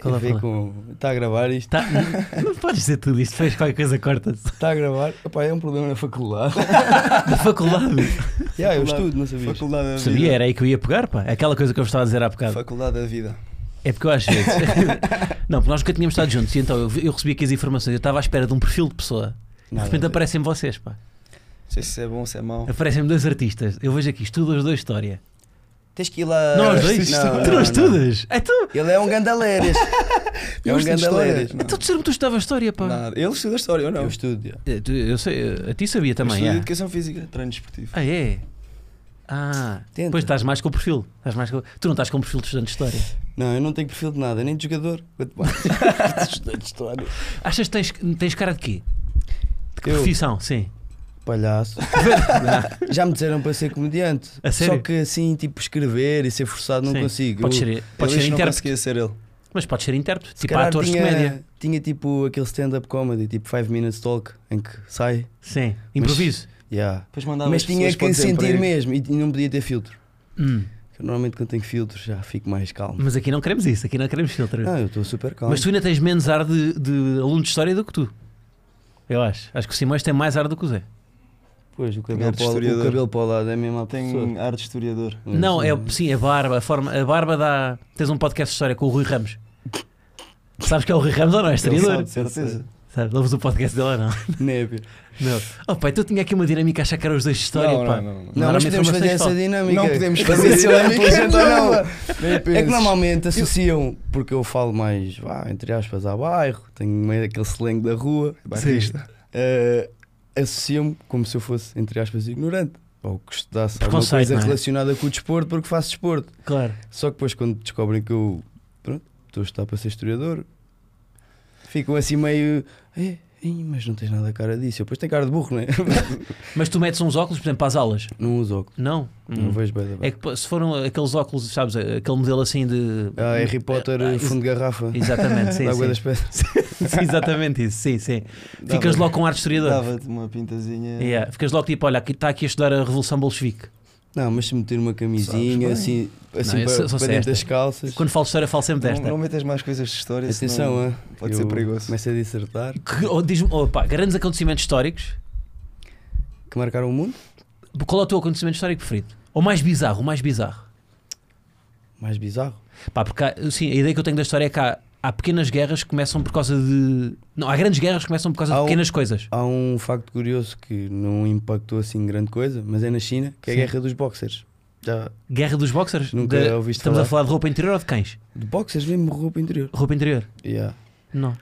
Qual é Tem a ver a com. Está a gravar isto? Tá, não podes dizer tudo isto, fez qualquer coisa, corta-se. Está a gravar? Epá, é um problema na faculdade. Da faculdade. yeah, eu estudo, não sabias? Faculdade da Sabia, vida. era aí que eu ia pegar, pá. Aquela coisa que eu estava a dizer há bocado. Faculdade da vida. É porque eu às vezes. não, porque nós nunca tínhamos estado juntos e então eu, eu recebi aqui as informações. Eu estava à espera de um perfil de pessoa. De repente aparecem vocês, pá. Não sei se é bom ou se é mau. Aparecem-me dois artistas. Eu vejo aqui, estudo os dois história. Tens que ir lá. não, os dois? Não, tu não, não, estudas? É tu? Ele é um gandaleiras. é um Eu gandaleiras. Então tu sempre tu estudavas história, pá. Nada. Ele estuda história, eu não. Eu estudo. yeah. Eu, tu- eu sei, a ti sabia Eu também, estudo é. educação física, treino desportivo. Ah, é? Ah, Tenta. pois estás mais com o perfil. Estás mais com... Tu não estás com o perfil de estudante de história. Não, eu não tenho perfil de nada, nem de jogador. Quanto mais. estudante de história. Achas que tens, tens cara de quê? De que Eu? profissão? Sim. Palhaço. Já me disseram para ser comediante. A sério? Só que assim, tipo, escrever e ser forçado não Sim. consigo. Podes Eu- ser, podes Ele ser não intérprete. conseguia ser ele. Mas podes ser intérprete. se Tipo atores tinha, de comédia. Tinha tipo aquele stand-up comedy, tipo 5 minutes talk, em que sai. Sim. Improviso. Yeah. Depois mandava Mas as tinha que sentir mesmo e não podia ter filtro. Hum. Eu, normalmente quando tenho filtros já fico mais calmo. Mas aqui não queremos isso. Aqui não queremos filtro. Não, eu estou super calmo. Mas tu ainda tens menos ar de, de aluno de história do que tu. Eu acho. Acho que o Simões tem mais ar do que o Zé. Pois, o Tem cabelo, para, o- o cabelo para o lado é mesmo a pessoa. Tem ar de historiador. Não, é sim, a barba, a forma. A barba dá. Tens um podcast de história com o Rui Ramos. Sabes que é o Rui Ramos ou não? É historiador. sabe, certeza. Sabe? Ouves o podcast dele ou não? Nébia. Não. Oh, pai, tu tinha aqui uma dinâmica a achar que eram os dois de história, Não, pá. não, não, não. Não, não podemos fazer essa dinâmica. Não podemos fazer é dinâmica não. É que normalmente associam, porque eu falo mais, vá, entre aspas, ao bairro, tenho meio aquele slang da rua, Bairrista. eh, associam-me como se eu fosse, entre aspas, ignorante. Ou que estudasse alguma coisa é? relacionada com o desporto porque faço desporto. Claro. Só que depois quando descobrem que eu pronto, estou a estudar para ser historiador, ficam assim meio. "Eh, mas não tens nada a cara disso. Eu depois tenho cara de burro, não é? Mas tu metes uns óculos, por exemplo, para as aulas? não uso óculos. Não. Não Hum. vejo bem. da É que se foram aqueles óculos, sabes, aquele modelo assim de. Ah, Harry Potter, Ah, fundo de garrafa. Exatamente, sim. da água sim. das pedras. Exatamente isso, sim, sim. Ficas logo com ar de historiador. Dava-te uma pintazinha. Yeah, Ficas logo tipo, olha, aqui está aqui a estudar a Revolução Bolchevique. Não, mas se meter uma camisinha assim, assim Não, para, para dentro das calças. Quando falo de história, falo sempre Não, desta. não metas mais coisas de história, Atenção, senão ah, pode ser perigoso. Começo a dissertar. Que- oh, Diz-me, oh, pá, grandes acontecimentos históricos. Que marcaram o mundo? Qual é o teu acontecimento histórico preferido? Ou mais bizarro, o mais bizarro? Mais bizarro. Pá, porque há- sim, a ideia que eu tenho da história é que há, há pequenas guerras que começam por causa de. Não, há grandes guerras que começam por causa de pequenas coisas. Há um facto curioso que não impactou assim grande coisa, mas é na China, que é a Sim. guerra dos boxers. Já, Guerra dos boxers? Nunca De- ouviste Estamos falar? a falar de roupa interior ou de cães? de boxers mesmo roupa interior. Roupa interior? Yeah. Não.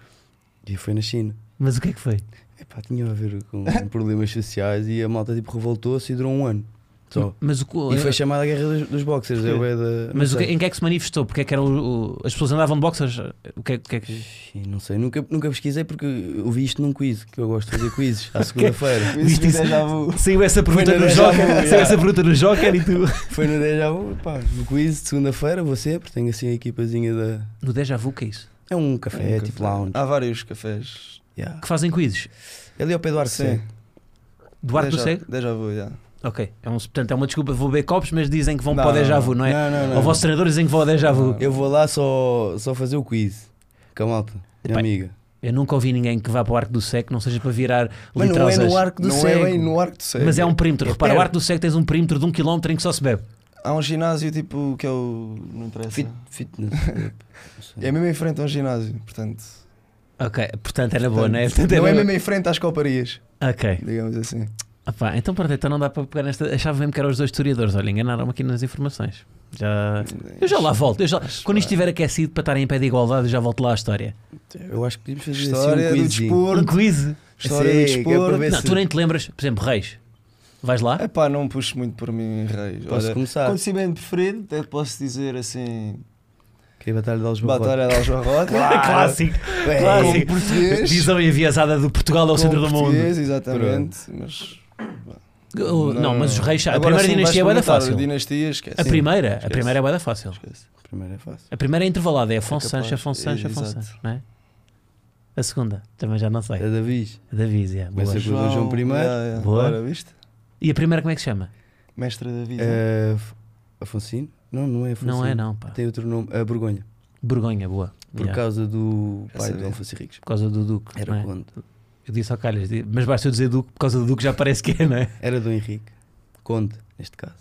E foi na China. Mas o que é que foi? Epá, tinha a ver com problemas sociais e a malta tipo revoltou-se e durou um ano. Só. Mas, o, E foi chamada a guerra dos, dos boxers. É da- mas o que- em que é que se manifestou? Porque é que era o, o- as pessoas andavam de boxers? O que é, o que é que. Não sei, nunca, nunca pesquisei porque eu vi isto num quiz, que eu gosto de fazer quizzes à segunda-feira. Saiu essa pergunta no Déjà Joker, saiu yeah. essa pergunta no Joker e tu. Foi no Deja Vu, pá, no quiz de segunda-feira, vou sempre, tenho assim a equipazinha da. No Deja Vu, o que é isso? É um café, É um tipo café. lounge. Há vários cafés. Yeah. Que fazem quizzes? Ali ao pé do Arco Sim. Cego. Duarte do Cego? Déjà vu, já. Ok. É um, portanto, é uma desculpa, vou beber copos, mas dizem que vão Não, para o não. Vu, não é? Não, não, não. Ou o vosso treinador dizem que vão ao Deja Vu. Eu vou lá só, só fazer o quiz. Com a malta, minha Epá, amiga. Eu nunca ouvi ninguém que vá para o Arco do que não seja para virar Mas não é no Arco do não é bem no arco do cego. Mas é um perímetro. É Repara, o. Arco do Cego tens um perímetro de um quilómetro em que só se bebe. Há um ginásio tipo que é o. Não interessa. Fit, fitness. É mesmo em frente a um ginásio, portanto. Ok, portanto era boa, portanto, não é? Portanto, não é mesmo em frente às coparias, Ok. digamos assim. Ah então pronto, então não dá para pegar nesta. Achava mesmo que eram os dois historiadores. Olha, enganaram-me aqui nas informações. Já. Eu já lá volto. Eu já... Quando isto estiver aquecido para estarem em pé de igualdade, eu já volto lá à história. Eu acho que podíamos fazer História assim um do quizinho. Um desporto. quiz. História Sim, do é desporto. Não, se- tu nem te lembras, por exemplo, Reis. Vais lá? É pá, não puxo muito por mim, Reis. Posso Olha, começar? acontecimento preferido, até posso dizer assim. Que é a Batalha de Alves Barrotes. Batalha de Aljubarrota. Clássico. É, Clássico. Com português. Visão enviesada do Portugal ao com centro do mundo. exatamente. Mas. Oh, Não, mas os reis. A primeira sim, dinastia é perguntar fácil. Dinastia, esquece. A primeira, a esquece. primeira é da fácil. Esquece. Primeiro é fácil. A primeira é intervalada, é Afonso É Sancho, Afonso Sancho, é, Afonso exato. Sancho, não é? A segunda, também já não sei. É Davis. A da Viz, yeah, boa. Começa com o João. Yeah, yeah. Boa. Viste? E a primeira como é que se chama? Mestre da vida. É, F- Afonsino? Não, não é Afonsino. Não é não, pá. Tem outro nome. A Borgonha. Borgonha, boa. Por Yeah. causa do Já pai. Dom Afonso Henriques. Por causa do Duque. Era não é? Conde. Eu disse ao Calhas, mas basta eu dizer Duque, por causa do Duque já parece que é, não é? Era Dom Henrique. Conde, neste caso.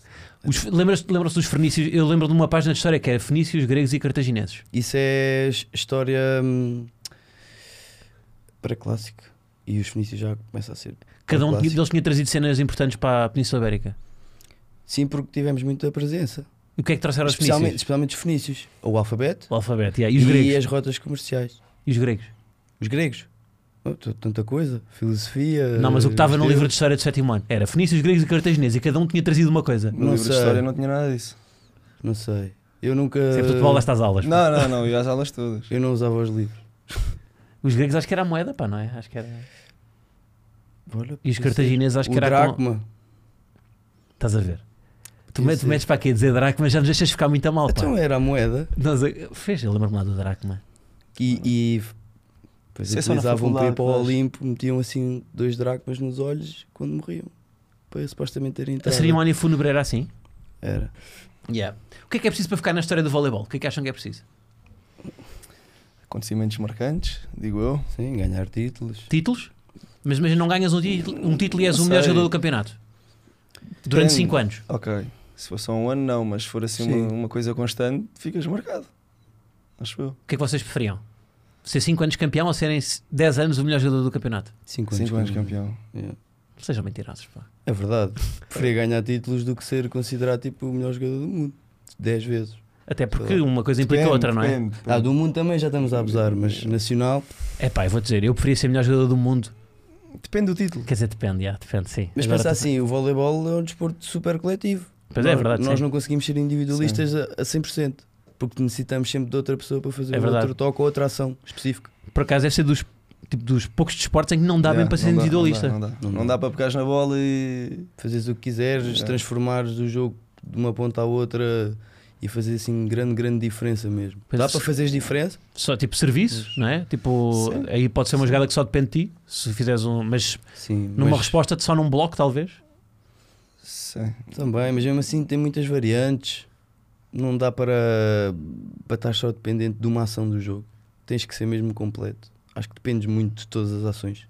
Os- lembras dos fenícios? Eu lembro de uma página de história que era fenícios, gregos e cartagineses. Isso é his- história hum, pré-clássico. E os fenícios já começa a ser. Cada um deles tinha trazido cenas importantes para a Península Ibérica. Sim, porque tivemos muita presença. E o que é que trouxeram os fenícios? especialmente os fenícios. O alfabeto O alfabeto, yeah. e os gregos? as rotas comerciais. E os gregos? Os gregos. Tanta coisa. Filosofia. Não, mas o que estava no livro de história do sétimo ano era fenícios, gregos e cartagineses e cada um tinha trazido uma coisa. No não livro de sei. história não tinha nada disso. Não sei. Eu nunca. Sempre tu bola estas aulas. pá. Não, não, não, eu ia às aulas todas. Eu não usava os livros. Os gregos acho que era a moeda, pá, não é? Acho que era. Olha, E os cartagineses acho o que era. com- dracma. Estás a ver? Tu, Podia metes, para aqui a dizer dracma, já nos deixas ficar muito a mal, pá. Então era a moeda. Nós, fez, eu lembro-me lá do dracma. E. e depois na utilizavam para ir para o mas- Olimpo, metiam assim dois dracmas nos olhos quando morriam. Para supostamente terem A entrado. cerimónia fúnebre era assim? Era. O que é que é preciso para ficar na história do voleibol? O que é que acham que é preciso? Acontecimentos marcantes, digo eu. Sim, ganhar títulos. Títulos? Mas imagina, não ganhas um título, um título e és Não o melhor sei. jogador do campeonato. Durante Depende. 5 anos. Ok. Se for só um ano, não, mas se for assim Sim. uma, uma coisa constante, ficas marcado. Acho eu. O que é que vocês preferiam? Ser 5 anos campeão ou serem 10 anos o melhor jogador do campeonato? 5 anos, 5 anos campeão. Yeah. Sejam mentirosos, pá. É verdade. Preferia ganhar títulos do que ser considerado tipo o melhor jogador do mundo. 10 vezes. Até porque uma coisa implica a outra, não é? Depende, depende. Ah, do mundo também já estamos a abusar, mas nacional. É pá, eu vou dizer, eu preferia ser o melhor jogador do mundo. Depende do título. Quer dizer, depende, já, depende, sim. Mas Agora pensa assim, o voleibol é um desporto super coletivo. Pois é, é nós, verdade, Nós sim. não conseguimos ser individualistas a, a 100%. Porque necessitamos sempre de outra pessoa para fazer É outro toque ou outra ação específica. Por acaso deve ser dos, tipo, dos poucos desportos em que não dá bem Yeah, para ser não dá, individualista. Não dá, não dá. Não Não dá. para pegares na bola e. Fazeres o que quiseres, Yeah. transformares o jogo de uma ponta à outra e fazer assim grande, grande diferença mesmo. Pois dá é. para fazeres diferença? Só tipo serviços, não é? Tipo, Sim. aí pode ser uma jogada que só depende de ti. Se fizeres um. Mas Sim. numa mas- resposta de só num bloco, talvez. Sim. Também, mas mesmo assim tem muitas variantes. Não dá para, para estar só dependente de uma ação do jogo. Tens que ser mesmo completo. Acho que dependes muito de todas as ações.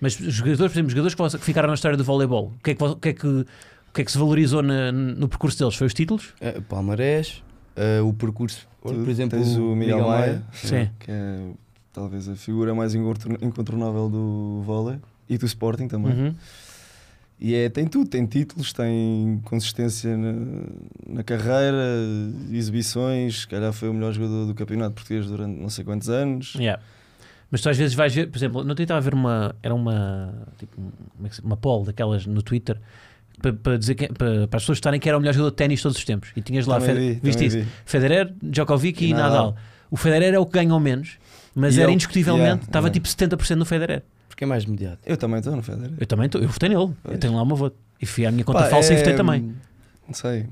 Mas os jogadores, por exemplo, os jogadores que ficaram na história do voleibol, o que é que, o que, é que, o que, é que se valorizou na- no percurso deles? Foi os títulos? É, palmarés, é, o percurso, Tu por exemplo, tens o Miguel Maia, Sim. que é talvez a figura mais incontorn- incontornável do vôlei e do Sporting também. Uhum. E é, tem tudo, tem títulos, tem consistência na, na carreira, exibições, se calhar foi o melhor jogador do campeonato português durante não sei quantos anos. Yeah. Mas tu às vezes vais ver, por exemplo, não estava a ver uma. Era uma. Tipo, é uma poll daquelas no Twitter para, para dizer que, para, para as pessoas estarem que era o melhor jogador de ténis todos os tempos. E tinhas lá, Fed- vi, viste isso? vi. Federer, Djokovic e, E Nadal. Nadal. O Federer é o que ganhou menos, mas E era ele- indiscutivelmente, yeah, estava yeah. tipo 70% no Federer. Porque é mais mediático. Eu também estou no Federer. Eu também tô, eu votei nele, eu Pois. tenho lá uma voto. E fui à minha conta Pá, falsa e é- votei também. Não sei.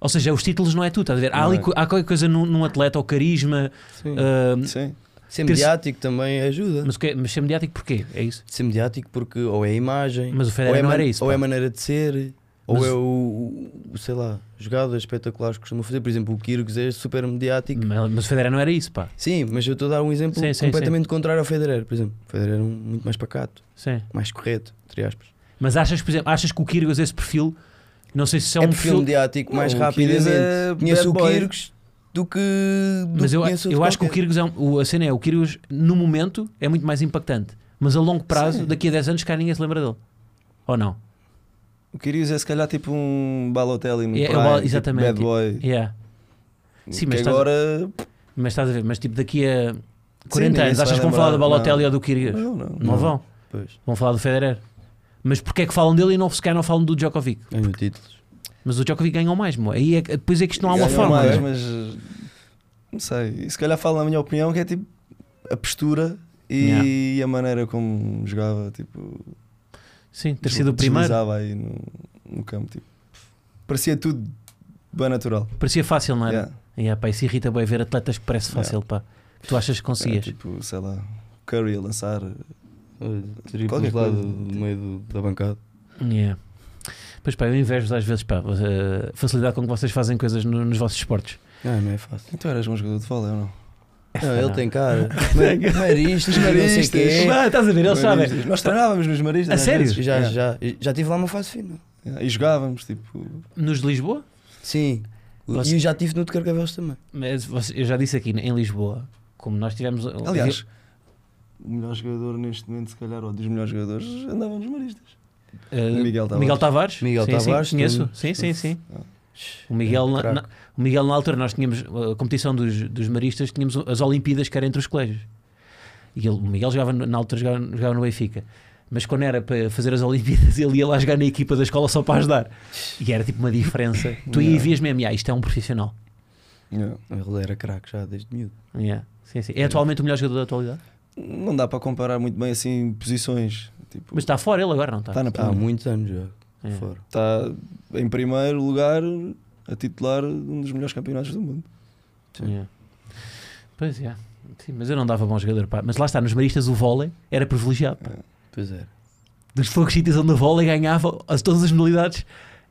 Ou seja, os títulos não é tudo, estás a ver? Há, ali é. há qualquer coisa num, num atleta, ou carisma, Sim. ah, Sim. Ser mediático também ajuda. mas, que é- mas ser mediático porquê? É isso? Ser mediático porque ou é a imagem, Mas o ou, é não era isso. ou pá. é a maneira de ser, ou Mas- é o, o- sei lá, jogadas espetaculares que costumam fazer. Por exemplo, o Kyrgios é super mediático. Mas, mas o Federer não era isso, pá. Sim, mas eu estou a dar um exemplo Sim, sim, completamente contrário ao Federer, por exemplo. O Federer é um, muito mais pacato, Sim. mais correto, entre aspas. Mas achas, por exemplo, achas que o Kyrgios, esse perfil, não sei se é É, um perfil perfil. mediático mais Não, rapidamente. é Conheço o. Kyrgios do que. do Mas eu, conheço eu acho que o. Kyrgios é um, o, a cena é, o Kyrgios no momento é muito mais impactante. Mas a longo prazo, Sim. daqui a 10 anos, cá ninguém se lembra dele. Ou não? O Kyrgios é se calhar tipo um Balotelli no É, é prime, tipo exatamente. bad boy. Yeah. Sim, mas estás- agora... Mas estás a ver, mas tipo daqui a 40 ninguém anos, achas que vão falar do Balotelli não. ou do Kyrgios? Não, Não, não. Não. vão. Pois, Vão falar do Federer. Mas porquê é que falam dele e não, se calhar não falam do Djokovic? ganhou títulos. Mas o Djokovic ganhou mais, mo. Aí é, depois é que isto não há uma Ganham forma. mais, não é? mas não sei. E se calhar falo na minha opinião que é tipo a postura e a maneira como jogava, tipo, Sim, ter sido o primeiro. aí no, no campo, tipo, parecia tudo bem natural. Parecia fácil, não era? Yeah. Yeah, pá, isso irrita bem ver atletas que parece fácil, pá. Que tu achas que É, conseguias. tipo, sei lá, Curry a lançar. Triplos lá do, do meio do- da bancada. Yeah. Pois pá, eu invejo às vezes pá, a facilidade com que vocês fazem coisas no- nos vossos esportes. Ah, não é fácil. Então eras um jogador de vôlei ou não? Não, ele não. tem cara. Ma- Maristas, não sei o Maristas. quê. Ah, estás a ver, eles sabem. Maristas. Nós treinávamos nos Maristas. A às sério? vezes. Já, já, já tive lá uma fase fina. E jogávamos, tipo. Nos de Lisboa, Sim. Você- E eu já tive no de Carcavelos também. mas você- eu já disse aqui em Lisboa, como nós tivemos. Aliás, o melhor jogador neste momento, se calhar, ou dos melhores jogadores, andava nos Maristas. eh, o Miguel Tavares. Miguel Tavares. Miguel sim, Tavares, Sim, conheço. tu- Sim, sim, sim. Ah. O Miguel, na, na- o Miguel, na altura, nós tínhamos a competição dos, dos maristas, tínhamos as Olimpíadas que era entre os colégios. E ele, o Miguel jogava, na altura jogava, jogava no Benfica. Mas quando era para fazer as Olimpíadas, ele ia lá jogar na equipa da escola só para ajudar. E era tipo uma diferença. Tu aí Yeah. vias mesmo, "Ah, isto é um profissional. Yeah. Ele era craque já desde miúdo. Yeah. Sim, sim. É atualmente o melhor jogador da atualidade? Não dá para comparar muito bem assim posições. Tipo, Mas está fora ele agora, não está? está na há muitos anos já. É. Fora. Está em primeiro lugar a titular um dos melhores campeonatos do mundo. Yeah. Pois é. Sim, mas eu não dava bom jogador. Pá. Mas lá está, nos maristas o vôlei era privilegiado. pá. Pois é. Dos poucos sítios onde o vôlei ganhava as, todas as modalidades.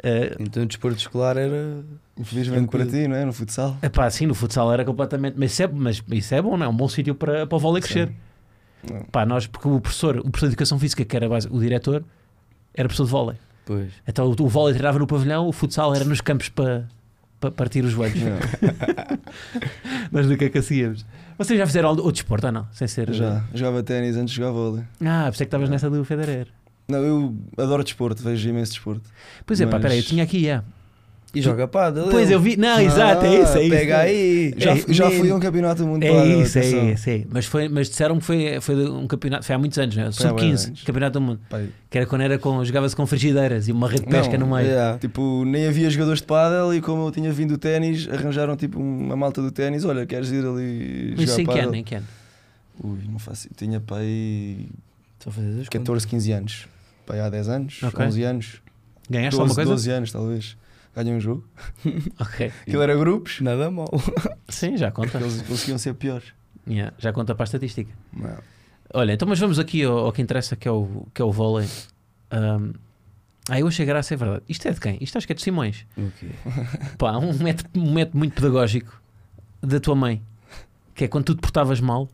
Eh, Então o desporto escolar era. Infelizmente para ti, não é? No futsal. epá, sim, no futsal era completamente. Mas isso é, mas isso é bom, não é? Um bom sítio para, para o vôlei crescer. Pá, nós, porque o professor, o professor de educação física, que era base- o diretor, era professor de vôlei. Pois. Então o, o vôlei treinava no pavilhão, o futsal era nos campos para, para partir os joelhos. Nós nunca é que hacíamos. Vocês já fizeram outro desporto ou não? Sem ser. Já. Jogava ténis antes de jogar vôlei. Ah, pensei que estavas nessa do Federer. Não, eu adoro desporto, vejo imenso desporto. Pois é, pá, Mas- peraí, eu tinha aqui, é. E joga pádel. Pois eu vi, não, exato, é isso, é isso. Pega aí. Já, É, já fui a um campeonato do mundo É isso, é isso, é. Mas, foi, mas disseram que foi, foi um campeonato, foi há muitos anos, né? Foi há bué de Sub-15, anos. campeonato do mundo. Pai, Que era quando era com, jogava-se com frigideiras e uma rede de pesca Não, no meio. Yeah. Tipo, nem havia jogadores de pádel e como eu tinha vindo do ténis, arranjaram tipo uma malta do ténis, olha, queres ir ali Mas jogar que pádel? ano, em que ano? Ui, não faço, tinha pai Só fazer as 14, 15 anos. Pai há 10 anos, Ok. 11 anos, Ganhaste 12, alguma coisa? 12 anos talvez. Ganhei um jogo. Ok. Aquilo era grupos. Nada mal. Sim, já conta. eles conseguiam ser piores. Yeah, já conta para a estatística. Não. Olha, então mas vamos aqui ao, ao que interessa, que é o, que é o vôlei. Um, ah, eu achei graça, é verdade. Isto é de quem? Isto acho que é de Simões. Ok. Pá, um método, um método muito pedagógico da tua mãe, que é quando tu te portavas mal,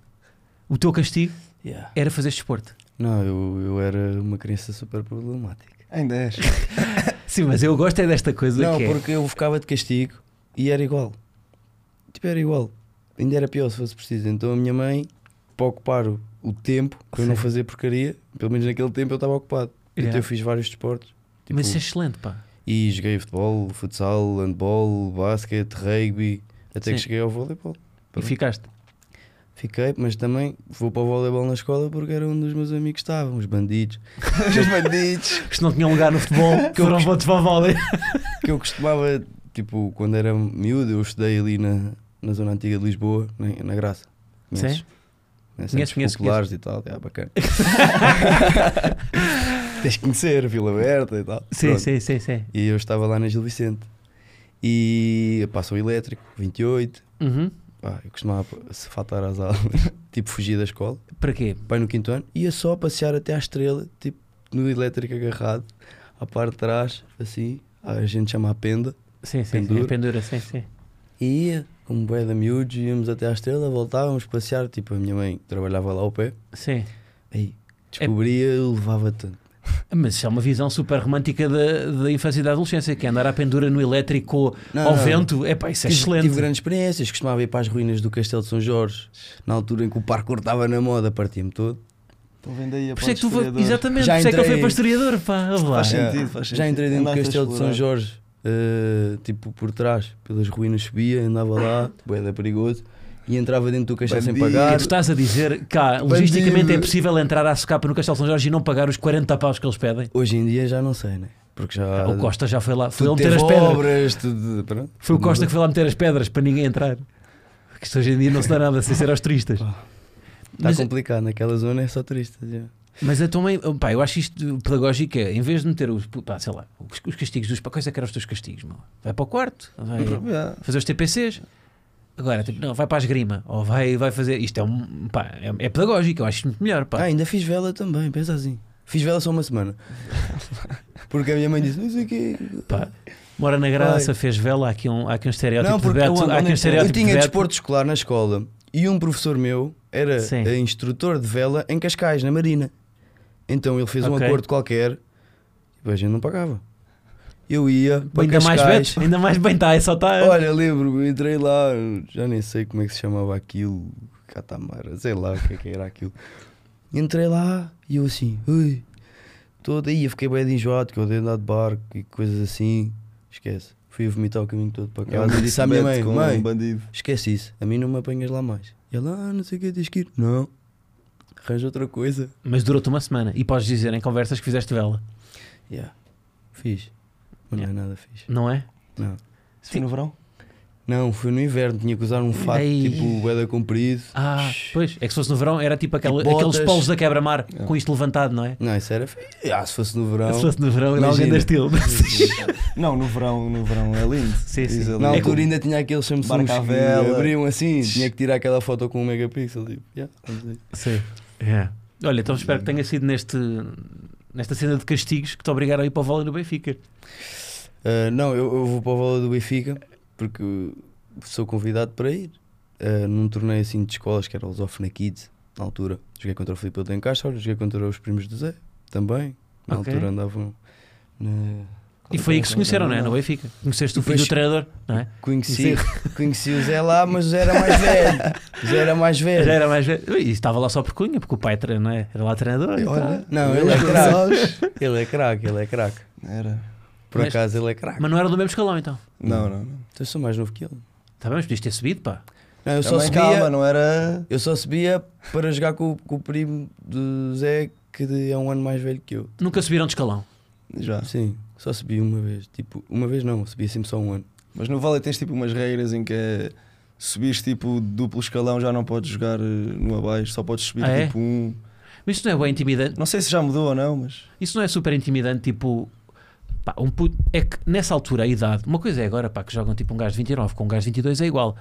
o teu castigo Yeah. era fazer desporto. Não, eu, eu era uma criança super problemática. Ainda és. Sim, mas eu gosto é desta coisa Não, que é. porque eu ficava de castigo e era igual. Tipo, era igual. Ainda era pior se fosse preciso. Então a minha mãe, para ocupar o, o tempo, para eu não fazer porcaria, pelo menos naquele tempo eu estava ocupado. Então Yeah. eu fiz vários desportos. Tipo, Mas isso é excelente, pá. E joguei futebol, futsal, handball, basquete, rugby, até que Sim. cheguei ao voleibol. E ficaste. Fiquei, mas também vou para o voleibol na escola porque era onde os meus amigos estavam, os bandidos. os bandidos. Se não tinha lugar no futebol, que eu não vou para o vôlei. que eu costumava, tipo, quando era miúdo, eu estudei ali na, na zona antiga de Lisboa, na, na Graça. Conheces? Sim. Né, Conheço, conheço, populares e tal, é bacana. Tens de conhecer, Vila Aberta e tal. Sim, Pronto. sim, sim, sim. E eu estava lá na Gil Vicente. E passou elétrico, 28. Uhum. Pá, eu costumava se faltar às aulas, tipo fugir da escola. Para quê? Pai no quinto ano, ia só passear até à estrela, tipo no elétrico agarrado, à parte de trás, assim, a gente chama a penda. Sim, sim, sim. Pendura. A pendura, sim, sim. E ia, como bué de miúdos, íamos até à estrela, voltávamos passear. Tipo, a minha mãe trabalhava lá ao pé. Sim. Aí, descobria, eu levava tanto. Mas isso é uma visão super romântica da, da infância e da adolescência, que é andar à pendura no elétrico Não, ao não. vento. É pá, isso é tive, excelente. tive grandes experiências, costumava ir para as ruínas do Castelo de São Jorge, na altura em que o parkour estava na moda, partia-me todo. Então vem daí a Por isso é que tu exatamente, Já por isso é que eu fui para historiador, pá. Faz Já- sentido, faz Já sentido. entrei dentro do Andaste a Castelo de São. Jorge, eh, tipo por trás, pelas ruínas subia, andava lá, bué da perigoso, e entrava dentro do castelo sem pagar. E tu estás a dizer que cá, Bandido. logisticamente é possível entrar à socapa no Castelo de São Jorge e não pagar os 40 paus que eles pedem? Hoje em dia já não sei, né? Porque já. o Costa já foi lá, foi ele meter as pedras. obras, tudo, pronto. Foi o Costa que foi lá meter as pedras para ninguém entrar. Porque isto hoje em dia não se dá nada sem ser aos turistas. Está Mas, complicado, naquela zona é só turistas. já. mas eu também, pá, eu acho isto pedagógico é, em vez de meter os, pá, sei lá, os, os castigos dos, pá, coisa que eram os teus castigos, meu. Vai para o quarto, vai fazer os TPCs. Agora, tipo, não, vai para a esgrima, ou vai, vai fazer. Isto é, um, pá, é, é pedagógico, eu acho muito melhor. Pá. Ah, ainda fiz vela também, pensa assim. Fiz vela só uma semana. Porque a minha mãe disse, não sei o quê. Pá, Mora na Graça, Ai. fez vela, há aqui um, há aqui um estereótipo Não, de porque Beto. eu- Há aqui um Eu estereótipo tinha de desporto escolar na escola e um professor meu era Sim. eh, instrutor de vela em Cascais, na Marina. Então ele fez um Ok. acordo qualquer e a gente não pagava. Eu ia para Ainda mais Cascais. Beto, ainda mais bem está, é só está. Olha, lembro-me, entrei lá, já nem sei como é que se chamava aquilo, Catamara, sei lá o que é que era aquilo. Entrei lá e eu assim, ui, todo aí, eu fiquei bem enjoado, que eu dei andar de barco e coisas assim, esquece. Fui a vomitar o caminho todo para É um casa disse à minha mãe, mãe, um bandido. esquece isso, a mim não me apanhas lá mais. E ela, ah, não sei o que, tens que ir. Não, arranja outra coisa. Mas durou-te uma semana e podes dizer em conversas que fizeste vela, Yeah, fiz, não é nada fixe. não é? Não. Isso foi no verão? Não, foi no inverno, tinha que usar um fato Ei. tipo bué comprido. Ah, pois, é que se fosse no verão era tipo aquela- botas. aqueles polos da quebra-mar É. com isto levantado, não é? Não, isso era feio. Ah, se fosse no verão. Se fosse no verão era alguém deste estilo. Não, no verão, no verão é lindo. Sim, sim. Na É altura como- ainda tinha aqueles Samsung Barca à que vela. abriam assim, tinha que tirar aquela foto com um megapixel. Tipo, yeah, vamos. Sim. É. Olha, então espero que tenha sido neste, nesta cena de castigos que te obrigaram a ir para o vôlei no Benfica. Ah, não, eu, eu vou para o vôlei do Benfica porque sou convidado para ir ah, num torneio assim de escolas que era os Offna Kids na altura. Joguei contra o Filipe de Castro, joguei contra os primos do Zé também. Na Ok. altura andavam na. E foi aí que se conheceram, não é? No Benfica. Conheceste o filho do treinador, não é? Conheci, conheci o Zé lá, mas o Zé era mais velho. O Zé era mais velho. Já era mais velho. E estava lá só por cunha, porque o pai tre- não é? era lá treinador. e Olha. Não, ele é craque. Ele é craque, ele é craque. Era. Por Mas- acaso ele é craque. Mas não era do mesmo escalão então. Não, não, não. Então eu sou mais novo que ele. Está bem, mas podias ter subido, pá. Não, eu só subia, calma, não era. eu só subia para jogar com, com o primo do Zé, que é um ano mais velho que eu. Nunca subiram de escalão. Já. Sim, só subi uma vez. Tipo, uma vez não, subia sempre só um ano. Mas no vôlei tens tipo umas regras em que é. Subis tipo duplo escalão, já não podes jogar eh, no abaixo, só podes subir Ah, é? tipo um. Mas isso não é bem intimidante. Não sei se já mudou ou não, mas. Isso não é super intimidante, tipo. Pá, um puto- é que nessa altura a idade, uma coisa é agora pá, que jogam tipo um gajo de 29 com um gajo de 22 é igual.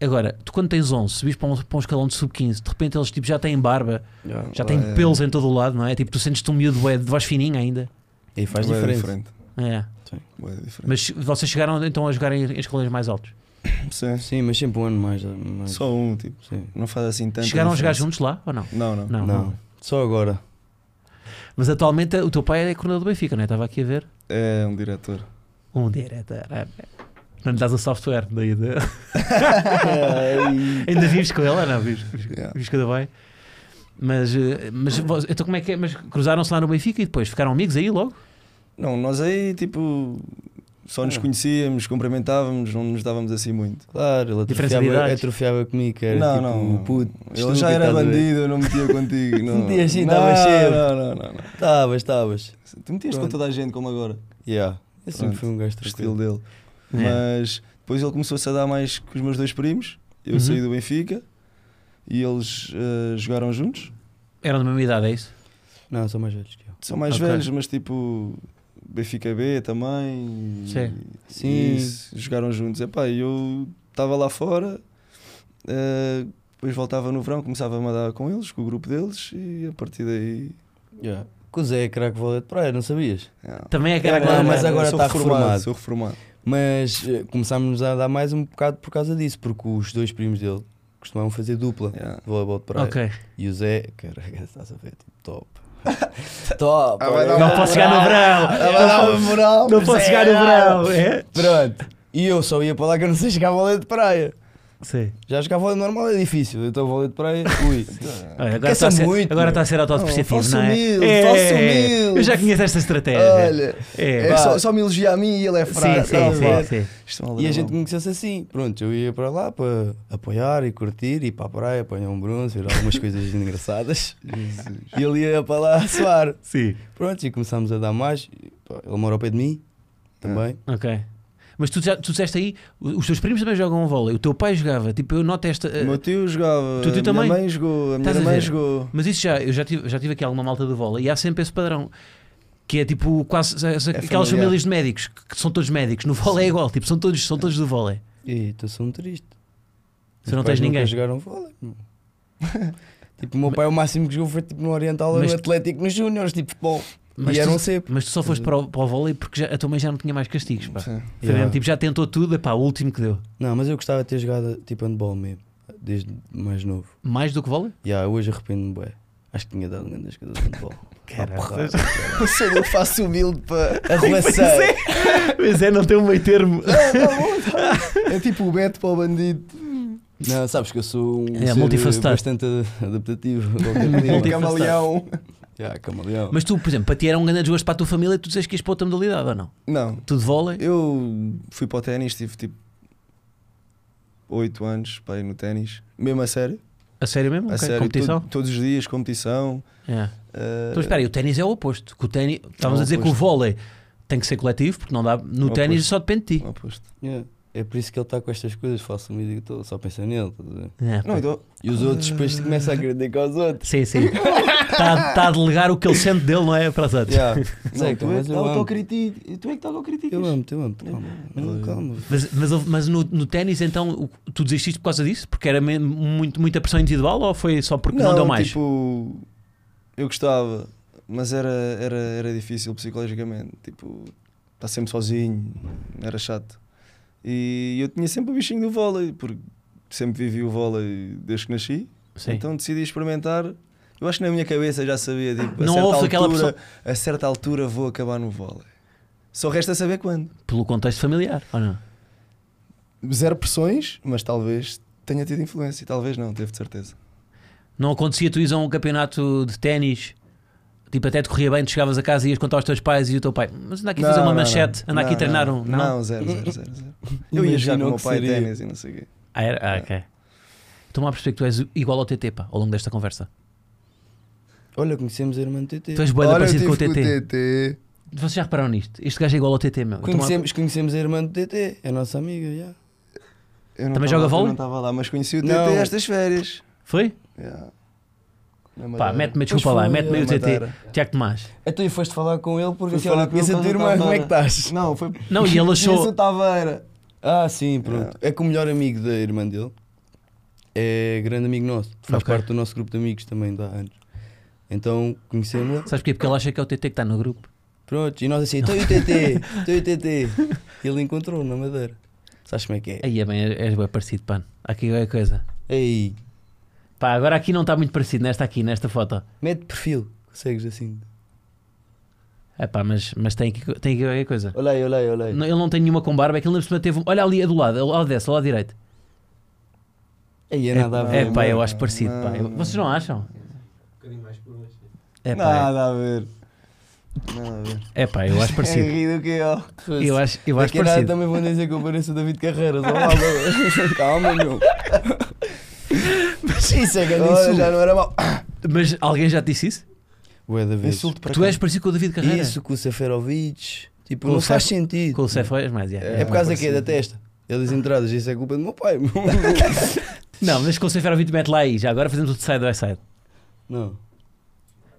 Agora, tu quando tens 11, subis para um, para um escalão de sub-15, de repente eles tipo, já têm barba, já têm é. pelos em todo o lado, não é? Tipo, tu sentes-te um miúdo de voz fininha ainda. E aí faz Bué diferença. É. Bué diferente. Mas vocês chegaram então a jogar em, em escalões mais altos? Sim. Sim, mas sempre um ano mais. mais Só um, tipo. sim. Não faz assim tanto. chegaram a jogar juntos lá ou não? Não, não. Não. Não, só agora. Mas atualmente o teu pai é coordenador do Benfica, não é? Estava aqui a ver. É um diretor. Um diretor. é. Não lhe dás o software daí de... Ainda vives com ele não? Vives, vives, Yeah. vives com o teu pai? Mas, eh, mas então como é que é? Mas cruzaram-se lá no Benfica e depois ficaram amigos aí logo? Não, nós aí tipo. Só nos Ah. conhecíamos, cumprimentávamos, não nos dávamos assim muito. Claro, ele atrofiava, atrofiava comigo, que era não, tipo não. puto. Ele já era bandido, eu não metia contigo. Não, Metias sim, não, estavas. Não, não, não. Estavas, estavas. Tu metias com Pronto. toda a gente, como agora. Yeah. Eu sempre fui um gajo O estilo dele. É. Mas depois ele começou-se a dar mais com os meus dois primos. Eu Uhum. saí do Benfica e eles eh, jogaram juntos. Eram da mesma idade, é isso? Não, são mais velhos que eu. São mais Ok. velhos, mas tipo Benfica B também. e- Sim. Sim. e isso, jogaram juntos. Epá, eu estava lá fora, eh, depois voltava no verão, começava a mandar com eles, com o grupo deles, e a partir daí. Yeah. Que o Zé é craque vôlei de praia, não sabias? yeah. Também é que era Não, mas agora sou está reformado. Sou reformado. Mas eh, começámos a dar mais um bocado por causa disso, porque os dois primos dele costumavam fazer dupla Yeah. de voleibol de praia. Ok. E o Zé, caralho, estás a ver, tipo, top. top! Ah, vai dar Não posso chegar no verão! Ah, vai dar uma moral. Não posso chegar no verão! É? Pronto. E eu só ia para lá que eu não sei jogar vôlei de praia. Sim. Já jogar vôlei normal é difícil, então vôlei de praia, ui. Olha, agora está a ser muito, agora está a ser autodepreciativo, faça não é? humilde, é, humilde. Eu já conheço esta estratégia. Olha, É. é só, só me elogia a mim e ele é Sim, fraco. sim, Tá, sim, sim. Isto é E a gente conheceu-se assim. Pronto, eu ia para lá para apoiar e curtir, ir para a praia, apanhar um bronze, ver algumas coisas engraçadas. E ele ia para lá a suar. Sim. Pronto, e começámos a dar mais. Ele mora ao pé de mim também. Ok. Mas tu, já, tu disseste aí, os teus primos também jogam vôlei, o teu pai jogava, tipo, eu noto esta. O meu tio jogava, Tu- tu a também? minha mãe jogou, a minha ver? jogou. Mas isso já, eu já tive, já tive aqui alguma malta do vôlei e há sempre esse padrão. Que é tipo quase essa- aquelas familiar. famílias de médicos que, são todos médicos. No vôlei é igual, tipo, são todos, são todos do vôlei. E estou só um triste. Se não tens ninguém. jogaram vôlei. tipo, o meu pai o máximo que jogou foi tipo no Oriental Mas no tu- Atlético nos Júniores, tipo futebol. Mas e eram tu, sempre. mas tu só foste para o, para o vôlei porque já, a tua mãe já não tinha mais castigos. Pá. Sim. Foi mesmo, tipo, já tentou tudo, epá, o último que deu. Não, mas eu gostava de ter jogado tipo handball mesmo, desde mais novo. Mais do que vôlei? E yeah, hoje arrependo-me bem. Acho que tinha dado um grande jogador de handball. Caralho. Eu sou eu faço humilde para. Arruação. Mas é, não tem um meio termo. É tipo o Beto para o bandido. Não, sabes que eu sou um É, ser multifacetado. bastante adaptativo. O camaleão. Yeah, camaleão. Mas tu, por exemplo, para ti era um grande jogo para a tua família, tu dizes que ias para outra modalidade ou não? Não, Tu de vôlei? eu fui para o ténis, tive tipo 8 anos para ir no ténis, mesmo a sério. A sério mesmo? A Ok, sério, Competição? to- todos os dias, competição. É. eh, Então espera aí, o ténis é o oposto. Que o ténis, estávamos É a dizer que o oposto. vôlei tem que ser coletivo, porque não dá. No É ténis oposto. só depende de ti. o oposto. Yeah. É por isso que ele está com estas coisas. Faço um vídeo todo, só pensa nele. estás a ver? É, Não, então, E os outros depois começam a criticar os outros. Sim, sim. Está tá a delegar o que ele sente dele, não é? Para os outros. Yeah. não, Zeca, tu é mas eu amo. autocriticas. Tu é que autocriticas. Eu amo, eu amo. Calma. Não, calma. Mas, mas, mas no, no ténis, então, tu desististe por causa disso? Porque era muito, muita pressão individual ou foi só porque não, deu mais? Tipo, eu gostava, mas era, era, era difícil psicologicamente. Tipo, estar sempre sozinho, era chato. E eu tinha sempre o bichinho do vôlei, porque sempre vivi o vôlei desde que nasci. Sim. Então decidi experimentar. Eu acho que na minha cabeça já sabia, tipo, a Não certa houve aquela altura, a certa altura vou acabar no vôlei. Só resta saber quando. Pelo contexto familiar, ou não? Zero pressões, mas talvez tenha tido influência. Talvez não, teve de certeza. Não acontecia tu ires a um campeonato de ténis, tipo até te corria bem, tu chegavas a casa e ias contar aos teus pais e o teu pai, mas anda aqui fazer uma manchete, anda aqui treinar um. Não? Não, zero, zero, zero. zero. Eu ia jogar com o meu que pai seria. ténis e não sei o quê. Ah, era? Ah, ok. Estou-me a perceber que tu és igual ao TT, pá, ao longo desta conversa. Olha, conhecemos a irmã do TT. Tu és boeda parecido com o TT. TT. Vocês já repararam nisto? Este gajo é igual ao TT, meu. A- Conhecemos, conhecemos a irmã do TT, é a nossa amiga. Não Também tava- joga eu vôlei? não estava lá, mas conheci o TT Não. estas férias. Foi? Yeah. Pá, mete-me desculpa lá, mete-me aí o TT. Tiago Tomás. Então e foste falar com ele porque assim, olha, com ele conheço a tua irmã, como é que estás? Não, foi. Não, e ele achou. Taveira. Ah, sim, pronto. É que o melhor amigo da irmã dele é grande amigo nosso. Faz Ok. parte do nosso grupo de amigos também há anos. Então conhecemos-la. Sabes porquê? Porque ele acha que é o TT que está no grupo. Pronto, e nós assim, estou e o TT, estou e o TT. Ele encontrou na Madeira. Sabes como é que é? Aí é bem, és bem parecido, pá. Aqui é coisa. Ei, Pá, agora aqui não está muito parecido, nesta aqui, nesta foto. mete perfil. Consegues assim. É pá, mas, mas tem aqui, tem aqui qualquer coisa. Olha aí, olha aí, olha aí. Não, ele não tem nenhuma com barba, é que ele na cima teve. Olha ali, é do lado, ao lado dessa, ao lado direito. Ei, é nada a ver. É pá, eu acho parecido, pá. Vocês não acham? Um bocadinho mais por baixo. É pá, Nada a ver. Nada a ver. é pá, eu acho parecido. É rir do que eu. Eu acho, eu acho parecido. também vão dizer que eu pareço o David Carreiras. Olá, meu. Meu. Isso é grande insulto. já não era mau. Mas alguém já te disse isso? Ué, da vez. Insulto para Tu quem? és parecido com o David Carreira. Isso com o Seferovic. Tipo, Com o não faz Sef- sentido. Com o Cefo és mais, yeah. É por causa É, que é da testa. Ele diz entradas, isso é culpa do meu pai. Não, mas com o Seferovic mete lá aí, já agora fazemos o side by side. Não.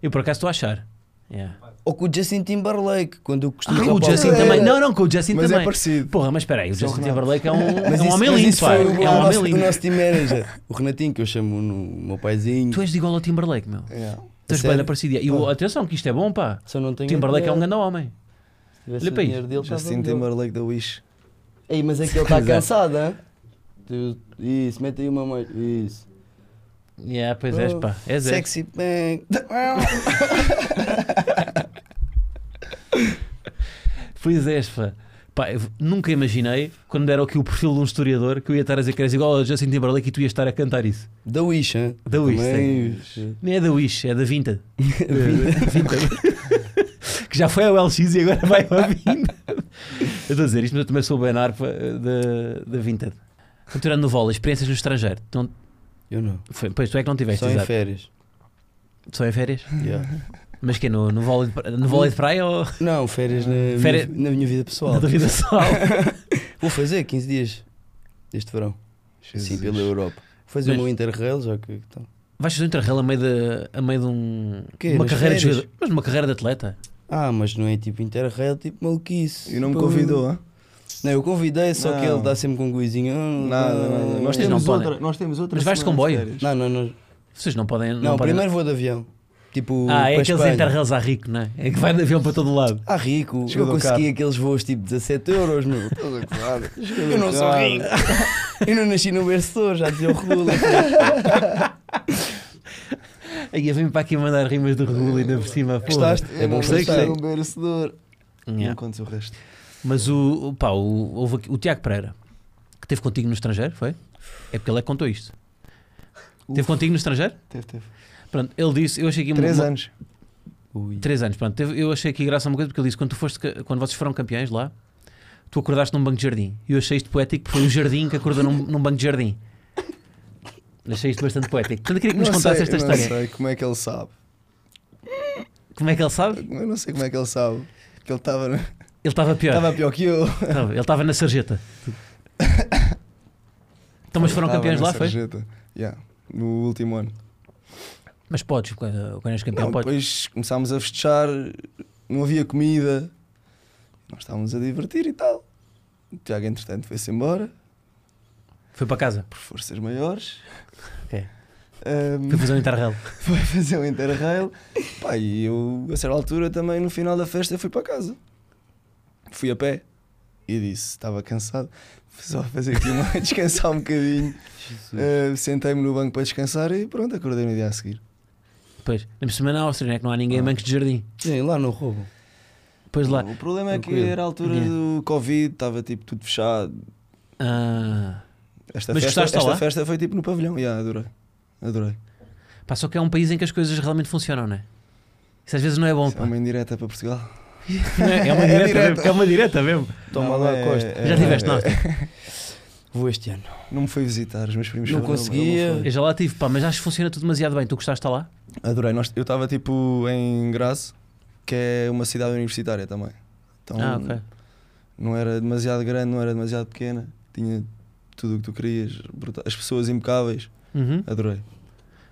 Eu por acaso estou a achar. Yeah. Ou com o Justin Timberlake, quando eu costumo Ah, o Justin é. também. Não, não, com o Justin Mas é também. parecido. Porra, mas espera aí, o Justin Renato. Timberlake é um, é um isso- homem mas lindo, pá. É um homem nosso, o lindo. nosso team manager, o Renatinho, que eu chamo no o meu paizinho. Tu és igual ao Timberlake, meu. Yeah. Tu és bem parecido. E Pá. atenção, que isto é bom, pá. Só não O tenho Timberlake é um grande homem. Olha para estava Justin. Timberlake da Wish. Ei, mas é que ele está cansado, hein? Isso, mete aí uma mais. Isso. Yeah, pois és, Oh, pá. És, és. Sexy bang. Pois és, pá. Pá, nunca imaginei, quando deram aqui o perfil de um historiador, que eu ia estar a dizer que eras igual ao Justin Timberlake e tu ias estar a cantar isso. Da Wish, hein? Da Wish, Também- Nem é da Wish, é da. Vinted. que já foi ao LX e agora vai ao Vinted. Eu estou a dizer isto, mas eu também sou o Ben Arpa da, da Vinted. Continuando no vôlei, experiências no estrangeiro. Então, Eu não. foi, pois tu é que não tiveste, Só em exato. férias. Só em férias? Yeah. Mas que no, no, vôlei de, pra- no vôlei de praia ou Não, férias na, Férias- Minha, na minha vida pessoal. na tua vida só? Vou fazer 15 dias este verão. Sim, Jesus. pela Europa. Vou fazer Mas- o meu Interrail, já que. Então. Vais fazer um interrail a meio de, a meio de um, Quê? uma Nas carreira de férias? jogador. Mas uma carreira de atleta. Ah, mas não é tipo Interrail, tipo maluquice. E não me convidou, hein? Não, eu convidei, só que Não. ele está sempre com um coisinho. ah, Nada, ah, nada. Nós Vocês não temos, outra, nós temos outra. Mas vais de comboio? Não, não, não. Vocês não podem. Não, Não, podem... primeiro vou de avião. Tipo, Ah, é aqueles interrails à rico, não é? É que vai de avião para todo lado. Ah, rico. Chegou eu consegui carro. aqueles voos tipo 17 euros, meu. A? Eu não sou rico. Eu não nasci no berço já dizia o Regula. Aí vem para aqui mandar rimas do Regula ainda por cima. Gostaste? Eu É bom não gostei, um merecedor. Yeah. Não contes o resto. Mas o, pá, o, houve aqui- o Tiago Pereira, que teve contigo no estrangeiro, foi? É porque ele é que contou isto. Teve Uf. contigo no estrangeiro? Teve, teve. Pronto, ele disse, eu achei aqui uma- Três uma- anos. Ui. Três anos, pronto. Eu achei aqui graça a uma coisa porque ele disse: quando, tu foste, quando vocês foram campeões lá, tu acordaste num banco de jardim. E eu achei isto poético porque foi o jardim que acordou num, num banco de jardim. Achei isto bastante poético. Portanto, eu queria que nos Não contasse sei, esta não história. sei como é que ele sabe. Como é que ele sabe? Eu não sei como é que ele sabe. Que ele estava Ele estava pior. estava pior que eu. Estava- ele estava na sarjeta. Então, mas foram campeões lá, foi? sarjeta. Yeah, no último ano. Mas podes, quando és campeão, Não, podes. depois começámos a festejar, não havia comida, nós estávamos a divertir e tal. O Tiago, entretanto, foi-se embora, Foi para casa. por forças maiores. Ok. Ahm, Foi fazer um interrail. foi fazer um interrail. Pá, e eu, a certa altura, também no final da festa, fui para casa. Fui a pé e disse: estava cansado, só fazer aqui uma, descansar um bocadinho. Ah, Sentei-me no banco para descansar e pronto, acordei no dia a seguir. Depois, na cima na Áustria, não é que não há ninguém em Ah. bancos de jardim. Sim, lá no roubo. Depois lá. O problema é que Tranquilo. era a altura Yeah. do Covid, estava tipo tudo fechado. Ah, Esta, Mas festa, gostaste esta lá? festa foi tipo no pavilhão, yeah, adorei. Adorei. pá, só que é um país em que as coisas realmente funcionam, não é? Isso às vezes não é bom. Isso é Pá. uma indireta para Portugal. Não é, é uma É direta, direta. mesmo, é uma direta mesmo. Toma Não, lá é- a costa. é- Já tiveste é- Áustria? Vou este ano. Não me foi visitar, os meus primos Não foram, conseguia. não. Eu já lá tive, pá, mas acho que funciona tudo demasiado bem. Tu gostaste de estar lá? Adorei. Nós- eu estava tipo em Graça, que é uma cidade universitária também. Então Ah, ok. não era demasiado grande, não era demasiado pequena. Tinha tudo o que tu querias, as pessoas impecáveis. Uhum. Adorei.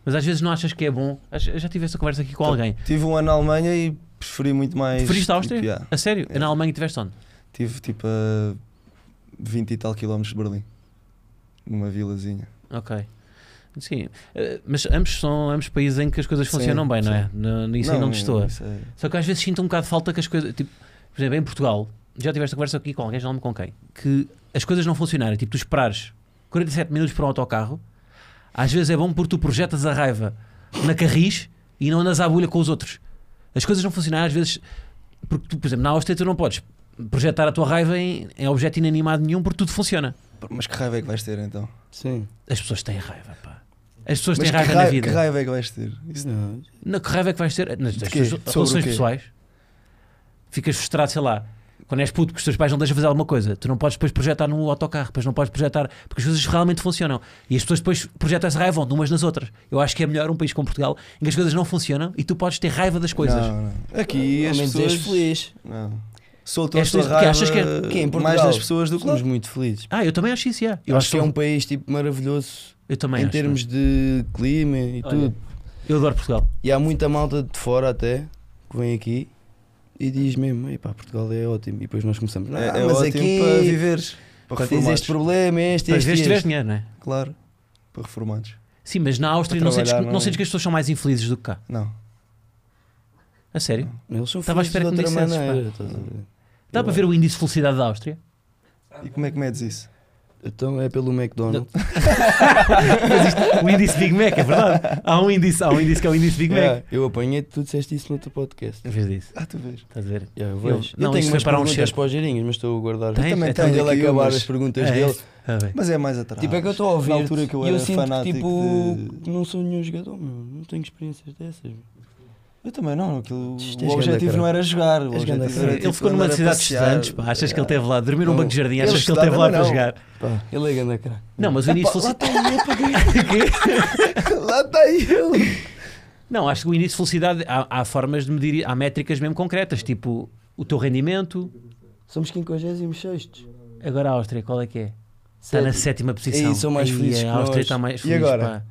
Mas às vezes não achas que é bom. Eu já tive essa conversa aqui com alguém. Tive um ano na Alemanha e preferi muito mais. Preferiste a Áustria? Tipo, yeah. A sério? É. Na Alemanha tiveste onde? Tive tipo a 20 e tal quilómetros de Berlim. Numa vilazinha. Ok. Sim, Eh, mas ambos são ambos países em que as coisas Sim, funcionam bem, não é? sim. Nisso aí não isso é- Só que às vezes sinto um bocado de falta que as coisas. Tipo, por exemplo, em Portugal, já tiveste a conversa aqui com alguém, já não me com quem, que as coisas não funcionarem. Tipo, tu esperares 47 minutos para um autocarro, às vezes é bom porque tu projetas a raiva na carris e não andas à bolha com os outros. As coisas não funcionam às vezes. Porque tu, por exemplo, na Áustria tu não podes projetar a tua raiva em, em objeto inanimado nenhum porque tudo funciona. Mas que raiva é que vais ter então? Sim. As pessoas têm raiva, pá. As pessoas Mas têm que raiva na raiva, vida. que raiva é que vais ter? Isso- Não. Na que raiva é que vais ter? Nas, tuas relações pessoais. Ficas frustrado, sei lá. Quando és puto, que os teus pais não deixam fazer alguma coisa, tu não podes depois projetar no autocarro, depois não podes projetar, porque as coisas realmente funcionam. E as pessoas depois projetam essa raiva de umas nas outras. Eu acho que é melhor um país como Portugal em que as coisas não funcionam e tu podes ter raiva das coisas. Não, não. Aqui Ao as pessoas. és feliz. Não. Soltam a sua porque raiva achas que é- Que em Portugal mais das pessoas do que somos muito felizes. Ah, eu também acho isso, yeah. Eu acho que é um país tipo maravilhoso Eu também em acho, termos de clima e Olha. tudo. Eu adoro Portugal. E há muita malta de fora até que vem aqui e diz mesmo, "Epá, Portugal é ótimo. E depois nós começamos, É, "Ah, é mas ótimo aqui para viveres. Para tens reformados. este problema, este, Às este, vezes tiveres dinheiro, não é? Claro. Para reformados. Sim, mas na Áustria Para não sentes, não não- sentes que as pessoas são mais infelizes do que cá. Não. A sério? Eles são Estava à felizes espera de que me outra dissesses, maneira. Estás a ver? Dá Eu para ver o índice de felicidade da Áustria? E como é que medes isso? Então é pelo McDonald's. Mas isto- o índice Big Mac, é verdade. Há um índice, há um índice que é o índice Big Mac. Yeah, eu apanhei tu disseste isso no teu podcast. Em vez disso, Ah, tu vês. estás a ver? Yeah, eu Eu- vejo. não, eu tenho isso umas para um perguntas cheiro. para os girinhos, mas estou a guardar. Tens? também tenho Quando ele aqui acabar umas- as perguntas É dele. isso. Ah, bem. Mas é mais atrás. Tipo, é que eu estou a ouvir Na altura que eu e era eu sinto que fanático tipo, de- não sou nenhum jogador, meu. não tenho experiências dessas. meu. Eu também não. Aquilo, o objetivo não era jogar. O objetivo era, Ele tipo, ficou numa cidade pá. Achas que ele Yeah. teve lá, dormir num banco de jardim, ele achas que ele teve lá para jogar? Pá, ele é grande craque. Não, mas o início de Epá, lá felicidade. está ele, Lá está ele. Não, acho que o início de felicidade há, há formas de medir, há métricas mesmo concretas, tipo o teu rendimento. Somos 56 Agora a Áustria, qual é que é? Está na sétima posição. Ei, são mais Ai, felizes a Áustria está mais E feliz, agora?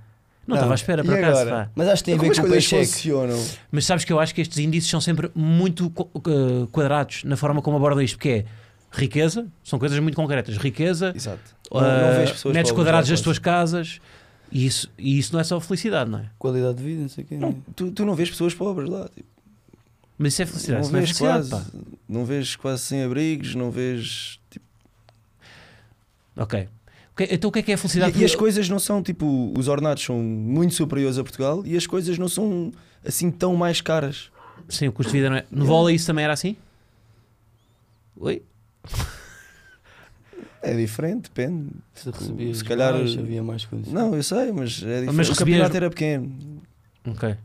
Não estava à espera, E por acaso, agora? pá. Mas acho que tem a ver com o coisas paycheck. funcionam? Mas sabes que eu acho que estes índices são sempre muito eh, quadrados na forma como abordam isto, porque é Riqueza, são coisas muito concretas. Riqueza, Exato. vês pessoas metros quadrados das tuas casas. E isso, e isso não é só felicidade, não é? Qualidade de vida, não sei o quê. Não, Não. tu, tu não vês pessoas pobres lá. Tipo, Mas isso é felicidade, não isso não é vês felicidade, quase, pá. não vês quase sem abrigos, não vês. Tipo, Ok. Então o que é que é a felicidade? e, e as coisas não são tipo. Os ordenados são muito superiores a Portugal e as coisas não são assim tão mais caras. Sim, o custo de vida não é. No vôlei isso também era assim? Oi? É diferente, depende. Se recebias se calhar- mais, havia mais coisas. Não, eu sei, mas é diferente. Mas o recebias- campeonato era pequeno. Ok.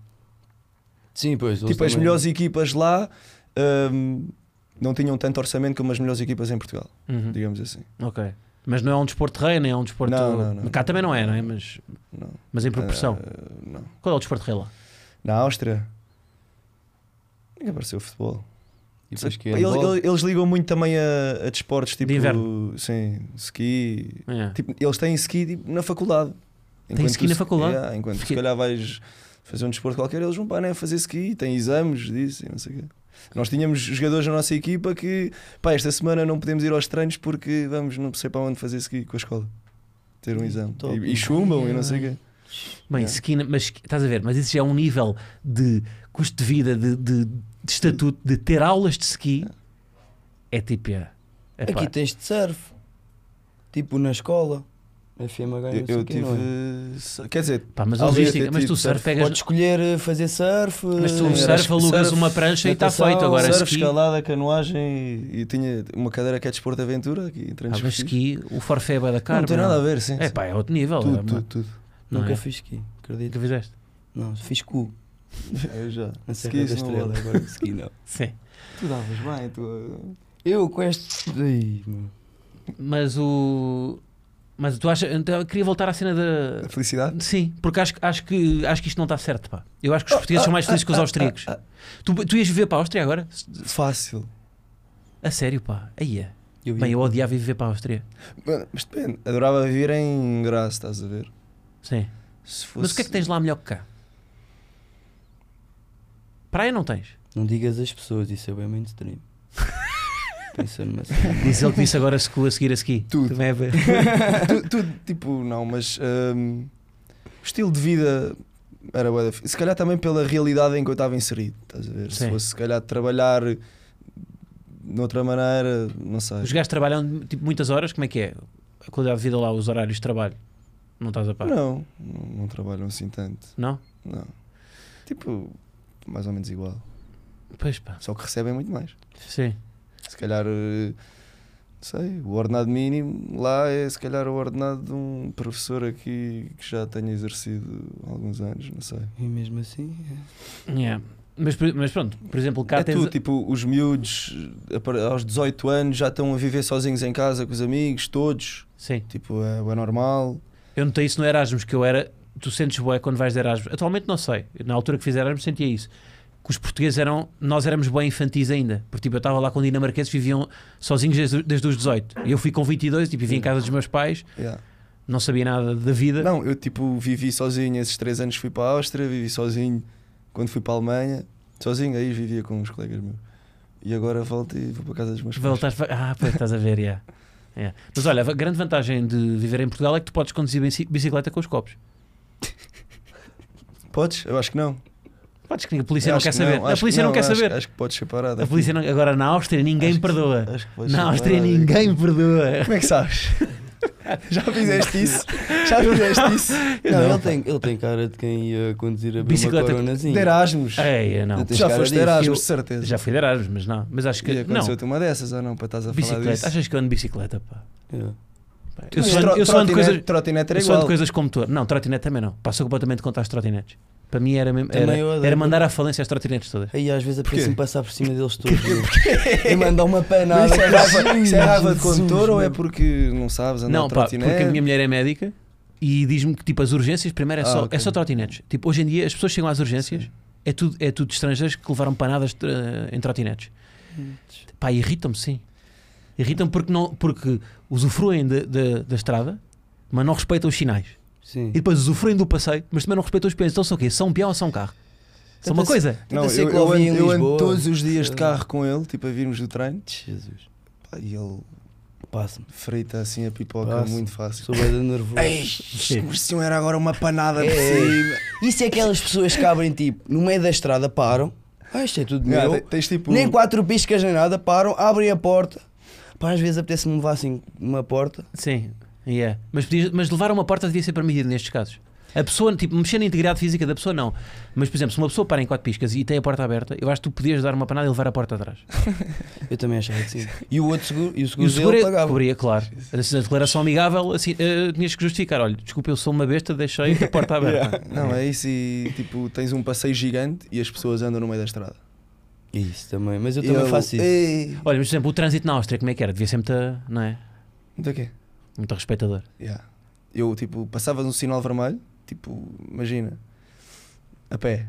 Sim, pois. Tipo, as também- melhores equipas lá hum, não tinham tanto orçamento como as melhores equipas em Portugal, Uhum. digamos assim. Ok. Mas não é um desporto rei, nem é um desporto. Não, não, não. Cá também não é, não é? Mas, Não. mas em proporção. Ah, não. Qual é o desporto rei lá? Na Áustria. Nunca apareceu o futebol. E depois que é Eles, eles- eles ligam muito também a, a desportos tipo. De inverno. Sim, ski. É. Tipo, eles têm ski tipo, na faculdade. ski tu na faculdade? Yeah, enquanto Porque- se calhar vais fazer um desporto qualquer, eles vão para né, fazer ski, têm exames disso e não sei o quê. Nós tínhamos jogadores na nossa equipa que, pá, esta semana não podemos ir aos treinos porque vamos não sei para onde fazer ski com a escola. Ter um exame. Top. E, e chumbam e não sei o quê. Bem, na- mas estás a ver? Mas isso já é um nível de custo de vida, de, de, de estatuto, de ter aulas de ski. É tipo. É, é pá, Aqui tens de surf. Tipo na escola. FMH, não Eu, eu não é? tive. Quer dizer, pá, mas mas tu tive surf surf. pegas. Podes escolher eh, fazer surf. Mas tu eh, surf, alugas surf, uma prancha e está natação, feito. Agora surf, ski. escalada, canoagem e, e tinha uma cadeira que é desporto de aventura aqui Ah, mas ski, o forfé é bué da cara. Não tem nada a ver, sim. É sim. pá, é outro nível. é, tudo, uma- tudo, tudo. não Nunca é? fiz ski, acredito. Nunca fizeste? Não, fiz cu. Eu já. Na Serra Ski, da Estrela, agora ski não. Sim. Tu davas bem, tu. Eu com este. Mas o. Mas tu achas. Então, eu queria voltar à cena da. A felicidade? Sim, porque acho, acho, que, acho que isto não está certo, pá. Eu acho que os portugueses são mais felizes que os austríacos. Ah, Tu, tu ias viver para a Áustria agora? Fácil. A sério, pá. Aí é. Eu Bem, eu odiava viver para a Áustria. Mano, Mas depende. Adorava viver em Graça, estás a ver? Sim. Se fosse... Mas o que é que tens lá melhor que cá? Praia não tens. Não digas as pessoas, isso é bem mainstream. Pensa numa Diz ele que disse agora se a seguir a ski. Tudo. Também é ver. Tu- Tudo, tipo, não, mas. hum, o estilo de vida era bué fi- Se calhar também pela realidade em que eu estava inserido, estás a ver? Sim. Se fosse, se calhar, trabalhar de outra maneira, não sei. Os gajos trabalham tipo, muitas horas, como é que é? A qualidade de vida lá, os horários de trabalho. Não estás a par? Não, não, não trabalham assim tanto. Não? Não. Tipo, mais ou menos igual. Pois pá. Só que recebem muito mais. Sim. Se calhar, eh, não sei, o ordenado mínimo lá é se calhar o ordenado de um professor aqui que já tenha exercido alguns anos, não sei. E mesmo assim. Yeah. Mas, mas pronto, por exemplo, cá é tens. tudo, tipo, os miúdos aos 18 anos já estão a viver sozinhos em casa com os amigos, todos. Sim. Tipo, é, é normal. Eu notei isso no Erasmus, que eu era. Tu sentes bué quando vais de Erasmus. Atualmente não sei. Na altura que fiz Erasmus sentia isso. Que os portugueses eram. Nós éramos bem infantis ainda. Porque tipo, eu estava lá com dinamarqueses que viviam sozinhos desde, desde os 18. E eu fui com 22, tipo, vivia em casa dos meus pais, Yeah. não sabia nada da vida. Não, eu tipo vivi sozinho esses 3 anos fui para a Áustria, vivi sozinho quando fui para a Alemanha, sozinho aí vivia com uns colegas meus. E agora volto e vou para casa dos meus pais. Voltaste para- Ah, pois estás a ver, yeah. Yeah. Mas olha, a grande vantagem de viver em Portugal é que tu podes conduzir bici- bicicleta com os copos. Podes? Eu acho que não. Podes que a polícia Eu não acho quer que saber. a acho polícia que não, quer acho- saber. Acho que podes ser parado. A polícia não... Agora na Áustria ninguém Acho que- perdoa. Acho que Na Áustria ninguém perdoa. Como é que sabes? Já fizeste isso? Já fizeste isso? Não, Não, ele, tem, ele tem cara de quem ia conduzir a Bicicleta-. De Erasmus. Ei, não. Eu já foste de. Erasmus, Eu- de certeza. Já fui de Erasmus, mas não. Mas acho que. E Não. aconteceu-te uma dessas ou não? Para estás a falar Bicicleta. disso? Achas que eu ando de bicicleta, pá? É. Eu tro- eu ando de coisas. Trotinete era Eu só ando de igual. coisas como tu. Não, trotinete também não. Passou completamente contra as trotinetes. Para mim era mesmo. Era, era mandar à falência as trotinetes todas. Aí às vezes apetece-me passar por cima deles todos. e mandar uma panada. Mas isso é raiva, isso é raiva de condutor ou é porque não sabes andar Não, de pá, trotinete? porque a minha mulher é médica e diz-me que tipo as urgências primeiro é Ah, só, ok. é só trotinetes. Tipo, hoje em dia as pessoas chegam às urgências, é tudo, é tudo estrangeiros que levaram panadas eh, em trotinetes. Pá, irritam-me sim. Irritam-me porque, não, porque usufruem de- de- da estrada, mas não respeitam os sinais. Sim. E depois usufruem do passeio, mas também não respeitam os peões. Então são o quê? São um peão ou são um carro? São uma coisa. Não, eu, eu, ando, eu ando todos os dias de Eh. carro com ele, tipo a virmos do treino. Jesus. Pá, e ele Passa-me. frita assim a pipoca Passa. muito fácil. Sou bem nervoso. Ei, mereciam era agora uma panada por É. cima. Isso é aquelas pessoas que abrem tipo no meio da estrada, param. Ah, isto é tudo Yeah, meu. te- tens tipo. Nem quatro piscas nem nada, param, abrem a porta. Pá, às vezes apetece-me levar assim uma porta. Sim, yeah. mas, podias- mas levar a uma porta devia ser permitido nestes casos. A pessoa, tipo, mexer na integridade física da pessoa, não. Mas, por exemplo, se uma pessoa para em quatro piscas e tem a porta aberta, eu acho que tu podias dar uma panada e levar a porta atrás. Eu também achava que sim. E o outro seguro, e o E seguro, o seguro dele é- pagava. cobria, claro. A declaração amigável, assim, eh, tinhas que justificar. Olha, desculpa, eu sou uma besta, deixei a porta aberta. Não, é isso e tipo, tens um passeio gigante e as pessoas andam no meio da estrada. Isso também, mas eu E também ele, faço isso. Ei, Olha, mas, por exemplo, o trânsito na Áustria, como é que era? Devia ser muito, não é? Então o quê? Muito respeitador. Yeah. Eu tipo, passava no sinal vermelho, tipo, imagina, a pé.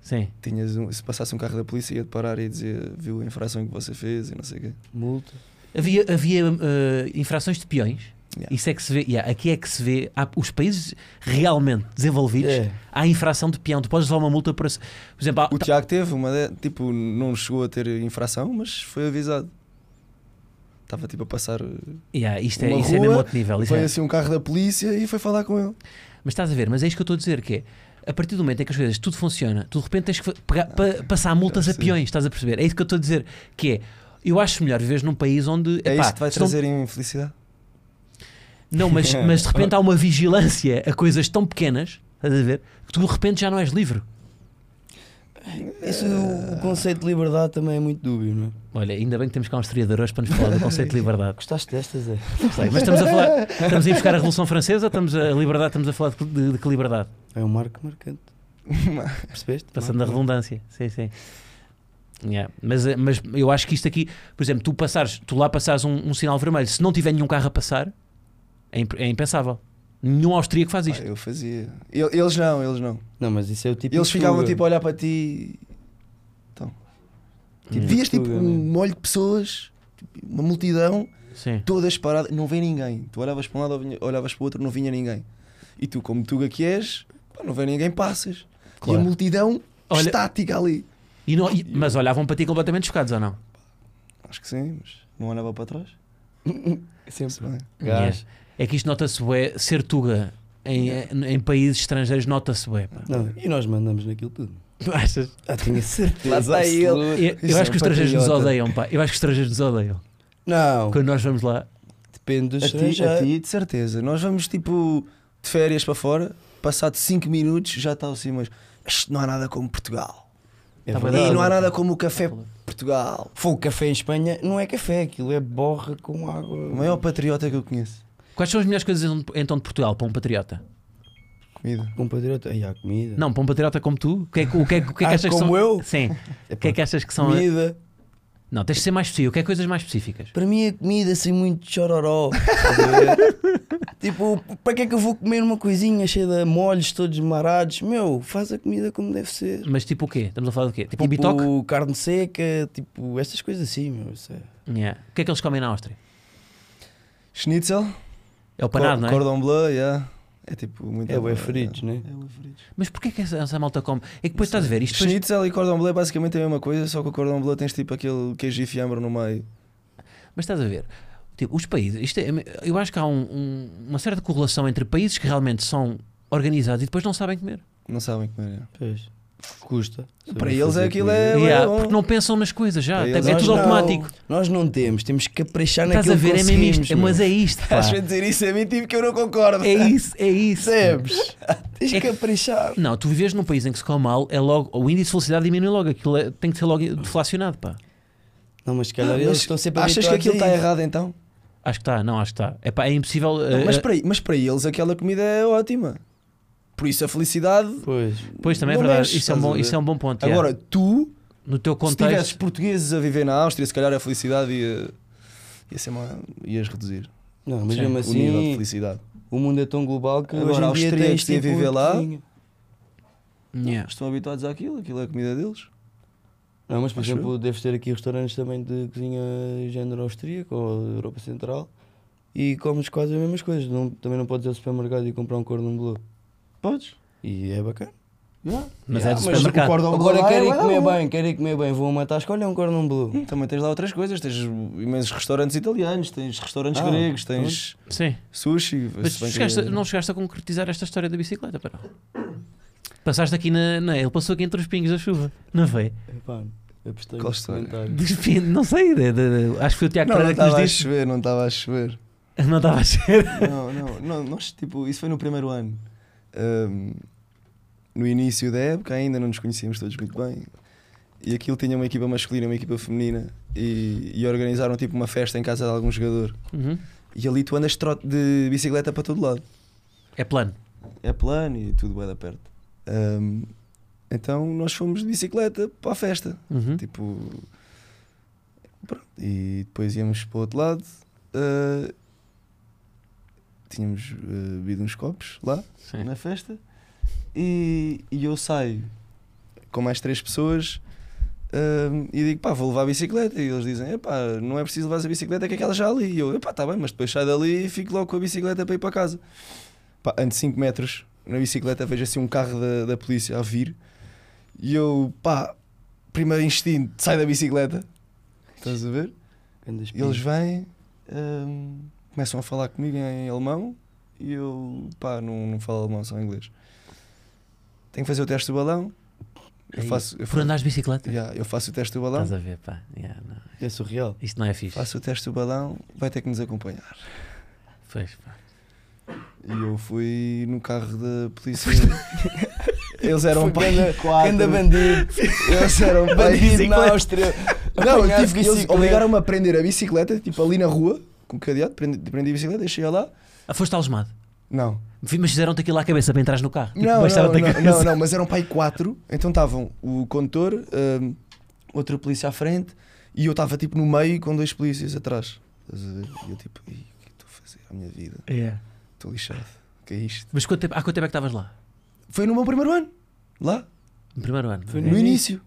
Sim. Tinhas um- se passasse um carro da polícia ia-te parar e dizer viu a infração que você fez e não sei o quê. Multa. Havia, havia eh, infrações de peões. Yeah. Isso é que se vê. yeah, aqui é que se vê. Há, os países realmente desenvolvidos, É. há infração de peão. Tu podes levar uma multa por. Por exemplo, há- O Tiago teve uma, tipo, não chegou a ter infração, mas foi avisado. Estava tipo a passar. Yeah, isto é, Uma isso é rua, mesmo outro nível. Foi é- assim um carro da polícia e foi falar com ele. Mas estás a ver, mas é isto que eu estou a dizer: que é a partir do momento em que as coisas tudo funciona, tu de repente tens que pegar- pa- passar multas a peões, estás a perceber? É isso que eu estou a dizer: que é. Eu acho melhor viveres num país onde. É epá, isso que vai trazer infelicidade? Não, mas, mas de repente há uma vigilância a coisas tão pequenas, estás a ver? Que tu de repente já não és livre. Isso, o conceito de liberdade também é muito dúbio, não é? Olha, ainda bem que temos cá um historiador hoje para nos falar do conceito de liberdade. Gostaste destas, é? Sei, mas estamos a falar, estamos a ir buscar a Revolução Francesa, estamos a liberdade, estamos a falar de, de- de que liberdade? É um marco marcante. Percebeste? Passando na Marco redundância. Sim, sim. Yeah. Mas, eh, mas eu acho que isto aqui, por exemplo, tu passares, tu lá passares um, um sinal vermelho, se não tiver nenhum carro a passar, é, imp- é impensável. Nenhum austríaco faz Ah, isto. eu fazia. El- Eles não, eles não. Não, mas isso é o tipo Eles de ficavam tipo a olhar para ti. Então. Tipo, Hum. vias tipo um né? molho de pessoas, tipo, uma multidão, Sim. todas paradas, não vê ninguém. Tu olhavas para um lado, olhavas para o outro, não vinha ninguém. E tu, como tuga que és, pá, não vê ninguém, passas. Claro. E a multidão Olha- estática ali. E não- e- mas olhavam para ti completamente chocados ou não? Acho que sim, mas não olhava para trás. Sempre. Se bem. Gás. É que isto nota-se bué, ser tuga em, em países estrangeiros nota-se bué. pá. Não, e nós mandamos naquilo tudo. Tu achas? Ah, tinha certeza. Lá está ele. absoluta. Eu, eu Isso é acho que os estrangeiros nos patriota. odeiam, pá. Eu acho que os estrangeiros nos odeiam. Não, Quando nós vamos lá. depende dos A ti, a estrangeiros. ti, de certeza. Nós vamos tipo de férias para fora, passado 5 minutos já está assim, mas isto não há nada como Portugal. É Tá bem, E não há nada como o café Portugal. Fogo, café em Espanha não é café, aquilo é borra com água. O maior patriota que eu conheço. Quais são as melhores coisas então de Portugal para um patriota? Comida. Compatriota. Aí há comida. Não, para um patriota como tu, o que é, que- o que, é, que- o que, é que Ah, achas que como são? eu? Sim. É O que é que achas que são? comida. Não, tens de ser mais específico. O que é coisas mais específicas? Para mim é comida assim muito chororó. a tipo, para que é que eu vou comer uma coisinha cheia de molhos todos marados? Meu, faz a comida como deve ser. Mas tipo o quê? Estamos a falar do quê? Tipo, um bitoque? Tipo, carne seca, tipo, estas coisas assim, meu. É... Yeah. O que é que eles comem na Áustria? Schnitzel. É o panado, não é? Cordon bleu, yeah. É tipo muito É o fritos, né? É o fritos. Mas porquê que essa, essa malta come? É que depois estás a ver isto depois... Schnitzel e cordon bleu é basicamente a mesma coisa, só que o cordon bleu tens tipo aquele queijo e fiambre no meio. Mas estás a ver? Tipo, os países, isto é- eu acho que há um- um- uma certa correlação entre países que realmente são organizados e depois não sabem comer. Não sabem comer. yeah. Pois. Custa. Para eles aquilo comida. é- Yeah, bom. porque não pensam nas coisas já. É, tudo não- automático. Nós não temos, temos que caprichar Estás naquilo a ver? que É mesmo isto. mas é isto. Estás a dizer isso a mim, tipo que eu não concordo. É isso, é isso. Percebes? Tens É que caprichar. Não, tu vives num país em que se come mal, é logo, o índice de felicidade diminui logo. Aquilo é- tem que ser logo deflacionado, pá. Não, mas se calhar Ah, eles estão sempre Achas que aquilo está errado então? Acho que está, não, acho que está. É, pá, é impossível. Não, mas, eh, para, mas para eles aquela comida é ótima. Por isso a felicidade. Pois. Pois também é verdade. mexe, isso, é um a bom, isso é um bom ponto. Agora, tu, no teu se tivesses contexto. portugueses a viver na Áustria, se calhar a felicidade ia, ia ser uma, ias reduzir Não, mas mesmo o nível de assim, felicidade. o mundo é tão global que Agora, hoje em dia austríacos tens que ia tipo viver lá. Yeah. Estão habituados àquilo, aquilo é a comida deles. Não, mas por Acho exemplo, deves ter aqui restaurantes também de cozinha género austríaco ou Europa Central e comes quase as mesmas coisas. Não, também não podes ir ao supermercado e comprar um cordon bleu. Podes? E é bacana. Mas Yeah, é supermercado. Agora lá é comer bem, querem comer bem, vou matar, escolha um cordão blue. Também tens lá outras coisas, tens imensos restaurantes italianos, tens restaurantes Ah, gregos, tens Sim. sushi. Mas se bem que- chegaste, não chegaste a concretizar esta história da bicicleta, para Passaste aqui na, na. Ele passou aqui entre os pingos da chuva. Não foi? Epá, apostei Qual comentário. Não sei. de- de- de- acho que foi o Tiago Não, não Pereira que nos estava a chover, não estava a chover. Não estava a ser. não, não, não, nós, tipo, isso foi no primeiro ano. Ahm, no início da época ainda não nos conhecíamos todos muito bem. E aquilo tinha uma equipa masculina e uma equipa feminina. E, e organizaram tipo uma festa em casa de algum jogador. Uhum. E ali tu andas de bicicleta para todo lado. É plano. É plano e tudo vai da perto. Ahm, então nós fomos de bicicleta para a festa. Uhum. Tipo. pronto. E depois íamos para o outro lado. ah, tínhamos ah, bebido uns copos lá Sim. na festa. E, e eu saio com mais três pessoas ah, e digo, pá, vou levar a bicicleta. E eles dizem, epá, não é preciso levar a bicicleta, que aquela já ali. E eu, epá, tá bem, mas depois saio dali e fico logo com a bicicleta para ir para casa. Pá, ando 5 metros na bicicleta, vejo assim um carro da, da polícia a vir. E eu, pá, primeiro instinto, sai da bicicleta. Estás a ver? E eles vêm, hum, começam a falar comigo em alemão e eu, pá, não, não falo alemão, só inglês. Tenho que fazer o teste do balão. Eu Aí, faço, eu Por faço, andares de bicicleta? Yeah, eu faço o teste do balão. Estás a ver, pá. Yeah, não. É surreal. Isto não é fixe. Faço o teste do balão, vai ter que nos acompanhar. Pois, pá. E eu fui no carro da polícia. Eles eram pai ganda- bandido. Eles eram pai Bandido na Áustria. Não, Apanhar tipo, eles bicicleta. obrigaram-me a prender a bicicleta, tipo ali na rua, com o cadeado, prendi, prendi a bicicleta, deixei lá. Ah, foste algemado. Não. Mas fizeram-te aquilo à cabeça para entrares no carro. Tipo, Não, não, não, não, não, mas eram pai quatro, então estavam o condutor, outra polícia à frente e eu estava tipo no meio com dois polícias atrás. E eu tipo, "Ih, o que estou a fazer à minha vida? Yeah. Estou lixado. O que é isto? Mas quanto tempo, há quanto tempo é que estavas lá? Foi no meu primeiro ano, lá, No primeiro ano. Foi no, No início.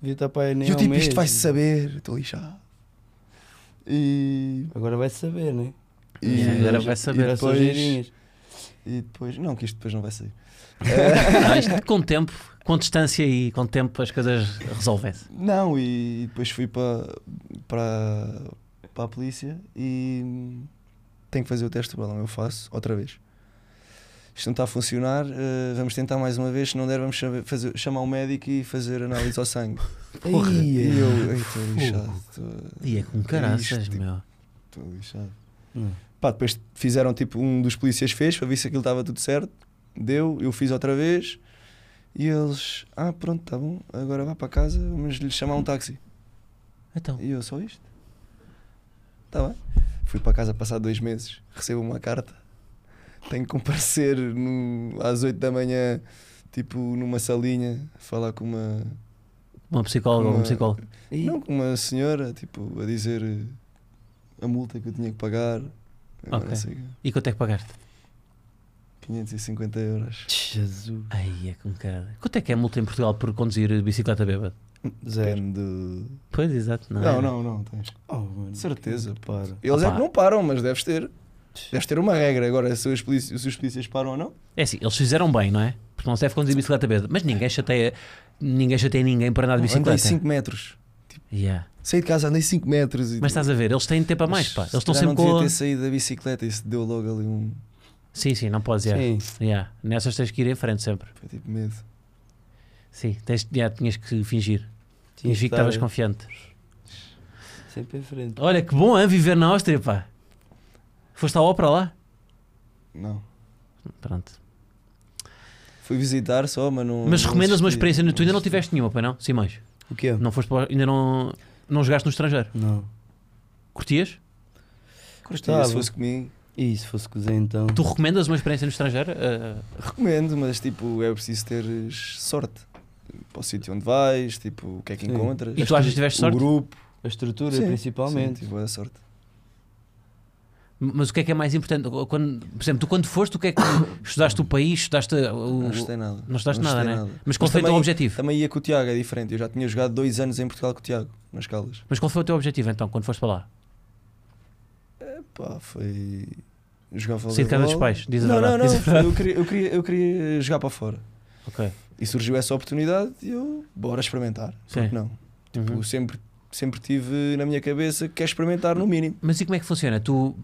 Devia estar para aí nem E eu um tipo, isto vai-se saber, estou lixado. E, Agora vai saber, né? e, Yeah, agora vai saber. E depois, sujeirinhas. e depois, não, que isto depois não vai sair. Não, isto com tempo, com distância e com tempo as coisas resolvem-se. Não, e depois fui para, para, para a polícia e tenho que fazer o teste do balão. Eu faço outra vez. Isto não está a funcionar, eh, vamos tentar mais uma vez. Se não der, vamos fazer- chamar um médico e fazer análise ao sangue. Porra. E eu, estou lixado, estou E é com caraças, tipo, meu. estou lixado. Hum. Pá, depois fizeram tipo, um dos polícias fez para ver se aquilo estava tudo certo. Deu, eu fiz outra vez. E eles, ah, pronto, tá bom, agora vá para casa, vamos lhe chamar um táxi. Então, E eu, só isto? Tá bem. Fui para casa passar dois meses, recebo uma carta. Tenho que comparecer no, às 8 da manhã, tipo numa salinha, falar com uma. uma psicóloga ou um Uma- psicólogo. E- Não, com uma senhora, tipo, a dizer eh, a multa que eu tinha que pagar. Ok. sei, E quanto é que pagaste? 550 euros. Jesus. Ai, é com cara. Quanto é que é a multa em Portugal por conduzir bicicleta bêbada? Zero. Do. Pois, exato. Não, Não, é? não, não, tens. Oh, mano. Certeza. Para. Eles é Opa. que não param, mas deves ter. Deves ter uma regra. Agora, se os polícias, se os polícias param ou não. É assim, eles fizeram bem, não é? Porque não se deve conduzir bicicleta bêbada. Mas ninguém chateia, ninguém chateia ninguém para andar de Andei bicicleta. 5 metros. Yeah. Saí de casa, andei 5 metros. E Mas estás a ver, eles têm tempo a mais, pá. se Eles estão sempre não com. devia ter saído da bicicleta. Isso deu logo ali um. Sim, sim, não podes. Yeah. Sim. Yeah. Nessas tens que ir em frente sempre. Foi tipo medo. Sim, tens, yeah, tinhas que fingir. Tinha Tinhas que estavas confiante. Sempre em frente. Olha que bom, hein, viver na Áustria, pá. Foste à ópera lá? Não. Pronto. Fui visitar só, mas não. Mas não recomendas uma assisti. experiência. Tu ainda não tiveste nenhuma, pai não? Simões. O quê? Não foste para, ainda não, não jogaste no estrangeiro. Não. Curtias? Curtia, Gostava. se fosse comigo. E se fosse cozer então? Tu recomendas uma experiência no estrangeiro? Ah, Recomendo, mas tipo, é preciso teres sorte. Para o sítio onde vais, tipo, o que é que Sim. encontras. e tu achas que tiveste o sorte? grupo. A estrutura, Sim, principalmente. Sim, tive boa sorte. Mas o que é que é mais importante? Quando, por exemplo, tu quando foste, o que é que estudaste o país? Estudaste o, Não gostei nada. não estudaste nada, gostei né? Mas qual foi o teu também- objetivo? Também ia com o Tiago, é diferente. Eu já tinha jogado dois anos em Portugal com o Tiago, nas Caldas. Mas qual foi o teu objetivo então, quando foste para lá? Pá, foi. Jogar Sair de casa dos voleibol. pais, diz a não, verdade. não, não. verdade. Eu queria, eu, queria, eu queria jogar para fora. Ok. E surgiu essa oportunidade e eu, bora experimentar. Sim. Porque não? Tipo, Uhum. sempre, sempre tive na minha cabeça que quer experimentar no mínimo. Mas e como é que funciona? Tu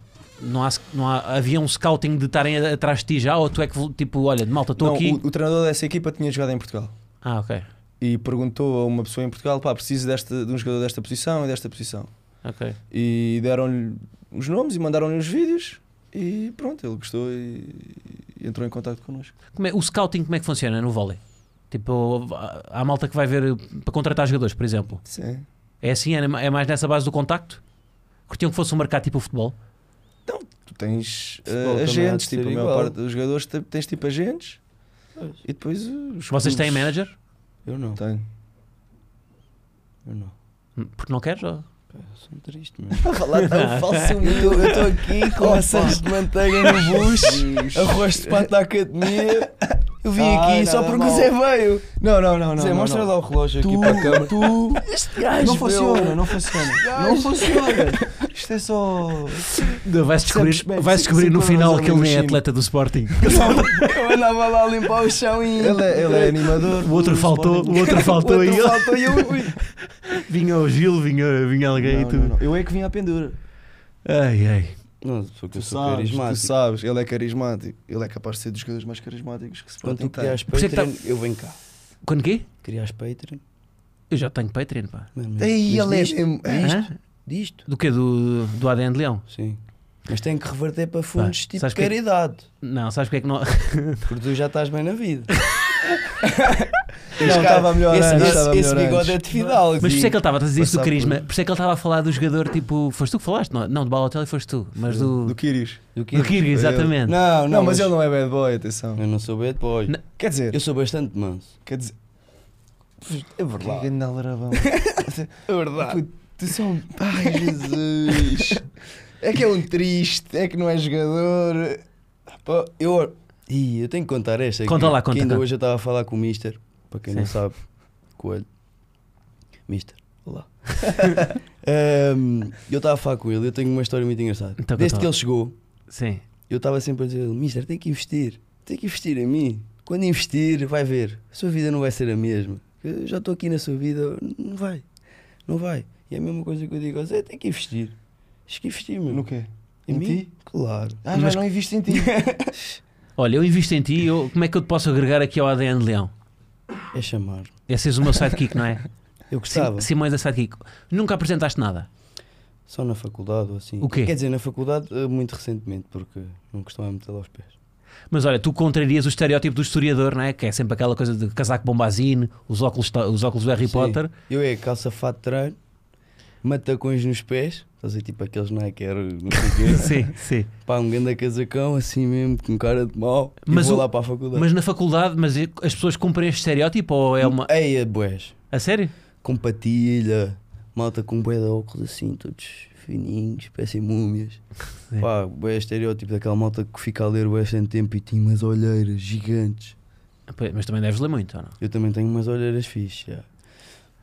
não há, não há havia um scouting de estarem atrás de ti já ou tu é que tipo, olha, malta, estou aqui. O, o treinador dessa equipa tinha jogado em Portugal. Ah, ok. E perguntou a uma pessoa em Portugal: pá, preciso desta, de um jogador desta posição e desta posição. Ok. E deram-lhe os nomes e mandaram-lhe os vídeos. E pronto, ele gostou e, e entrou em contato connosco. Como é- o scouting como é que funciona no vôlei? Tipo, há- malta que vai ver para contratar jogadores, por exemplo. Sim. É assim? É é mais nessa base do contacto? Curtiam que fosse um mercado tipo futebol? Tu tens de agentes, tipo, a maior igual. parte dos jogadores te- tens tipo agentes Pois. e depois os Vocês têm clubes- manager? Eu não, Tenho. eu não. Porque não queres? ou? Sou triste, mano. Falar tão falso Eu estou aqui com maçãs de manteiga no bucho, arroz de pato da academia. Eu vim Ai, aqui só porque o. Zé veio. Não, não, não, não. Zé, não, mostra não. lá o relógio aqui Tu, para a câmara. tu, Este gajo, não funciona, não funciona. Não funciona. Isto é só. Vais descobrir, vais descobrir no final que ele nem é atleta do Sporting. Eu andava lá a limpar o chão e. Ele é, ele é animador. O outro faltou, o outro faltou e Outro ele- faltou e eu. ui. vinha o Gil, vinha, vinha alguém e tudo. não, não. Eu é que vim à pendura. Ai, ai. Não, porque eu Tu sou sabes, tu sabes, ele é carismático. Ele é capaz de ser dos jogadores mais carismáticos que se Quando pode tu crias isso é que Patreon, eu venho cá. Quando quê? Crias Patreon. Eu já tenho Patreon, pá. Ei, ele é disto, mesmo- disto. Do quê? Do, do ADN de Leão? Sim. Mas tem que reverter para fundos tipo sabes que- caridade. Não, sabes porque é que não. Porque tu já estás bem na vida. Não, estava melhor esse, antes, esse, esse melhor bigode antes. é de Fidal. Mas por isso é que ele estava a dizer isso do carisma. por- Por isso é que ele estava a falar do jogador tipo. Foste tu que falaste? Não, não do Balotelli foste tu. Mas do. Do Kyrgios. Do Do Kirga, exatamente. Não, não, Não, mas ele não é bad boy, atenção. Eu não sou bad boy. Não. Quer dizer, Eu sou bastante manso. quer dizer. É Que grande aldrabão. É verdade. Tu só. Ai, Jesus. É que é um triste, é que não é jogador. Pá, eu, Ih, eu tenho que contar esta. Conta que, lá, conta, Que ainda conta. hoje eu estava a falar com o Mister. Para quem não Sim. sabe, Coelho. Mister, olá. Ahm, eu estava a falar com ele. Eu tenho uma história muito engraçada. Então, Desde que ele chegou, Sim. eu estava sempre a dizer: Mister, tem que investir. Tem que investir em mim. Quando investir, vai ver. A sua vida não vai ser a mesma. Eu já estou aqui na sua vida. Não vai. Não vai. E é a mesma coisa que eu digo: Zé, tem que investir. Tens que investir, meu. No quê? Em, Em mim? ti? Claro. Ah, Mas- já não investe em ti. Olha, eu invisto em ti. Eu, como é que eu te posso agregar aqui ao ADN de Leão? É chamar. É seres o meu sidekick, não é? Eu gostava. Sim, Simões é sidekick. Nunca apresentaste nada. Só na faculdade ou assim. O quê? Quer dizer, na faculdade eh, muito recentemente, porque não costumava meter lá aos pés. Mas olha, tu contrarias o estereótipo do historiador, não é? Que é sempre aquela coisa de casaco bombazine, os óculos, os óculos do Harry Sim. Potter. Eu é calça fato de treino, matacões nos pés, estás a ver, tipo aqueles Nike Air, não sei o quê. sim, sim. Pá, um grande casacão, assim mesmo, com cara de mau, e Mas vou o- lá para a faculdade. Mas na faculdade, mas é- as pessoas cumprem este estereótipo ou é uma. Ei, boés, A sério? com patilha, malta com bué de óculos assim, todos fininhos, parecem múmias. Sim. Pá, bué estereótipo daquela malta que fica a ler bué sem tempo e tinha umas olheiras gigantes. Pois, Mas também deves ler muito, ou não? Eu também tenho umas olheiras fixes, já.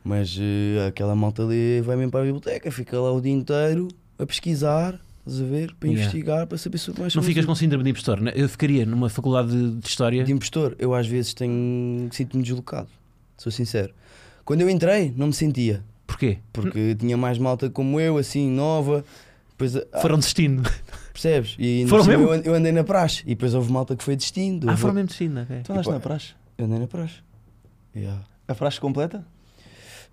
Mas eh, aquela malta ali vai mesmo para a biblioteca, fica lá o dia inteiro a pesquisar, estás a ver, para Yeah. investigar, para saber sobre mais Não ficas com síndrome de impostor? né? Eu ficaria numa faculdade de, de História. de impostor. Eu às vezes tenho sinto-me deslocado, sou sincero. Quando eu entrei, não me sentia, Porquê? porque tinha mais malta como eu, assim, nova. Depois, ah, Foram destino. percebes? E Foram mesmo? eu eu andei na praxe e depois houve malta que foi destino. Ah, foram mesmo destino, ok. Tu andaste na praxe? Eu andei na praxe. Yeah. A praxe completa?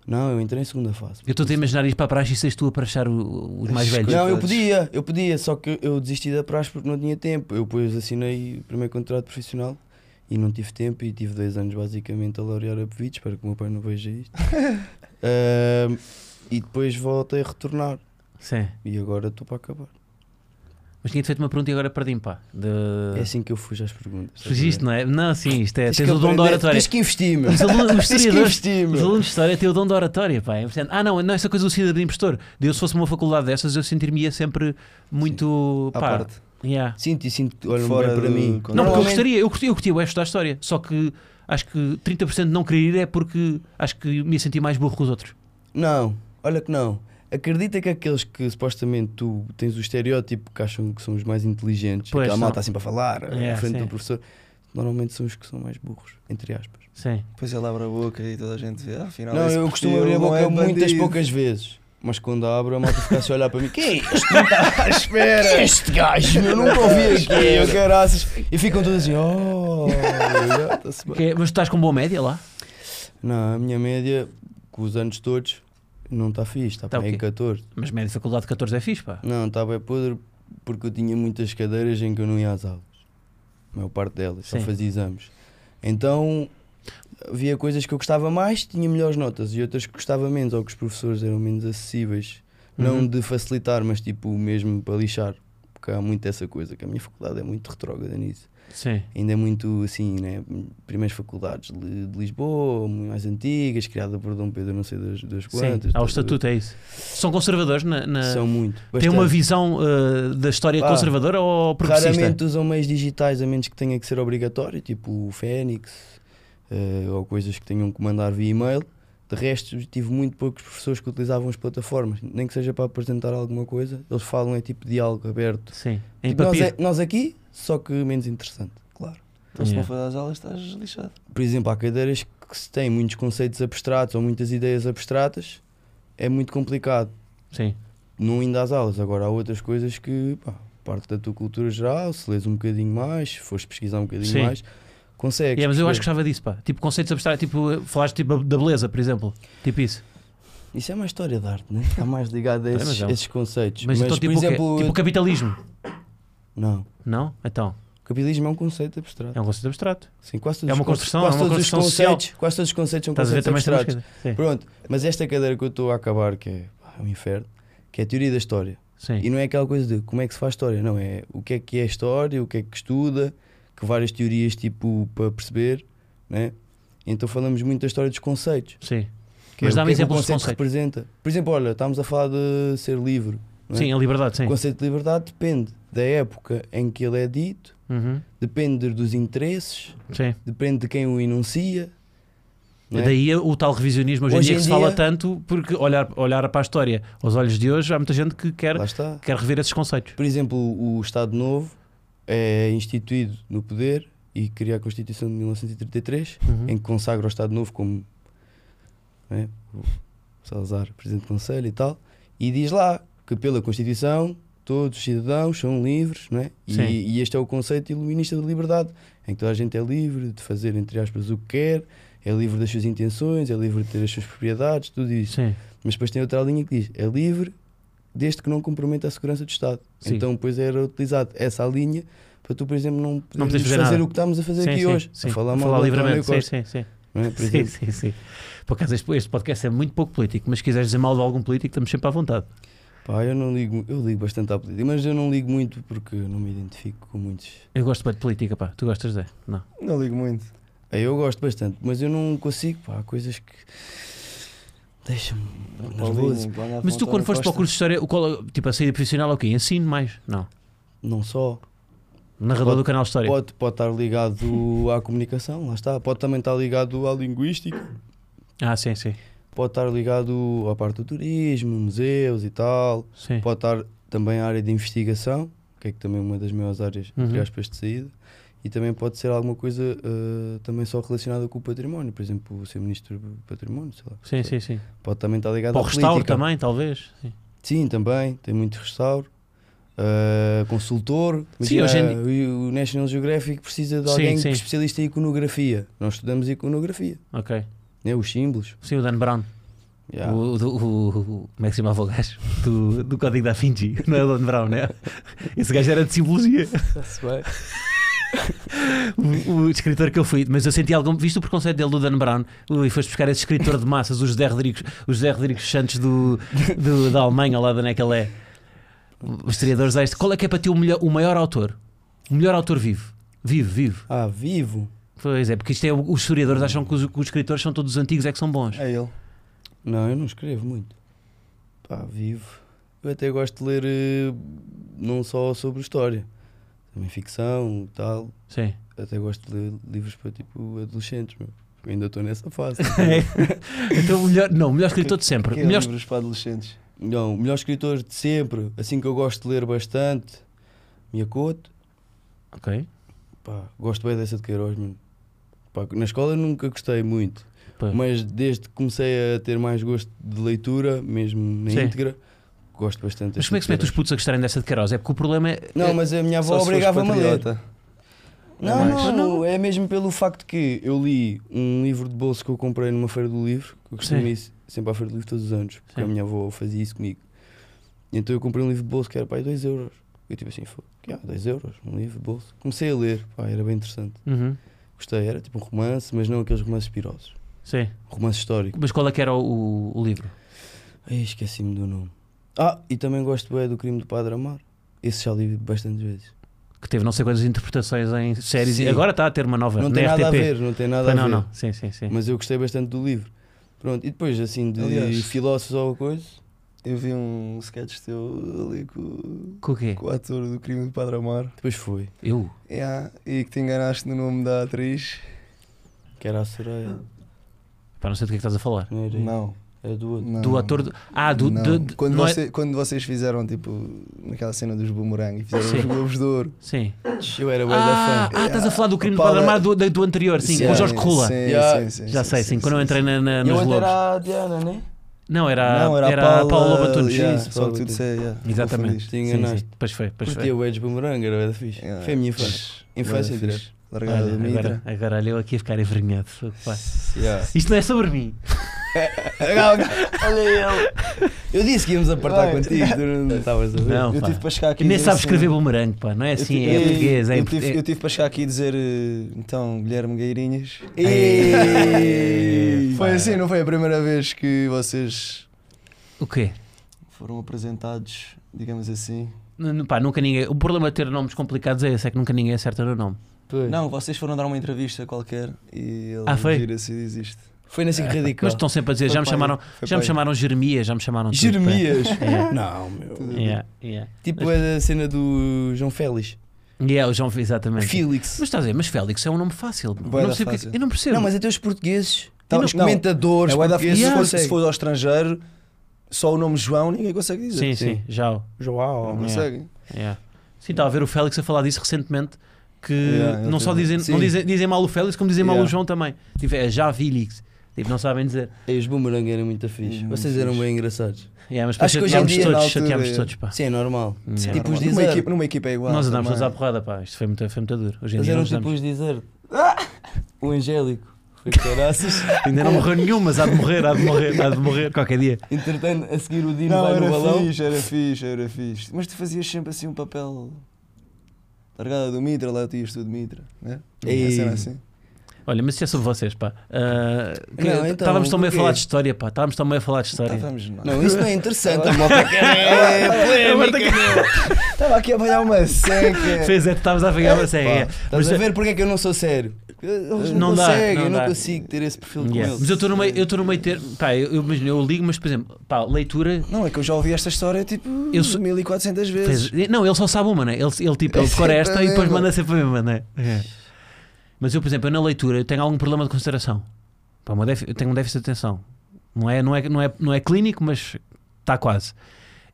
Não, eu entrei em segunda fase. Eu estou a imaginar ir para a praxe e seres tu a praxar os mais velhos. Não, eu podia, eu podia, só que eu desisti da praxe porque não tinha tempo. Eu depois assinei o primeiro contrato profissional e não tive tempo e tive dois anos basicamente a laurear a Pevite, espero que o meu pai não veja isto. Ahm, e depois voltei a retornar Sim. e agora estou para acabar. Mas tinha-te feito uma pergunta e agora perdi-me, pá. De... É assim que eu fujo às perguntas. Fugiste, não é? Não, sim, isto é. Tens Tens o dom da oratória. Tens que investir, meu. Os, alunos, os Tens que historiadores, investir, os alunos de história têm o dom da oratória, pá. É. Ah, não, não, essa coisa do cidadão de impostor. De Eu, se fosse uma faculdade dessas, eu sentir-me sempre muito. À pá, parte. yeah. Sinto e sinto, olha, Fora para mim. Não, porque eu gostaria, eu curti, eu curti o estudar história. Só que acho que 30% de não querer ir é porque acho que me ia sentir mais burro que os outros. Não, olha que não. Acredita que aqueles que supostamente tu tens o estereótipo que acham que são os mais inteligentes, Pois, aquela malta assim para falar, É, à frente sim. do professor, normalmente são os que são mais burros, entre aspas. Sim. Depois ele abre a boca e toda a gente vê. Ah, afinal, Não, eu costumo abrir a boca é muitas poucas vezes. Mas quando abro, a malta fica assim a olhar para mim: Quem é este? Não está à espera! Este gajo, eu nunca ouvi aqui, eu caraças. E ficam todos assim: Oh, já. Que- mas tu estás com boa média lá? Não, a minha média, com os anos todos, não está fixe, está Tá o em quê? 14. Mas média de faculdade de 14 é fixe, pá. Não, está bem podre porque eu tinha muitas cadeiras em que eu não ia às aulas. A maior parte delas, só Sim. fazia exames. Então havia coisas que eu gostava mais, tinha melhores notas, e outras que gostava menos, ou que os professores eram menos acessíveis. Não Uhum. de facilitar, mas tipo mesmo para lixar. Porque há muito essa coisa, que a minha faculdade é muito retrógrada nisso. Sim. Ainda muito assim, né? Primeiras faculdades de de Lisboa, mais antigas, criada por Dom Pedro, não sei das, das Sim. quantas. Há o estás a ver? estatuto, é isso. São conservadores na. na- São muito. Tem uma bastante. visão uh, da história Pá, conservadora ou progressista? Raramente usam meios digitais, a menos que tenha que ser obrigatório, tipo o Fênix, eh, ou coisas que tenham que mandar via e-mail. De resto, tive muito poucos professores que utilizavam as plataformas, nem que seja para apresentar alguma coisa. Eles falam é tipo diálogo aberto. Sim. Em Tipo, nós, é- nós aqui, só que menos interessante, claro. Então, se não for às aulas, estás lixado. Por exemplo, há cadeiras que se têm muitos conceitos abstratos ou muitas ideias abstratas, é muito complicado. Sim. não indo às aulas. Agora há outras coisas que, pá, parte da tua cultura geral, se lês um bocadinho mais, se fores pesquisar um bocadinho Sim. mais, consegues. É, mas eu acho que gostava disso, pá. Tipo, conceitos abstratos, tipo, falaste tipo, da beleza, por exemplo. Tipo isso. Isso é uma história de arte, né? Está mais ligado a É, esses, mas é um- esses conceitos. Mas, então, por tipo, o quê? exemplo, tipo capitalismo. Não. Não? Então. O capitalismo é um conceito abstrato. É um conceito abstrato. Sim, quase todos é uma construção, quase é uma todos os construção social. conceitos, Quase todos os conceitos são Estás a ver conceitos abstratos. Sim. Pronto, mas esta cadeira que eu estou a acabar, que é, é um inferno, que é a teoria da história. Sim. E não é aquela coisa de como é que se faz história, não. É o que é que é história, o que é que estuda, que várias teorias tipo para perceber, né? Então falamos muito da história dos conceitos. Sim. Que Mas é, dá-me o que é de conceito conceitos. representa. Por exemplo, olha, estamos a falar de ser livre. É? Sim, a liberdade, sim. O conceito de liberdade depende da época em que ele é dito, Uhum. depende dos interesses, Sim. depende de quem o enuncia. é? Daí o tal revisionismo hoje, em Hoje dia em que se fala dia- tanto, porque olhar, olhar para a história aos olhos de hoje, há muita gente que quer, quer rever esses conceitos. Por exemplo, o Estado Novo é instituído no poder e cria a Constituição de 1933, Uhum. em que consagra o Estado Novo como né, o Salazar, Presidente do Conselho e tal, e diz lá que pela Constituição todos os cidadãos são livres, não é? E, Sim. e este é o conceito iluminista da liberdade, em que toda a gente é livre de fazer, entre aspas, o que quer, é livre das suas intenções, é livre de ter as suas propriedades, tudo isso. Sim. Mas depois tem outra linha que diz: é livre desde que não comprometa a segurança do Estado. Sim. Então, depois era utilizado essa linha para tu, por exemplo, não Não poderes podes fazer fazer o que estamos a fazer sim, aqui sim, hoje. sim. A falar Falar, mal livremente. Sim, sim, sim. não é? Por Sim, sim, sim. Por acaso, este podcast é muito pouco político, mas se quiseres dizer mal de algum político, estamos sempre à vontade. Pá, eu não ligo, eu ligo bastante à política, mas eu não ligo muito porque não me identifico com muitos. Eu gosto bem de política, pá. Tu gostas de? Não. Não ligo muito. É, Eu gosto bastante, mas eu não consigo, pá, há coisas que deixam-me nervoso. Mas tu, quando foste para o curso de História, o qual, tipo, a saída profissional é o quê? Ensino mais? Não. Não só. Narrador Pode- do canal História. Pode, pode estar ligado à comunicação, lá está. Pode também estar ligado à linguística. Ah, sim, sim. Pode estar ligado à parte do turismo, museus e tal. sim. Pode estar também à área de investigação, que é que também é uma das maiores áreas, entre Uhum. aspas, de saída. E também pode ser alguma coisa eh, também só relacionada com o património. Por exemplo, ser ministro do património, sei lá. Sim, sim, sim. Pode também estar ligado Para o à restauro política. também, talvez. Sim. Sim, também. Tem muito restauro. Eh, consultor. Sim, hoje o o National Geographic precisa de alguém sim. que é especialista em iconografia. Nós estudamos iconografia. Ok. Né? Os símbolos. Sim, o Dan Brown. Yeah. O, o, o, como é que se chamava o gajo? Do, do Código da Vinci. Não é o Dan Brown, né? Esse gajo era de simbologia. O, o escritor que eu fui, mas eu senti algum. Visto o preconceito dele do Dan Brown, ui, foste buscar esse escritor de massas, o José Rodrigues, o José Rodrigues Santos do, do- da Alemanha, lá de onde é que ele é. Os historiadores. Qual é que é para ti o, melhor, o maior autor? O melhor autor vivo? Vivo, vivo. Ah, vivo? Pois é, porque isto é. Os historiadores acham que os, que os escritores são todos antigos, é que são bons. É ele. Não, eu não escrevo muito. Pá, vivo. Eu até gosto de ler eh, não só sobre história, também ficção e tal. Sim. Até gosto de ler livros para tipo adolescentes, meu. Eu ainda estou nessa fase. então, o melhor, não, o melhor escritor de sempre. Que é melhor, livros para adolescentes. não, o melhor escritor de sempre, assim que eu gosto de ler bastante, Miyakoto. ok. pá, gosto bem dessa de Queiroz, mano. Pá, na escola nunca gostei muito, Pá. mas desde que comecei a ter mais gosto de leitura, mesmo na Sim. íntegra, gosto bastante Mas como é que se mete os putos a gostarem dessa de Queiroz? É porque o problema é. Não, mas a minha avó obrigava-me a ler. Não, É não, não, é mesmo pelo facto que eu li um livro de bolso que eu comprei numa feira do livro, que eu costumo ir sempre à feira do livro todos os anos, porque Sim. a minha avó fazia isso comigo. Então eu comprei um livro de bolso que era para aí 2 euros. Eu tipo assim, foi, 2 euros, um livro de bolso. Comecei a ler, pá, era bem interessante. Uhum. Gostei, era tipo um romance, mas não aqueles romances pirosos. Sim. Um romance histórico. Mas qual é que era o, o livro? Ai, esqueci-me do nome. Ah, e também gosto bem do crime do Padre Amar. Esse já li bastantes vezes. Que teve não sei quantas interpretações em séries e Sim. agora está a ter uma nova Não na tem nada a RTP. ver, não tem nada a não, ver. não. Sim, sim, sim. Mas eu gostei bastante do livro. Pronto, e depois assim de Aliás- filósofos ou coisa. Eu vi um sketch teu ali com, Com o quê? com o ator do crime do Padre Amar. Depois foi. Eu? Yeah, e que te enganaste no nome da atriz. Que era a Soraya. Pá, não sei do que é que estás a falar. Não era? Não. Era do outro. não. Do ator. Do... Ah, do. Não. do- do- quando, não é- você- quando vocês fizeram, tipo, naquela cena dos boomerang e fizeram Sim. os globos de ouro. Sim. Eu era bué Ah, da fã. ah, estás a falar do crime do Padre Amar do, do, do anterior, sim, com o Sim, Jorge Corrula. Sim, Yeah. sim, sim, Já sim, sei, sim. Quando eu entrei na, na, nos eu Lobos. era a Diana, né? Não, era, Não, era, era a Paula, Batunes. yeah, Isso, Paula Batunes. disse, yeah, Exatamente. Te Sim, sim. Pois foi, pois Curtia foi. o Edge Boomerang, era da fixe. Yeah. Foi a minha infância. Infância, direto. Largada Olha, do Mitra. agora, agora olha eu aqui a ficar envergonhado. Yeah. Isto não é sobre mim. Olha ele. Eu disse que íamos apartar Vai. contigo, tu não estavas a ver. Não, Eu pá. tive para chegar aqui E nem sabes assim- escrever bumerangue, pá. Não é Eu assim, tive- é português. É, eu, em- tive, é- eu tive para chegar aqui e dizer eh, então Guilherme Gueirinhas. Ei, Foi assim, não foi a primeira vez que vocês O quê? foram apresentados, digamos assim. N- n- Pá, nunca ninguém. O problema de ter nomes complicados é esse, é que nunca ninguém acerta no nome. Pois. Não, vocês foram dar uma entrevista qualquer e ele Ah, foi? vira-se e diz isto. Foi nesse radical. Mas estão sempre a dizer, Foi já me pai, chamaram, já me pai. chamaram Jeremias, já me chamaram tudo. Jeremias? É. Não, meu. Yeah, yeah. Tipo é a cena do João Félix. Yeah, o João, exatamente. Félix. Mas estás a ver, mas Félix é um nome fácil. Não, porque- fácil. eu não percebo. Não, mas até os portugueses. Tá, os não, comentadores É portugueses se, Yeah. for, se for ao estrangeiro, só o nome João ninguém consegue dizer. sim, sim, sim. já. o- João. Não Yeah. conseguem. Yeah. Sim, estava a ver o Félix a falar disso recentemente. Que não só dizem, não dizem, dizem mal o Félix, como dizem mal o. João também. Tipo, é já Félix. Tipo, não sabem dizer. E os boomerang eram muito fixe. Muito Vocês eram fixe. bem engraçados. Yeah, mas Acho que hoje em chateámos dia, todos, chateámos é- todos, pá. Sim, é normal. Yeah. Tipo os numa, dizer. equipa, numa equipa é igual. Nós andámos todos à porrada, pá. Isto foi muito, foi muito duro. Hoje em Eles dia eram tipo os dizer. O Angélico. Foi caraças. Ainda não morreu nenhum, mas há de morrer, há de morrer, há de morrer qualquer dia. Entretanto, a seguir o Dino Não, vai era no balão. fixe, era fixe, era fixe. Mas tu fazias sempre assim um papel. Largada do Mitra, lá tu ias tu de Mitra, né? Cena assim. Olha, mas isso é sobre vocês, pá. Que- Não, então, estávamos tão bem a falar de história, pá. Estávamos tão bem a falar de história. Estávamos não. Não, isso não é interessante. A malta quer é polémica. Estava aqui a apanhar uma seca. Fez é que estavas a pegar uma série. é. Estás a ver porque é que eu não sou sério? Eles não, Não dá, conseguem, não eu não dá. consigo ter esse perfil com Yeah. eles. Mas eu estou no meio, eu estou no meio ter, pá, eu, eu imagino, eu ligo, mas por exemplo, pá, leitura, Não, é que eu já ouvi esta história tipo Eu sou- 1400 vezes. fez- não, ele só sabe uma, né? Ele, ele tipo, ele É decora esta e depois manda sempre a mesma, né? É. Mas eu, por exemplo, eu na leitura eu tenho algum problema de consideração. Pá, eu tenho um déficit de atenção. Não é, não é, não é, não é clínico, mas está quase.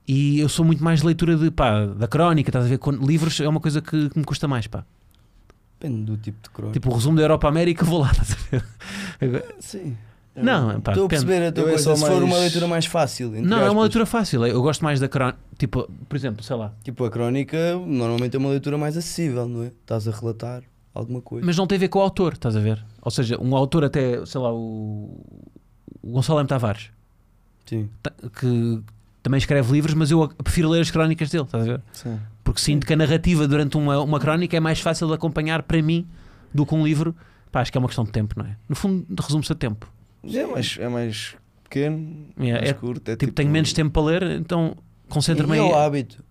E eu sou muito mais de leitura de, pá, da crónica, estás a ver? Livros é uma coisa que, que me custa mais, pá. Depende do tipo de crónica. Tipo, o resumo da Europa América, vou lá, estás a ver? Sim. Não, pá, Estou a perceber a tua Eu é coisa. Se for mais- uma leitura mais fácil. entre Não, é uma aspas. leitura fácil. Eu gosto mais da crónica. Tipo, por exemplo, sei lá. Tipo, a crónica normalmente é uma leitura mais acessível, não é? Estás a relatar alguma coisa. Mas não tem a ver com o autor, estás a ver? Ou seja, um autor até, sei lá, o, o Gonçalo M. Tavares, Sim. que também escreve livros, mas eu prefiro ler as crónicas dele, estás a ver? Sim. Porque sinto que a narrativa durante uma, uma crónica é mais fácil de acompanhar para mim do que um livro. Pá, acho que é uma questão de tempo, não é? No fundo, resume-se a tempo. É mais, é mais pequeno, É, mais é- curto. É tipo, tenho menos tempo para ler, então concentra-me E é o hábito.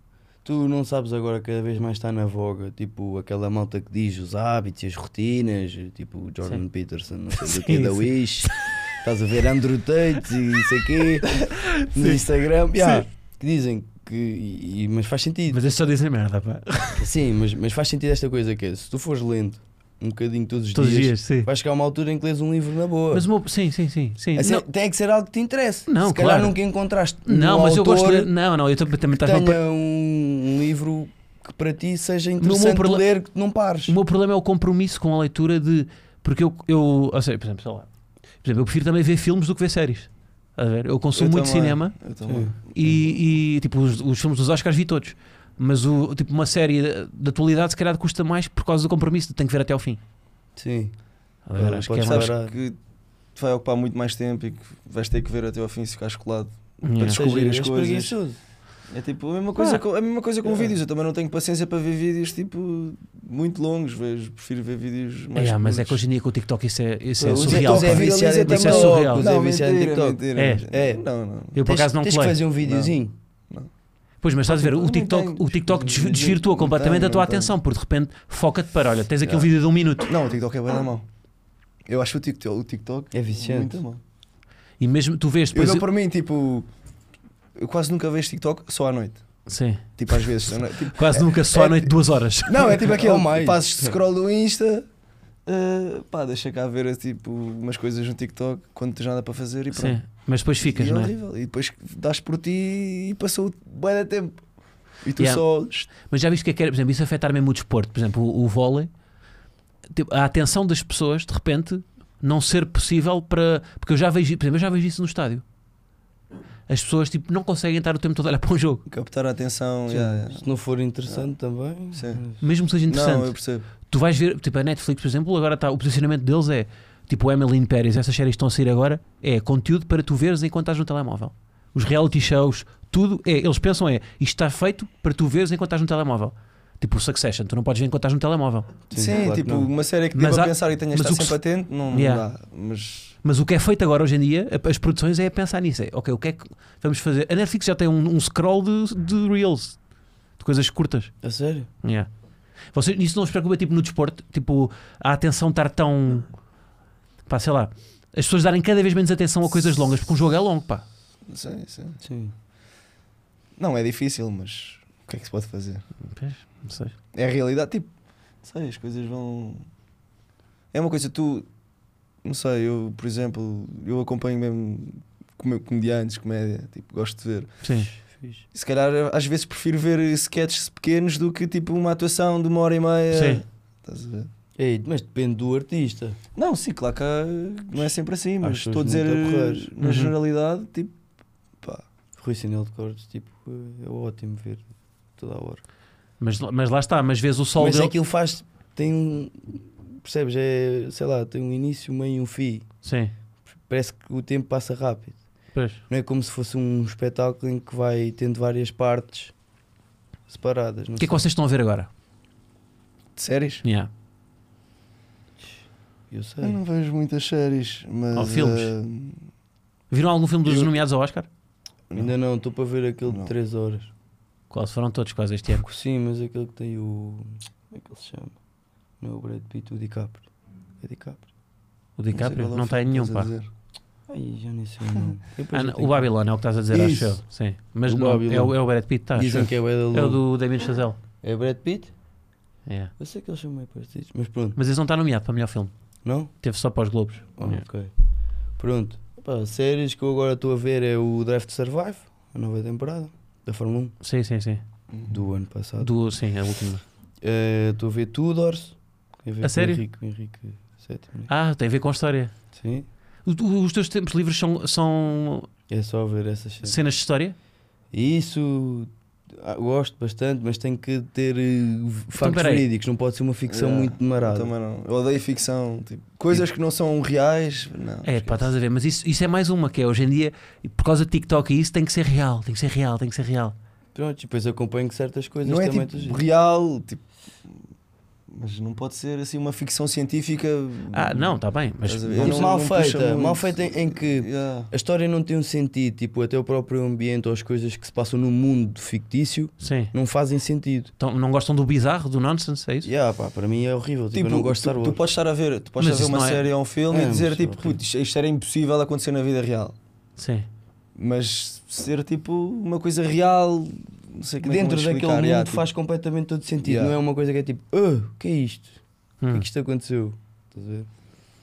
Tu não sabes agora cada vez mais está na voga, tipo aquela malta que diz os hábitos e as rotinas, tipo o Jordan Sim. Peterson, não sei Sim, do que, da sim. Wish, estás a ver Andrew Tate e não sei o quê, no Instagram, yeah, que dizem que, e- mas faz sentido, Mas é só dizer merda, pá. sim, mas, mas faz sentido esta coisa que é, se tu fores lento um bocadinho todos os Todos os dias, dias, vai chegar uma altura em que lês um livro na boa. Mas. Sim, sim, sim. sim. Assim, não, tem que ser algo que te interesse. Não, se calhar claro. nunca encontraste não um mas eu gosto de. Não, não, eu também estás tenha um, um livro que para ti seja interessante proble- ler que não pares. O meu problema é o compromisso com a leitura de. Porque eu, eu ou seja, por exemplo, sei lá, por exemplo, eu prefiro também ver filmes do que ver séries. A ver? Eu consumo Eu muito também, cinema e, e, tipo os, os filmes dos Oscars vi todos. Mas o, tipo, uma série da- da atualidade se calhar custa mais por causa do compromisso, tenho que ver até ao fim. Sim. A ver, Ah, acho que é mais. que te vai ocupar muito mais tempo e que vais ter que ver até ao fim se ficares colado. Yeah. descobrir Seja, as coisas. É tipo a mesma coisa, Ah. com, a mesma coisa com Yeah. vídeos. Eu também não tenho paciência para ver vídeos tipo muito longos. Vejo, prefiro ver vídeos mais. Yeah, mas é que hoje em dia com o TikTok isso é, isso é O surreal. TikTok é viciado Isso é TikTok. surreal. Não, mentira, É. mentira. É. Não, não. Eu por Tens- acaso não Tens que colei. fazer um videozinho. Pois, mas estás a ver, o TikTok, o TikTok desvirtua completamente tenho, a tua atenção, porque de repente foca-te para, olha, tens aqui um vídeo de um minuto. Não, o TikTok é bem da mão. Eu acho o TikTok, o TikTok É viciante. muito. E mesmo tu vês Eu depois. dou para mim, tipo, eu quase nunca vejo TikTok só à noite. Sim, Tipo, às vezes. à. Tipo, quase nunca só à é- noite duas horas. não, é tipo aquele Ou mais. passos de scroll do Insta. Uh, pá, deixa cá ver tipo umas coisas no TikTok quando tens nada para fazer e pronto. Sim, mas depois ficas, e é não é? horrível. E depois das por ti e passou bem de tempo. E tu Yeah. só. Mas já viste que é que era, por exemplo, isso afetar mesmo o desporto, por exemplo, o, o vôlei, tipo, a atenção das pessoas, de repente, não ser possível para. Porque eu já vejo, por exemplo, eu já vejo isso no estádio. As pessoas tipo, não conseguem estar o tempo todo a olhar para um jogo, Captar a atenção. Sim, yeah, yeah. Se não for interessante também. Sim. mesmo que seja interessante. Não, eu percebo. Tu vais ver, tipo, a Netflix, por exemplo, agora está o posicionamento deles é tipo o Emily in Paris, essas séries estão a sair agora, é conteúdo para tu veres enquanto estás no telemóvel. Os reality shows, tudo é, eles pensam é, isto está feito para tu veres enquanto estás no telemóvel. Tipo o Succession, tu não podes ver enquanto estás no telemóvel. Sim, claro que tipo, não. uma série que deva há- pensar e tenhas de estar sempre atento, não, não Yeah. dá. Mas Mas o que é feito agora hoje em dia, as produções é pensar nisso. É, ok, o que é que vamos fazer? A Netflix já tem um, um scroll de, de reels, de coisas curtas. A sério? Yeah. Você, isso não vos preocupa tipo, no desporto? Tipo, a atenção estar tão. Pá, sei lá. As pessoas darem cada vez menos atenção a coisas longas, porque um jogo é longo, pá. sim, sim. Sim. Não, é difícil, mas o que é que se pode fazer? Pois, não sei. É a realidade, tipo, não sei, as coisas vão. É uma coisa, tu. Não sei, eu, por exemplo, eu acompanho mesmo com- comediantes, comédia, tipo, gosto de ver. Sim. Fixe. Se calhar às vezes prefiro ver sketches pequenos do que tipo uma atuação de uma hora e meia. Sim. Estás a ver? Ei, mas depende do artista. Não, sim, claro que não é sempre assim, mas estou a dizer na Uhum. generalidade, tipo, pá, Rui Sinel de Cortes, tipo, é ótimo ver toda a hora. Mas, mas lá está, mas vês o sol Mas dele. aquilo faz. Tem um. Percebes? É, sei lá, tem um início, um meio e um fim. Sim, Parece que o tempo passa rápido. Pois. Não é como se fosse um espetáculo em que vai tendo várias partes separadas. O que é que vocês estão a ver agora? de séries. Yeah. Eu sei. Eu não vejo muitas séries, mas. Ou filmes. eh, Viram algum filme dos Eu- nomeados ao Oscar? Ainda não, estou para ver aquele Não. de 3 horas. Quase foram todos quase este ano. Sim, mas aquele que tem o. Como é que ele se chama? Não é o Brad Pitt, o DiCaprio. É DiCaprio. O não DiCaprio é não está em filme nenhum, pá. dizer. Ai, já nem sei o nome. Ah, não, o que- Babylon é o que estás a dizer, acho Isso. eu. Sim. Mas O não, é, Babylon. o, é o Brad Pitt, tá, Dizem acho que é eu. É o do Damien Chazelle. É Brad Pitt? Yeah. Eu sei que eles são meio parecidos, mas pronto. Mas esse não está nomeado para melhor filme. Não? Teve só para os Globos. Ah, Yeah. ok. Pronto. Pá, séries que eu agora estou a ver é o Draft Survive, a nova temporada da Fórmula 1 Sim, sim, sim. do ano passado. Do, sim, a última. Eh, Estou a ver Tudors. Tem ver A com sério? Henrique, Henrique VII, né? Ah, tem a ver com a história. Sim. O- Os teus tempos livres são, são É só ver essas cenas. cenas de história? Isso ah, gosto bastante, mas tem que ter eh, factos peraí. verídicos, não pode ser uma ficção Yeah, muito demarada. Também não. Eu odeio ficção. Tipo, coisas que não são reais. Não, É, pá, estás a ver, mas isso, isso é mais uma que é hoje em dia, por causa de TikTok e isso, tem que ser real, tem que ser real, tem que ser real. Pronto, e depois acompanho certas coisas Não é também. tipo do real, tipo, mas não pode ser assim uma ficção científica. Ah, não, está bem, mas não- não- mal feita, mal feita em, em que Yeah. a história não tem um sentido, tipo, até o próprio ambiente ou as coisas que se passam no mundo fictício sim. não fazem sentido. Então, não gostam do bizarro, do nonsense, é isso? Yeah, pá, para mim é horrível, tipo, Tipo, eu não gosto de tu, Star tu podes estar a ver, tu podes Mas estar a ver uma é- série ou um filme É, e dizer mas tipo, putz, isto era impossível acontecer na vida real. Sim. Mas ser tipo uma coisa real, não sei como é que Dentro daquele mundo yeah, tipo, faz completamente todo sentido, Yeah. não é uma coisa que é tipo, ah, o que é isto? O que Hum, é que isto aconteceu? Estás a ver?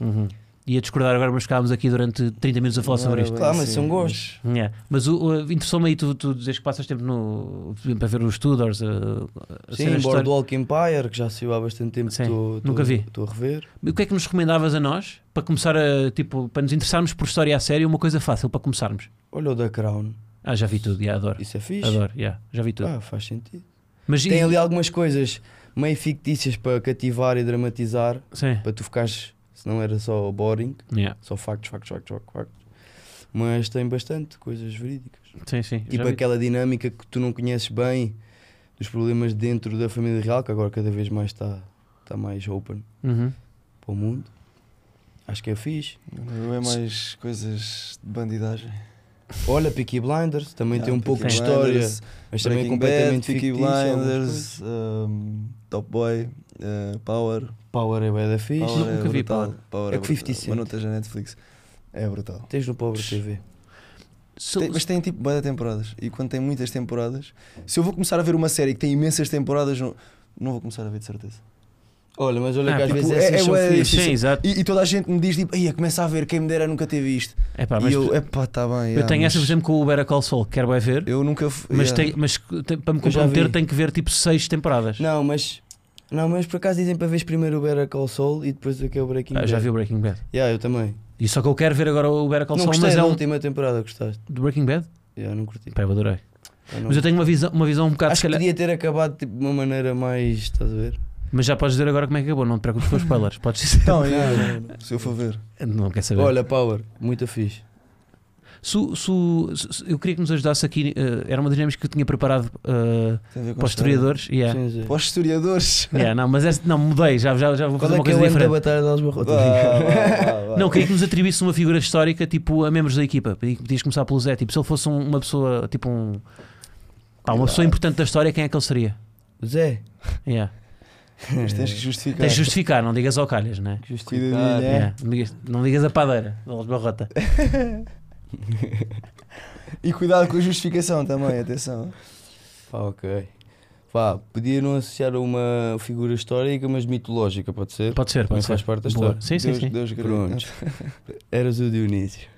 uhum. Ia discordar agora, mas ficávamos aqui durante 30 minutos a falar sobre isto. Claro, mas são gostos. Yeah. Mas o, o- interessou-me aí, tu, tu dizes que passas tempo no, para ver os Tudors, a, a Sim. Boardwalk Empire, que já saiu há bastante tempo. Sim, estou- nunca estou- vi. Estou a rever. O que é que nos recomendavas a nós para começar a, tipo, para nos interessarmos por história a sério, uma coisa fácil para começarmos? Olha o da Crown. Ah, já vi tudo, yeah, adoro. Isso é fixe. Adoro, yeah, já vi tudo. Ah, faz sentido. Mas Tem e- ali algumas coisas meio fictícias para cativar e dramatizar, Sim, para tu ficares, se não era só boring, yeah, só factos, factos, factos, factos. Mas tem bastante coisas verídicas. sim, sim. já Tipo aquela dinâmica que tu não conheces bem dos problemas dentro da família real, que agora cada vez mais está está mais open Uhum. para o mundo. Acho que é fixe. Não é mais coisas de bandidagem. Olha, Peaky Blinders também Yeah, tem um pouco de Peaky história, Blinders, mas também é completamente Bad, Peaky fictício. Blinders, um, Top Boy, uh, Power. Power é bué da fixe. Power Nunca é vi brutal. Power. Power É com 50 brutal. Cent. Mas não na Netflix. É brutal. Tens no Pobre TV. Se- Tem- mas tem tipo boa temporadas. E quando tem muitas temporadas, se eu vou começar a ver uma série que tem imensas temporadas, não, não vou começar a ver de certeza. Olha, mas olha Ah, que às tipo, vezes é- é são bué fixe. Sim, exato. E, e toda a gente me diz tipo, "Ia, começa a ver, quem me dera nunca ter visto. Epá, e mas eu, epá, tá bem. eu yeah, tenho essa, por mas exemplo, com o Better Call Saul, que quero vai ver, Eu nunca fui. mas, yeah. tem, mas tem- para me Eu comprometer tenho que ver tipo seis temporadas. Não, mas não, mas por acaso dizem para ver primeiro o Better Call Saul e depois o que é o Breaking Ah, Bad. já vi o Breaking Bad. Yeah, eu também. E só que eu quero ver agora o Better Call não Saul, gostei mas é um última temporada, gostaste? do Breaking Bad? Yeah, não curti. Pá, eu adorei. Ah, não. Mas eu tenho uma visão, uma visão um bocado, Acho que calhar. podia ter acabado tipo, de uma maneira mais. Estás a ver? Mas já podes dizer agora como é que acabou, não te preocupes com os spoilers. Podes dizer. Então, não, se eu for ver. Não quer saber. Olha, Power, muito fixe. Se o- se- eu queria que nos ajudasse aqui, eh, era uma dinâmica que eu tinha preparado com para os historiadores. Yeah. Sim, sim. Para os historiadores. Yeah, não, mas não, mudei, já, já, já vou Qual fazer é uma que é coisa o ano da diferente. Batalha de vá. Não, queria que nos atribuísse uma figura histórica tipo a membros da equipa. Pedi- Podias começar pelo Zé. Tipo, se ele fosse um- uma pessoa, tipo um. Pá, uma pessoa importante da história, quem é que ele seria? Zé. Yeah. Mas tens que justificar. Tens de justificar, não digas ao calhas, né? Cuidadinho, é. Não, digas, não digas a padeira, Alves Barrota. E cuidado com a justificação também, atenção. Pá, ok. Pá, podia não associar a uma figura histórica, mas mitológica, pode ser? Pode ser, Também pode ser. faz parte da Boa. história. Sim, sim, Deus, sim. Deus Pronto. Eras o Dionísio.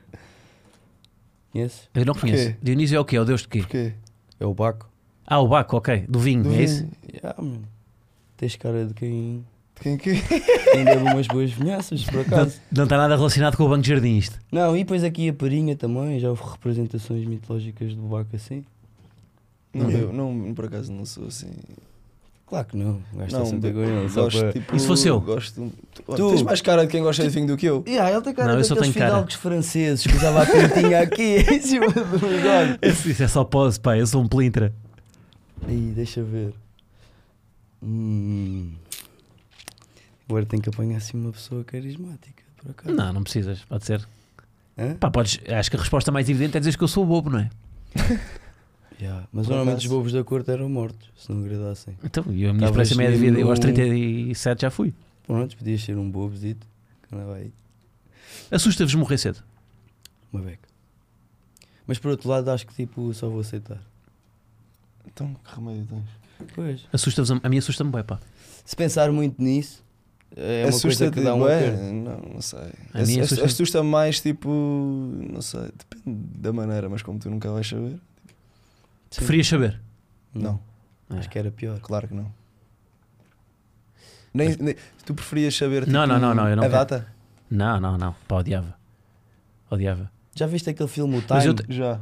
Conheces? Eu não Porquê? conheço. Dionísio é o quê? É o Deus de quê? Porquê? É o Baco. Ah, o Baco, ok. Do vinho, Do é isso? vinho. Yeah, mano. Tens cara de quem, De Quem que? quem deve umas boas vinhaças, por acaso. Não está nada relacionado com o Banco de Jardim isto. Não, e depois aqui a Parinha também, já houve representações mitológicas do Baco assim. Não, Não. eu não, por acaso não sou assim. Claro que não, o gajo está Não, sempre. Só gosto, para... tipo, E se fosse eu? Gosto, tu, Tu? Tens mais cara de quem gosta de vinho do que eu. Yeah, ele tem cara Não, eu só daqueles tenho cara. fidalgos franceses que usava a pintinha aqui em cima do. Isso, isso é só pose, pá. Eu sou um plintra. Aí, deixa ver. Hum. Agora tenho que apanhar assim uma pessoa carismática, por acaso. Não, não precisas. Pode ser. Hã? Pá, podes. Acho que a resposta mais evidente é dizer que eu sou o bobo, não é? Yeah, Mas Por normalmente acaso. os bobos da corte eram mortos, se não agradassem. Então, e a minha Talvez experiência média de vida, eu aos mesmo- 37 já fui. Pronto, podias ser um que andava aí, Assusta-vos morrer cedo. uma beca. Mas por outro lado, acho que tipo, só vou aceitar. Então, que remédio tens? Pois. Assusta-vos, a, a mim assusta-me bem, pá. Se pensar muito nisso, é uma coisa Assusta-te, que dá bué? perda. Não, não sei. A Ass- assusta- Assusta mais tipo. Não sei, depende da maneira, mas como tu nunca vais saber. Sim. Preferias saber? Não, É. Acho que era pior. claro que não. Nem, nem- tu preferias saber tipo, Não, não, não, não, eu não a quero. data? Não, não, não. Pá, odiava. Odiava. Já viste aquele filme, o Time? Mas eu te- Já.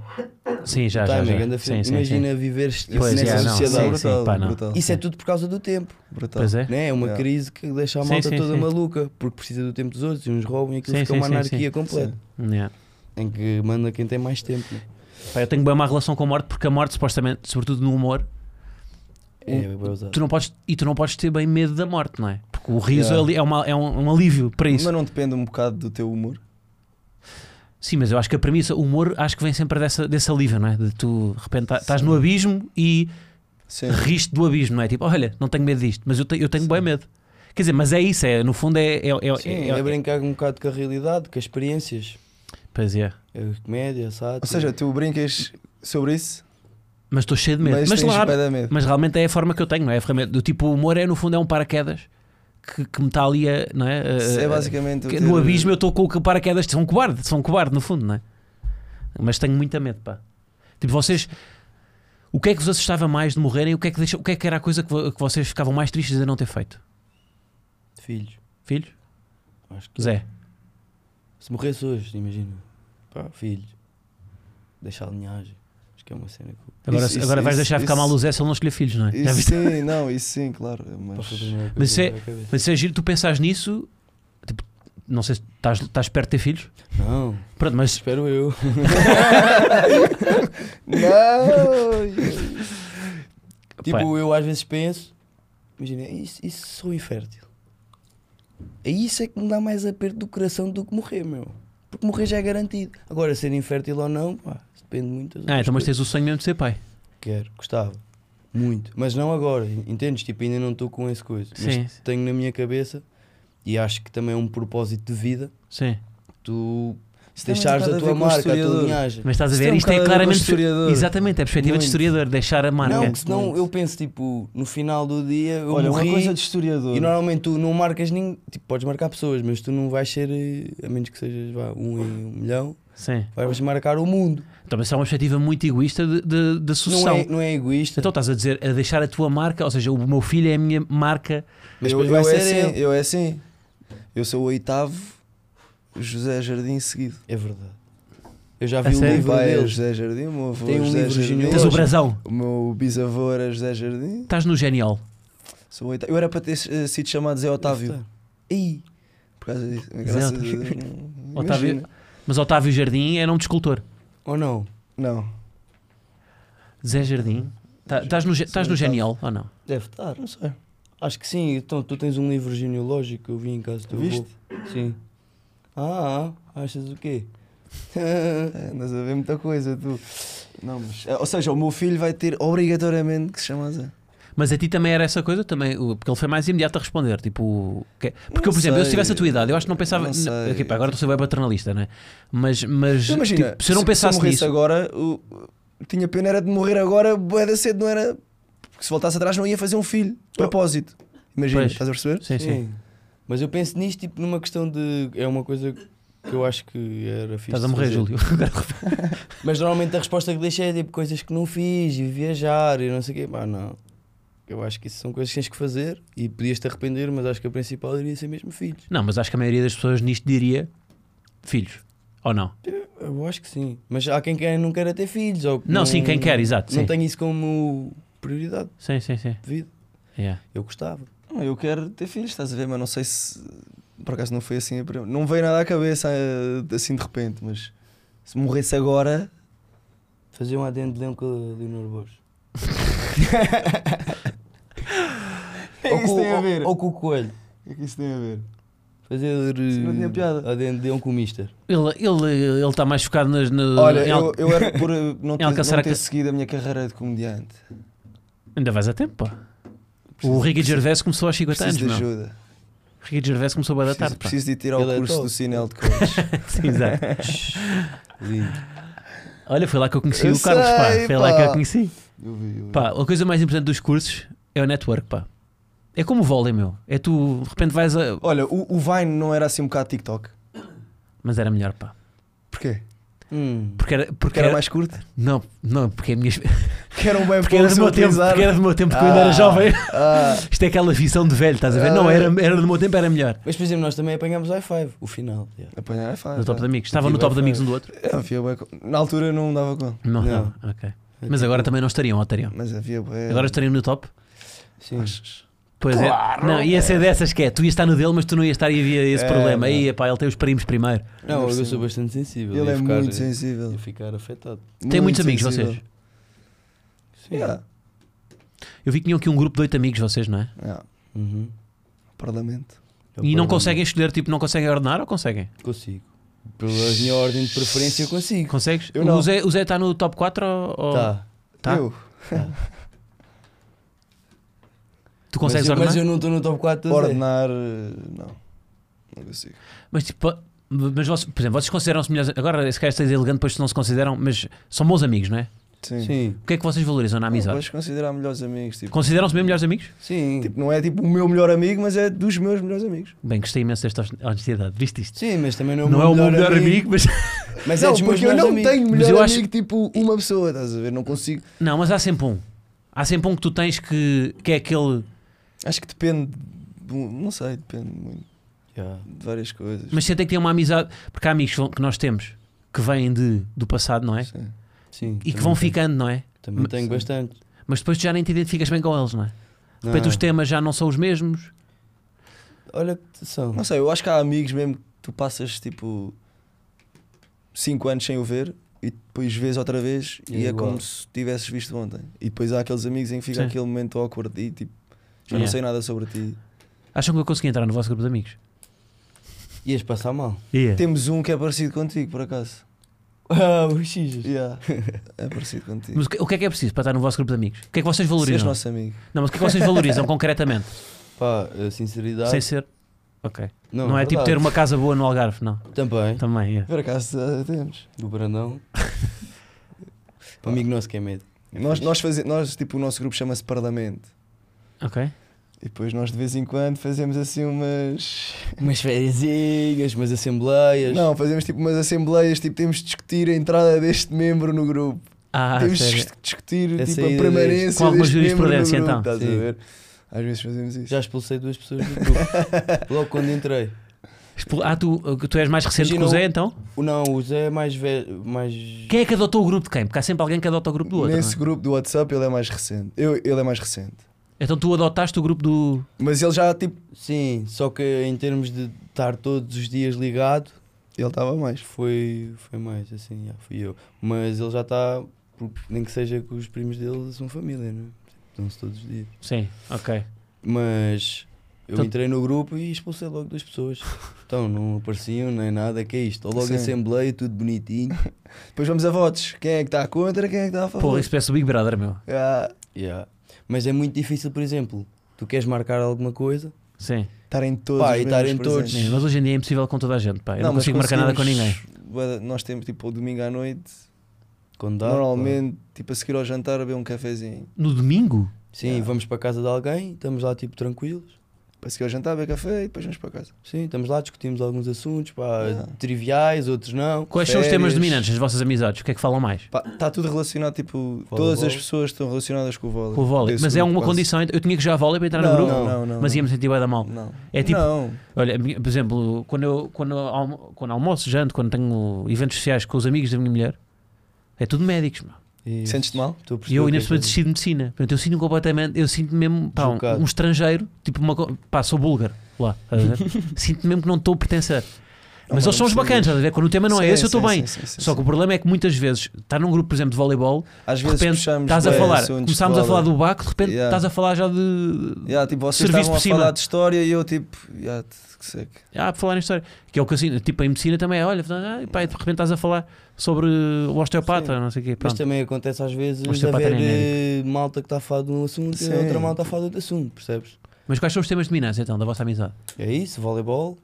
Sim, já, o já. Já. é Sim, sim, Imagina sim. viver Pois, nessa é, não, sociedade. sim, sim, pá, não. Isso é tudo por causa do tempo. Brutal. Pois é. Né? É uma Yeah. crise que deixa a malta sim, toda sim. maluca porque precisa do tempo dos outros e uns roubam e aquilo Sim, fica sim, uma anarquia sim. completa. Yeah. Em que manda quem tem mais tempo. Né? Pá, eu tenho bem uma relação com a morte porque a morte, supostamente, sobretudo no humor, É, é tu não podes, e tu não podes ter bem medo da morte, não é? Porque o riso Yeah. ali é, uma- é um, um alívio para isso. Mas não depende um bocado do teu humor? Sim, mas eu acho que a premissa, o humor, acho que vem sempre dessa, desse alívio, não é? De tu, de repente, tá- estás no abismo e Sim. riste do abismo, não é? Tipo, olha, não tenho medo disto, mas eu, te- eu tenho Sim. bem medo. Quer dizer, mas é isso, é, no fundo é. é, é, Sim, é- é, é- brincar um bocado com a realidade, com as experiências. Pois é. É comédia, sabe? Ou seja, tu brincas sobre isso, Mas estou cheio de medo. mas, Mas, claro, medo. mas realmente é a forma que eu tenho, não é? A ferramenta do tipo, o humor é, no fundo, é um paraquedas que, que me está ali a. Não é? A- É basicamente. eu que no abismo eu estou com o paraquedas, sou um cobarde, sou um cobarde no fundo, não é? Mas tenho muita medo, pá. Tipo, vocês. O que é que vos assustava mais de morrerem? O que é que, deixa, o que, é que era a coisa que, que vocês ficavam mais tristes de não ter feito? Filhos. Filhos? Acho que Zé. Se morresse hoje, imagina. Pá, filhos. Deixar a linhagem. Acho que é uma cena que. Agora, Isso- agora isso- vais isso- deixar ficar isso- mal o Zé se ele não escolher filhos, não é? Isso sim, não, isso sim, claro. Mas, Mas isso é-. Mas isso é giro, tu pensares nisso, tipo, não sei se estás, estás perto de ter filhos. Não, Pronto, mas espero eu. não! Tipo, Pá. eu às vezes penso, imagina, isso, isso sou infértil. É isso é que me dá mais aperto do coração do que morrer, meu. Porque morrer já é garantido. Agora, ser infértil ou não, pá, depende muito. das Ah, então mas tens o sonho mesmo de ser pai. Quero, gostava. Muito. Mas não agora, entendes? Tipo, ainda não estou com essa coisa. Mas Sim. tenho na minha cabeça e acho que também é um propósito de vida. Sim. Tu tem deixares a a tua marca, a tua linhagem. Mas estás a ver, um isto é claramente. Exatamente, é a perspectiva de Muito. historiador, deixar a marca. Não, porque senão Muito. eu penso, tipo, no final do dia eu Olha, morri uma coisa de historiador. e normalmente tu não marcas ninguém, tipo, podes marcar pessoas, mas tu não vais ser, eh, a menos que sejas vá, um em um milhão, Sim. vais marcar o mundo. Então, mas isso é uma perspectiva muito egoísta de, de, de Não sucessão. é, não é egoísta. Então estás a dizer, a deixar a tua marca, ou seja, o meu filho é a minha marca. mas eu, eu é ser assim, eu é assim. Eu sou o oitavo José Jardim seguido. É verdade. Eu já vi o sério? O livro pai é dele. José Jardim, o meu avô Tem um José livro Jardim. Tens o brasão. O meu bisavô era José Jardim. Estás no genial. Sou o oitavo. Eu era para ter eh, sido chamado Zé Otávio. Ih, Por causa disso. Não- Otávio- imagina. Mas Otávio Jardim era um de escultor. ou não? Não, Zé Jardim. Tá- Estás no, no genial ou não? Deve estar. não sei. Acho que sim. Então, tu tens um livro genealógico que eu vi em casa do teu Viste? avô. Sim. Ah, achas o quê? É, andas a ver muita coisa, tu. Não, mas, eh, ou seja, o meu filho vai ter obrigatoriamente que se chama Zé. Mas a ti também era essa coisa? também Porque ele foi mais imediato a responder. Tipo, que- porque Não eu, por exemplo, eu se tivesse a tua idade, eu acho que não pensava. Não aqui, pá, agora estou a ser bem paternalista, né? Mas, mas Imagina, tipo, se eu não pensasse morresse nisso. agora, o, tinha pena era de morrer agora, bué da cedo, não era? Porque se voltasse atrás não ia fazer um filho, de propósito. Imagina, Pois. estás a perceber? Sim, sim. Mas eu penso nisto tipo numa questão de. É uma coisa que eu acho que era fixe. Estás a morrer. Júlio. Mas normalmente a resposta que deixei é tipo coisas que não fiz e viajar e não sei o quê. Pá, não. Eu acho que isso são coisas que tens que fazer e podias te arrepender, mas acho que a principal iria ser mesmo filhos. Não, mas acho que a maioria das pessoas nisto diria filhos. Ou não? Eu acho que sim. Mas há quem quer, não queira ter filhos. Ou que Não, sim, quem quer, exato. Não Sim, tem isso como prioridade sim, sim. sim. de vida. Yeah. Eu gostava. Não, Eu quero ter filhos, estás a ver? Mas não sei se. Por acaso não foi assim. a Não veio nada à cabeça eh, assim de repente, mas se morresse agora. Fazer um adendo de com a Leonor Borges. O que é isso tem a ou- ver? Ou com o coelho. O que é que isso tem a ver? Fazer não piada. adendo de leão com o mister. Ele está ele, ele está mais focado nas. no- Olha, em eu, eu era por eh, não ter, não a ter seguido a minha carreira de comediante. Ainda vais a tempo, pá. O Ricky Gervais começou aos 50 anos, Preciso de ajuda. O Ricky Gervais começou bem da tarde, Preciso, pá. de ir tirar Ele é o curso do Cinel de coach. Sim, exato. Lindo. Olha, foi lá que eu conheci Eu o Carlos, pá. Foi lá que eu pá. conheci. Eu vi, eu vi. Pá, a coisa mais importante dos cursos é o network, pá. É como o vôlei, meu. É tu, de repente vais a. Olha, o, o Vine não era assim um bocado TikTok. Mas era melhor, pá. Porquê? Hum. Porque era. Porque, Porque era era- mais curto? Não, não, porque é a minha. Que era um bem Porque era do meu tempo, porque era do meu tempo que eu ainda era Ah. jovem. Ah, Isto é aquela visão de velho, estás a ver? Não, era, era do meu tempo, era melhor. Mas, por exemplo, nós também apanhámos o i5, o final. yeah. apanhar é fácil. No top de amigos. Estavam no top de amigos um do outro? É, Na altura não dava conta. Não, Não. não. Ok. Mas agora também não estariam, ou estariam? Mas havia. Agora estariam no top? Sim. Pois Claro, é. Não, ia ser dessas que é. Tu ias estar no dele, mas tu não ias estar e havia esse É, problema. Aí, pá, ele tem os primos primeiro. Não, eu sou bastante sensível. Ele é ficar- muito sensível. Ia ficar afetado. Tem Muito muitos amigos, sensível. vocês? Sim. Yeah. Eu vi que tinham aqui um grupo de oito amigos, vocês, não é? Yeah. Uhum. Parlamento. É E não problema. conseguem escolher, tipo, não conseguem ordenar ou conseguem? Consigo. Pela minha ordem de preferência, eu consigo. Consegues? Eu não. O Zé, o Zé está no top 4 ou. ou- Tá. Tá? Tu Mas, consegues eu, ordenar? mas eu não estou no top 4 do Zé. Ordenar. eh, Não. Não consigo. Mas tipo, mas vocês, por exemplo, vocês consideram-se melhores. Agora, se calhar estás elegante, depois não se consideram, mas são bons amigos, não é? Sim. Sim, O que é que vocês valorizam na amizade? Podes considerar melhores amigos. Tipo, Consideram-se mesmo melhores amigos? sim. tipo, não é tipo o meu melhor amigo, mas é dos meus melhores amigos. Bem, gostei imenso desta honestidade. Viste isto? Sim, mas também não é o Não é meu o meu melhor amigo, mas. Mas é não, dos meus porque eu melhores não amigos. tenho Mas melhor eu acho- amigo tipo uma pessoa, estás a ver? Não consigo. Não, mas há sempre um. Há sempre um que tu tens que, que é aquele. Acho que depende. Não sei, depende muito Yeah. de várias coisas. Mas você tem que ter uma amizade. Porque há amigos que nós temos que vêm de, do passado, não é? Sim. Sim, E que vão tenho- ficando, não é? Também tenho Sim. bastante. Mas depois tu já nem te identificas bem com eles, não é? De repente Não. os temas já não são os mesmos. Olha que são. Não sei, eu acho que há amigos mesmo que tu passas tipo 5 anos sem o ver e depois vês outra vez E e, é é igual. como se tivesses visto ontem. E depois há aqueles amigos em que fica Sim. aquele momento awkward e tipo, já Yeah. não sei nada sobre ti. Acham que eu consegui entrar no vosso grupo de amigos? Ias passar mal. Temos um que é parecido contigo, por acaso. Ah, os xijas. Yeah. é parecido contigo. Mas o que, o que é que é preciso para estar no vosso grupo de amigos? O que é que vocês Seres valorizam? nosso amigo. Não, mas o que é que vocês valorizam concretamente? Pá, a sinceridade. Sem ser. Ok. Não, Não, é tipo verdade. ter uma casa boa no Algarve, não. Também, Também, yeah. Por acaso eh, temos. do Brandão. um amigo nosso que é medo. Nós, nós, faze- nós, tipo, o nosso grupo chama-se Parlamento. Ok. E depois nós de vez em quando fazemos assim umas. Umas fériasinhas, umas assembleias. Não, fazemos tipo umas assembleias, tipo, temos de discutir a entrada deste membro no grupo. Ah, temos sério. de discutir A tipo, a permanência Com alguma deste membro no jurisprudência, grupo, então. Estás Sim. a ver? Às vezes fazemos isso. Já expulsei duas pessoas do grupo. Logo quando entrei. Ah, tu, tu és mais recente que o Imagina Zé, então? O não, o Zé é mais velho. Mais... Quem é que adotou o grupo de quem? Porque há sempre alguém que adota o grupo do outro. Nesse não é? grupo do WhatsApp ele é mais recente. Eu, ele é mais recente. Então tu adotaste o grupo do. Mas ele já, tipo, Sim, só que em termos de estar todos os dias ligado, ele estava mais. foi, foi mais assim, já, fui eu. Mas ele já está, porque nem que seja que os primos dele são família, não é? Estão-se todos os dias. Sim, ok. Mas eu Então- entrei no grupo e expulsei logo duas pessoas. Então não apareciam nem nada, que é isto? Logo Sim. assembleia, tudo bonitinho. Depois vamos a votos. Quem é que está contra, quem é que está a favor? Porra, isso parece o Big Brother, meu. Ah, Yeah. Mas é muito difícil, por exemplo, tu queres marcar alguma coisa, Sim. Estarem todos Pá, os e estarem todos-. Sim, mas hoje em dia é impossível com toda a gente, pá. Eu não, mas consigo marcar nada com ninguém. Nós temos tipo o domingo à noite, quando dá. normalmente, tipo a seguir ao jantar, a beber um cafezinho. No domingo? pá. Sim, Yeah. vamos para a casa de alguém, estamos lá tipo tranquilos. Para seguir ao jantar, beber café e depois vamos para casa. Sim, estamos lá, discutimos alguns assuntos, pá, Yeah. triviais, outros não. Quais são os temas dominantes nas vossas amizades? O que é que falam mais? Está tudo relacionado, tipo, todas as pessoas estão relacionadas com o vôlei. Com o vôlei. Mas é uma quase. condição. Eu tinha que jogar vôlei para entrar não, no grupo, Não, não, não. mas ia-me sentir bem da mal. Não. É tipo- Não. Olha, por exemplo, quando eu, quando, eu almo- quando almoço, janto, quando tenho eventos sociais com os amigos da minha mulher, é tudo médicos, meu. Sentes-te mal? E eu ainda por é cima desisti de medicina. Portanto, eu sinto completamente, eu sinto mesmo pá, um, Deslocado. um estrangeiro, tipo uma co- pá, sou búlgaro lá. estás a ver? sinto mesmo que não estou a pertencer. Não, Mas mas eles são os bacanas, estás a ver? Quando o tema não é Sim, esse, eu estou bem. sim, sim, Só que o problema é que muitas vezes está num grupo, por exemplo, de voleibol, Às de repente estás a falar, começámos a falar do Baco, de repente Yeah. estás a falar já de. Yeah, tipo, vocês Serviço estavam por a cima. falar de história e eu tipo, yeah, que seco. Ah, por falar em história. Que é o que sinto, tipo, em medicina também é, olha, ah, pá, e de repente estás a falar sobre o osteopata, não sei o quê. Mas Pronto. também acontece às vezes Mas haver eh, malta que está a falar de um assunto e a outra malta a falar de outro assunto, percebes? Mas quais são os temas dominantes então da vossa amizade? É isso, voleibol.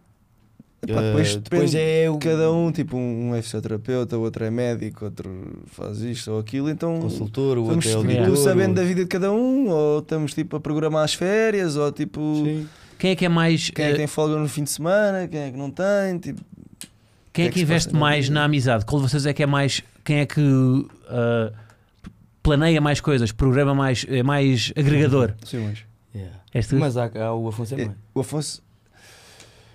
Epá, Eh, depois depois é o Cada um, tipo, um é fisioterapeuta, o outro é médico, outro faz isto ou aquilo, então consultor, o estamos outro é tipo, sabendo da vida de cada um, ou estamos tipo a programar as férias, ou tipo Sim. Quem é que é mais. quem é eh, que tem folga no fim de semana, quem é que não tem, tipo, Quem é que é que que investe mais na amizade? Qual de vocês é que é mais. Quem é que ah, planeia mais coisas, programa mais, é mais agregador? sim, mas Yeah. Mas há, há o Afonso é É, mais. o Afonso,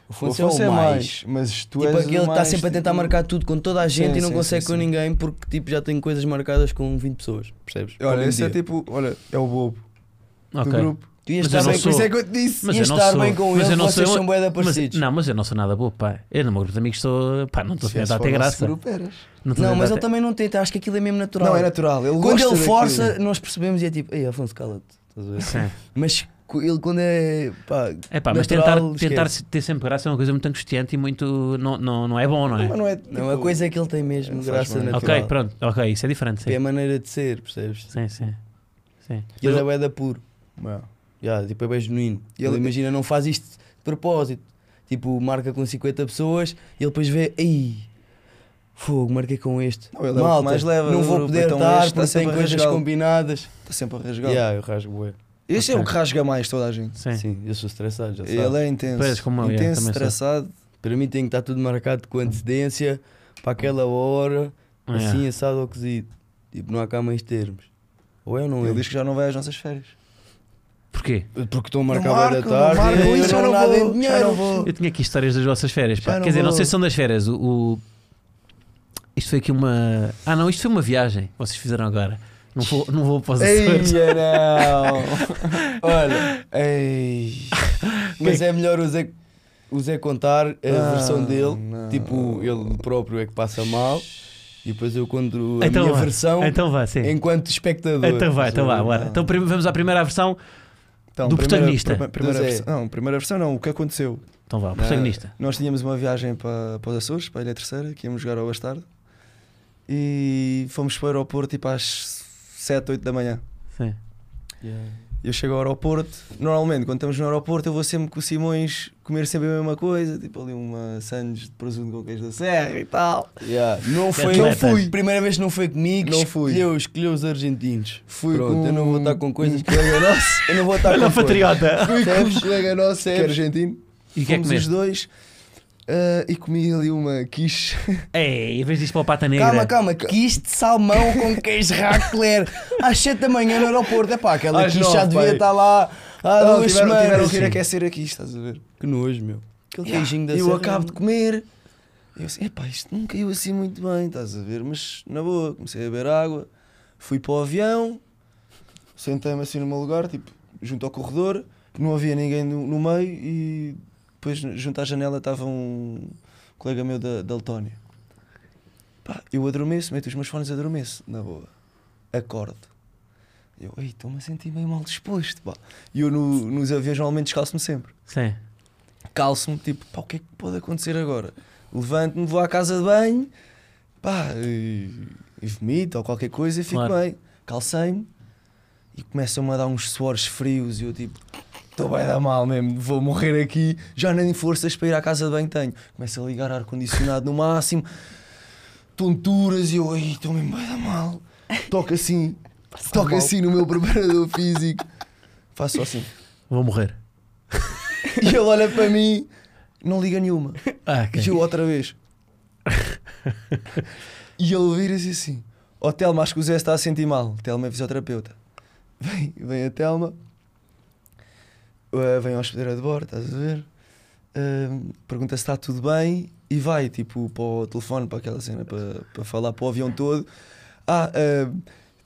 O Afonso é é o mais. mais, mas tu Tipo, és aquele está sempre a tentar tipo, marcar tudo com toda a gente Sim, e não sim, consegue sim, com sim. ninguém porque tipo, já tem coisas marcadas com 20 pessoas, percebes? Olha, esse é dia. tipo, olha, é o bobo do Ok. grupo. Tu ias Mas eu estar não bem, sou- por isso é que eu te disse. Mas ias eu não estar sou- bem com mas ele, não vocês sou- são bué Mas, não, mas eu não sou nada bobo, pá. Eu no meu grupo de amigos estou. Pá, não estou a tentar ter graça. grupo, eras. Não, Não, mas ele também não tenta, acho que aquilo é mesmo natural. Não, é natural. Ele Quando ele força, nós percebemos e é tipo, ei Afonso, cala-te. Estás a ver? Sim. Mas ele quando é. Pá, É pá, mas natural, tentar, tentar esquece. ter sempre graça é uma coisa muito angustiante e muito. Não, não, não é bom, não é? Não é, Não, a tipo, coisa é que ele tem mesmo graça natural. Ok, pronto, ok, isso é diferente. Tipo, É Sim, a maneira de ser, percebes? sim, sim. sim. Ele é da puro. Não. Já, tipo, é bem genuíno. E Ele, ele- imagina, não faz isto de propósito. Tipo, marca com 50 pessoas e ele depois vê, ei, Fogo, marquei com este. Não, ele é o que Malta, mais leva não vou poder então estar tá porque tem coisas combinadas. Está sempre a rasgar. Yeah, eu rasgo bué. Este é Ok. o que rasga mais toda a gente. Sim. Sim, eu sou estressado, já sabes. Ele é intenso. Pois, como eu, yeah, intenso, sou. estressado. Para mim tem que estar tudo marcado com antecedência para aquela hora, Yeah. assim assado ou cozido. Tipo, não há cá mais termos. Ou é ou não é? Ele diz que já não vai às nossas férias. Porquê? Porque estão a marcar marco, não tarde. marco, eu isso já não vou, já dinheiro. não vou. Eu tinha aqui histórias das vossas férias. Quer dizer, não sei se são das férias. O, o- Isto foi aqui uma. Ah, não, isto foi uma viagem. Vocês fizeram agora. Não vou, não vou para os Açores. Eia, não! Olha, ei. Mas é melhor o Zé, o Zé contar a Não, versão dele. não. Tipo, ele próprio é que passa mal. E depois eu conto a Então minha vá. versão Então vai, sim. enquanto espectador. Então vai, então vá, bora. Não. Então vamos à primeira versão. Então, Do primeira- protagonista. prima- Primeira, Do Zé. versão, não, primeira versão não, o que aconteceu? Então vá, o protagonista. Nós tínhamos uma viagem para, para os Açores, para a Ilha Terceira, que íamos jogar ao Bastardo. E fomos para o aeroporto tipo às 7, 8 da manhã. Sim. Yeah. Eu chego ao aeroporto, normalmente quando estamos no aeroporto eu vou sempre com o Simões comer sempre a mesma coisa, tipo ali uma sandes de presunto com queijo da serra e tal. Yeah. Não foi, não fui. Primeira vez não foi comigo. Não fui. Escolheu, escolheu os argentinos. Fui Pronto, com eu não vou estar com coisas que colega nosso. Eu não vou estar Olha com patriota. Fui com um colega nosso que é argentino. E que é que Fomos os dois ah, e comi ali uma quiche. Ei, em vez disto para o pata negra. Calma, calma, quiche de salmão com queijo racler às 7 da manhã no aeroporto. É pá, aquela Às quiche já devia pai. estar lá há Não, duas tiveram, semanas. tiveram que ir aquecer aqui, estás a ver? Que nojo, meu. Aquele Yeah, queijinho da eu serra. acabo de comer. Eu assim, epá, isto não caiu assim muito bem, estás a ver? Mas na boa, comecei a beber água, fui para o avião, sentei-me assim no meu lugar, tipo, junto ao corredor, não havia ninguém no, no meio e depois junto à janela estava um colega meu da, da Letónia. Pá, eu adormeço, meto os meus fones e adormeço, na boa. Acordo. Eu, ei, estou-me a sentir meio mal disposto, pá. E eu no, nos aviões normalmente descalço-me sempre Sim. calço-me, tipo, pá, o que é que pode acontecer agora? Levanto-me, vou à casa de banho, pá, e, e vomito ou qualquer coisa e fico Claro. bem. Calcei-me e começam-me a dar uns suores frios e eu tipo, estou bem dar mal mesmo, vou morrer aqui, já nem forças para ir à casa de banho tenho. Começo a ligar ar-condicionado no máximo, tonturas e eu, ai, estou mesmo bem dar mal. Toco assim, toco mal. assim no meu preparador físico, faço só assim. Vou morrer. E ele olha para mim, não liga nenhuma. Ah, E ok. eu outra vez. e ele vira-se assim: Ó Telma, acho que o Zé está a sentir mal. Telma é fisioterapeuta. Vem, vem a Telma, uh, vem à hospedeira de bordo, estás a ver? Uh, pergunta se está tudo bem e vai tipo para o telefone, para aquela cena, para, para falar para o avião todo. Ah, uh,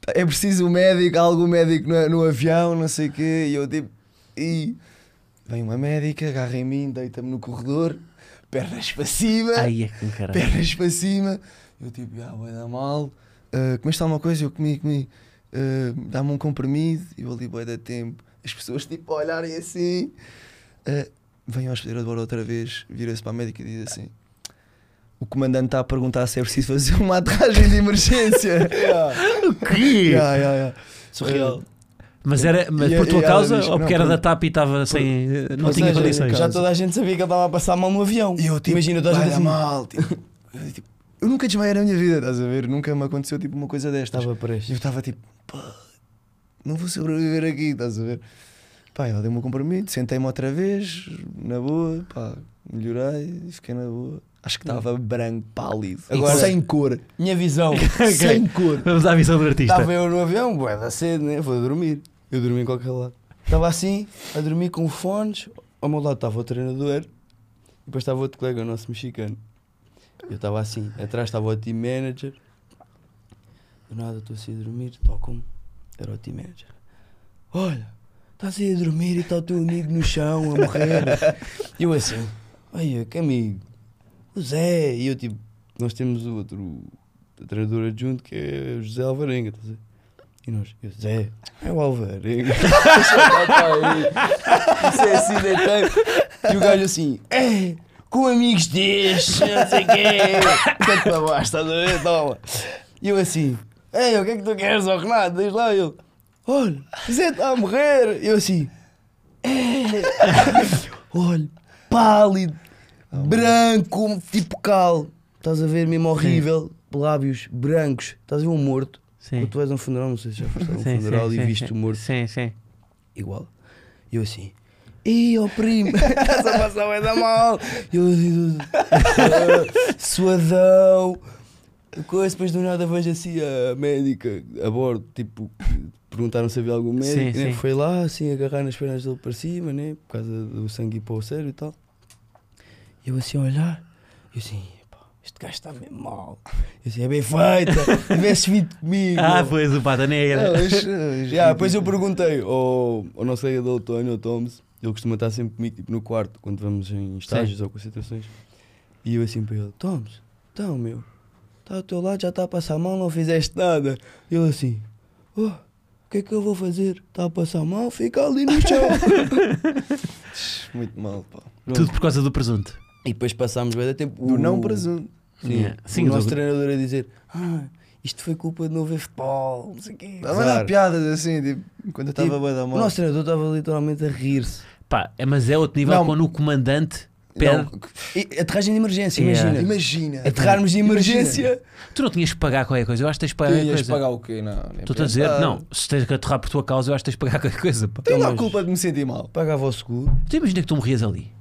é preciso um médico, há algum médico no, no avião, não sei o quê. E eu tipo, e vem uma médica, agarra em mim, deita-me no corredor, pernas para cima Ai, é caralho. pernas para cima. Eu tipo, ah, vai dar mal. Uh, comeste alguma coisa? Eu comi, comi. Uh, Dá-me um comprimido. E eu ali, vai dar tempo. As pessoas tipo a olharem assim. Uh, vem ao hospedeiro de bordo outra vez, vira-se para a médica e diz assim: O comandante está a perguntar se é preciso fazer uma aterragem de emergência. O quê? yeah, yeah, yeah. Surreal. Mas era mas E- por tua causa ou porque não, era por- da TAP e estava sem. Não Ou tinha seja, condições? Já toda a gente sabia que ele estava a passar mal no avião. E eu tipo, Imagina toda a gente assim. mal. Tipo, eu, tipo, eu nunca desmaiei na minha vida, estás a ver? Nunca me aconteceu tipo uma coisa destas. Estava E eu estava tipo, pá, não vou sobreviver aqui, estás a ver? Pá, ela deu-me um comprimido, sentei-me outra vez, na boa, pá, melhorei, fiquei na boa. Acho que estava branco, pálido, Agora- sem cor, Minha visão. sem cor. Vamos à visão do artista. Estava eu no avião, bué da cedo, né? Vou dormir. Eu dormi em qualquer lado. Estava assim, a dormir com fones. Ao meu lado estava o treinador. E depois estava outro colega, o nosso mexicano. Eu estava assim, atrás estava o team manager. Do nada estou assim a dormir, toco-me. Era o team manager. Olha, estás aí a dormir e está o teu amigo no chão a morrer. E eu assim, olha, que amigo? O Zé. E eu tipo, nós temos o outro treinador adjunto que é o José Alvarenga, estás a ver? E nós, eu, Zé, é o Alvarenga. Isso é assim, deitei. E o gajo assim, é, com amigos destes, não sei o quê. Tanto para baixo, estás a ver? Toma. E eu assim, ei, o que é que tu queres, ó Renato? Diz lá, ele, olha, Zé está a morrer. E eu assim, é. Olha, pálido, branco, tipo cal. estás a ver mesmo horrível, lábios brancos, estás a ver um morto. Sim. Quando tu vais a um funeral, não sei se já foste a um Sim, funeral sim, e sim, viste sim. o morto Sim, sim. igual. E eu assim, Ih, ó primo, estás a passar bem da mal. E eu assim, ah, suadão. Coisa, depois do nada vejo assim a médica a bordo, tipo, perguntaram se havia algum médico, Sim, né? sim. foi lá assim agarrar nas pernas dele para cima, né? por causa do sangue ir para o cérebro e tal. E eu assim a olhar, e eu assim, "Epá, este gajo está mesmo mal. Eu assim, é bem feita, tivesses vindo comigo. Ah, pois o Pata Negra. Yeah, depois eu perguntei ao, ao nosso do António, ao Thomas, ele costuma estar sempre comigo tipo, no quarto, quando vamos em estágios ou concentrações. E eu assim para ele, Thomas, então meu, está ao teu lado, já está a passar mal, não fizeste nada. E ele assim, oh, o que é que eu vou fazer? Está a passar mal? Fica ali no chão. Muito mal, pá. Tudo por causa do presunto. e depois passámos bem tempo. Do o- não presunto. Sim, Yeah. Sim, o nosso do- treinador a dizer, ah, isto foi culpa de não ver futebol, não sei o quê. Estava a piadas assim, tipo, quando eu estava Tipo, bem da O mal. nosso treinador estava literalmente a rir-se. Pá, é, mas é outro nível Não. quando o comandante pede. Não, aterragem de emergência, Yeah. imagina. imagina. Aterrarmos de emergência. Tu não tinhas que pagar qualquer coisa. Eu acho que tens que pagar Tu ias coisa. pagar o quê? Não, nem Estou-te a dizer, pensar. não, se tens que aterrar por tua causa, eu acho que tens que pagar qualquer coisa. pá. Tenho lá a culpa de me sentir mal. Pagava o seguro. Tu imagina que tu morrias ali.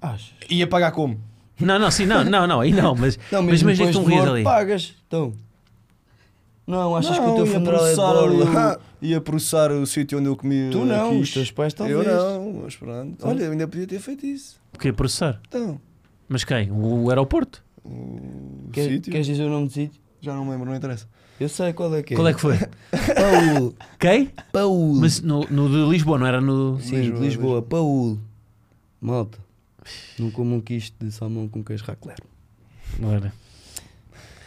Achas? Ia pagar como? Não, não, sim, não, não, não, aí não, mas, Não, mas imagina que tu morrias ali. pagas. Então. Não, achas que o teu ia funeral é de Ia processar o sítio onde eu comi Tu não, quiche. os teus pais talvez. Eu não, mas pronto. Olha, eu ainda podia ter feito isso. Porque processar. Então, Mas quem? O aeroporto? o Quer- sítio. Queres dizer o nome do sítio? Já não me lembro, não interessa. Eu sei qual é que é. Qual é que foi? Paul. quem? Paul. Mas no, no de Lisboa, não era no. Sim, Lisboa, de Lisboa. Paul. Malta. Não como um quiche de salmão com queijo racler. Não era.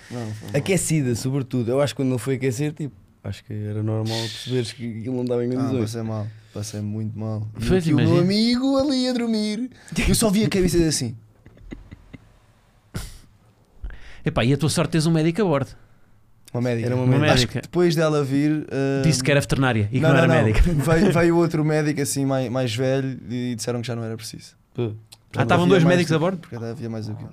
Não, foi mal. Aquecida, sobretudo. Eu acho que quando não foi aquecer, tipo, acho que era normal perceberes que aquilo não dava em Ah, condições. passei mal. Passei muito mal. E o meu amigo ali a dormir. Eu só vi a cabeça assim. Epá, e a tua sorte tens um médico a bordo. Uma médica. Era uma Uma médica. Que depois dela vir. ah, Disse que era veterinária e que não, era médica. Veio, veio outro médico assim mais, mais velho e disseram que já não era preciso. Pô. Ah, estavam dois médicos a bordo? Porque havia mais do que um.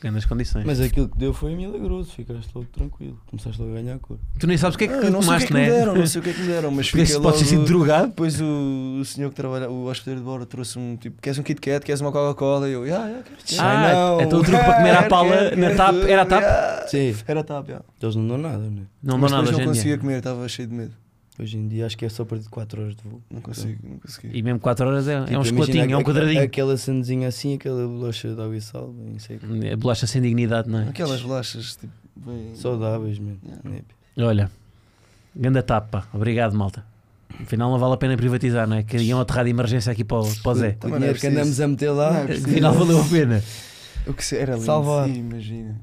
Grandes condições. Mas aquilo que deu foi milagroso, ficaste logo tranquilo. Começaste logo a ganhar cor. tu nem sabes o que é que Ah, não sei o que é tomaste, que me é? deram, não sei o que é que me deram, mas Porque fiquei pode ter sido logo... drogado. Depois o, o senhor que trabalha, o hospedeiro de bordo trouxe um tipo, queres um Kit Kat, queres uma Coca-Cola? E eu, ah, yeah, quero Kit Kat." Ah, não. então o truque para comer à pala na TAP era a TAP? yeah. Sim. Era TAP, yeah. Eles não dão nada, né? Não mas dou nada, depois não conseguia comer, estava cheio de medo. Hoje em dia acho que é só a partir de 4 horas de voo. Não consigo, não consegui. E mesmo 4 horas é, é Tipo, um imagina chocolatinho, é um quadradinho. Aquela sandezinha assim, aquela bolacha de água e sal, bem. É bolacha sem dignidade, não é? Aquelas bolachas, tipo, bem... Saudáveis mesmo. Yeah. né? Olha, ganda tapa, obrigado malta. Afinal não vale a pena privatizar, não é? Queriam aterrar de emergência aqui para o, para o Zé. O Também é dinheiro que andamos a meter lá. É. Afinal valeu a pena. O que era lindo, Salvar. sim, imagina.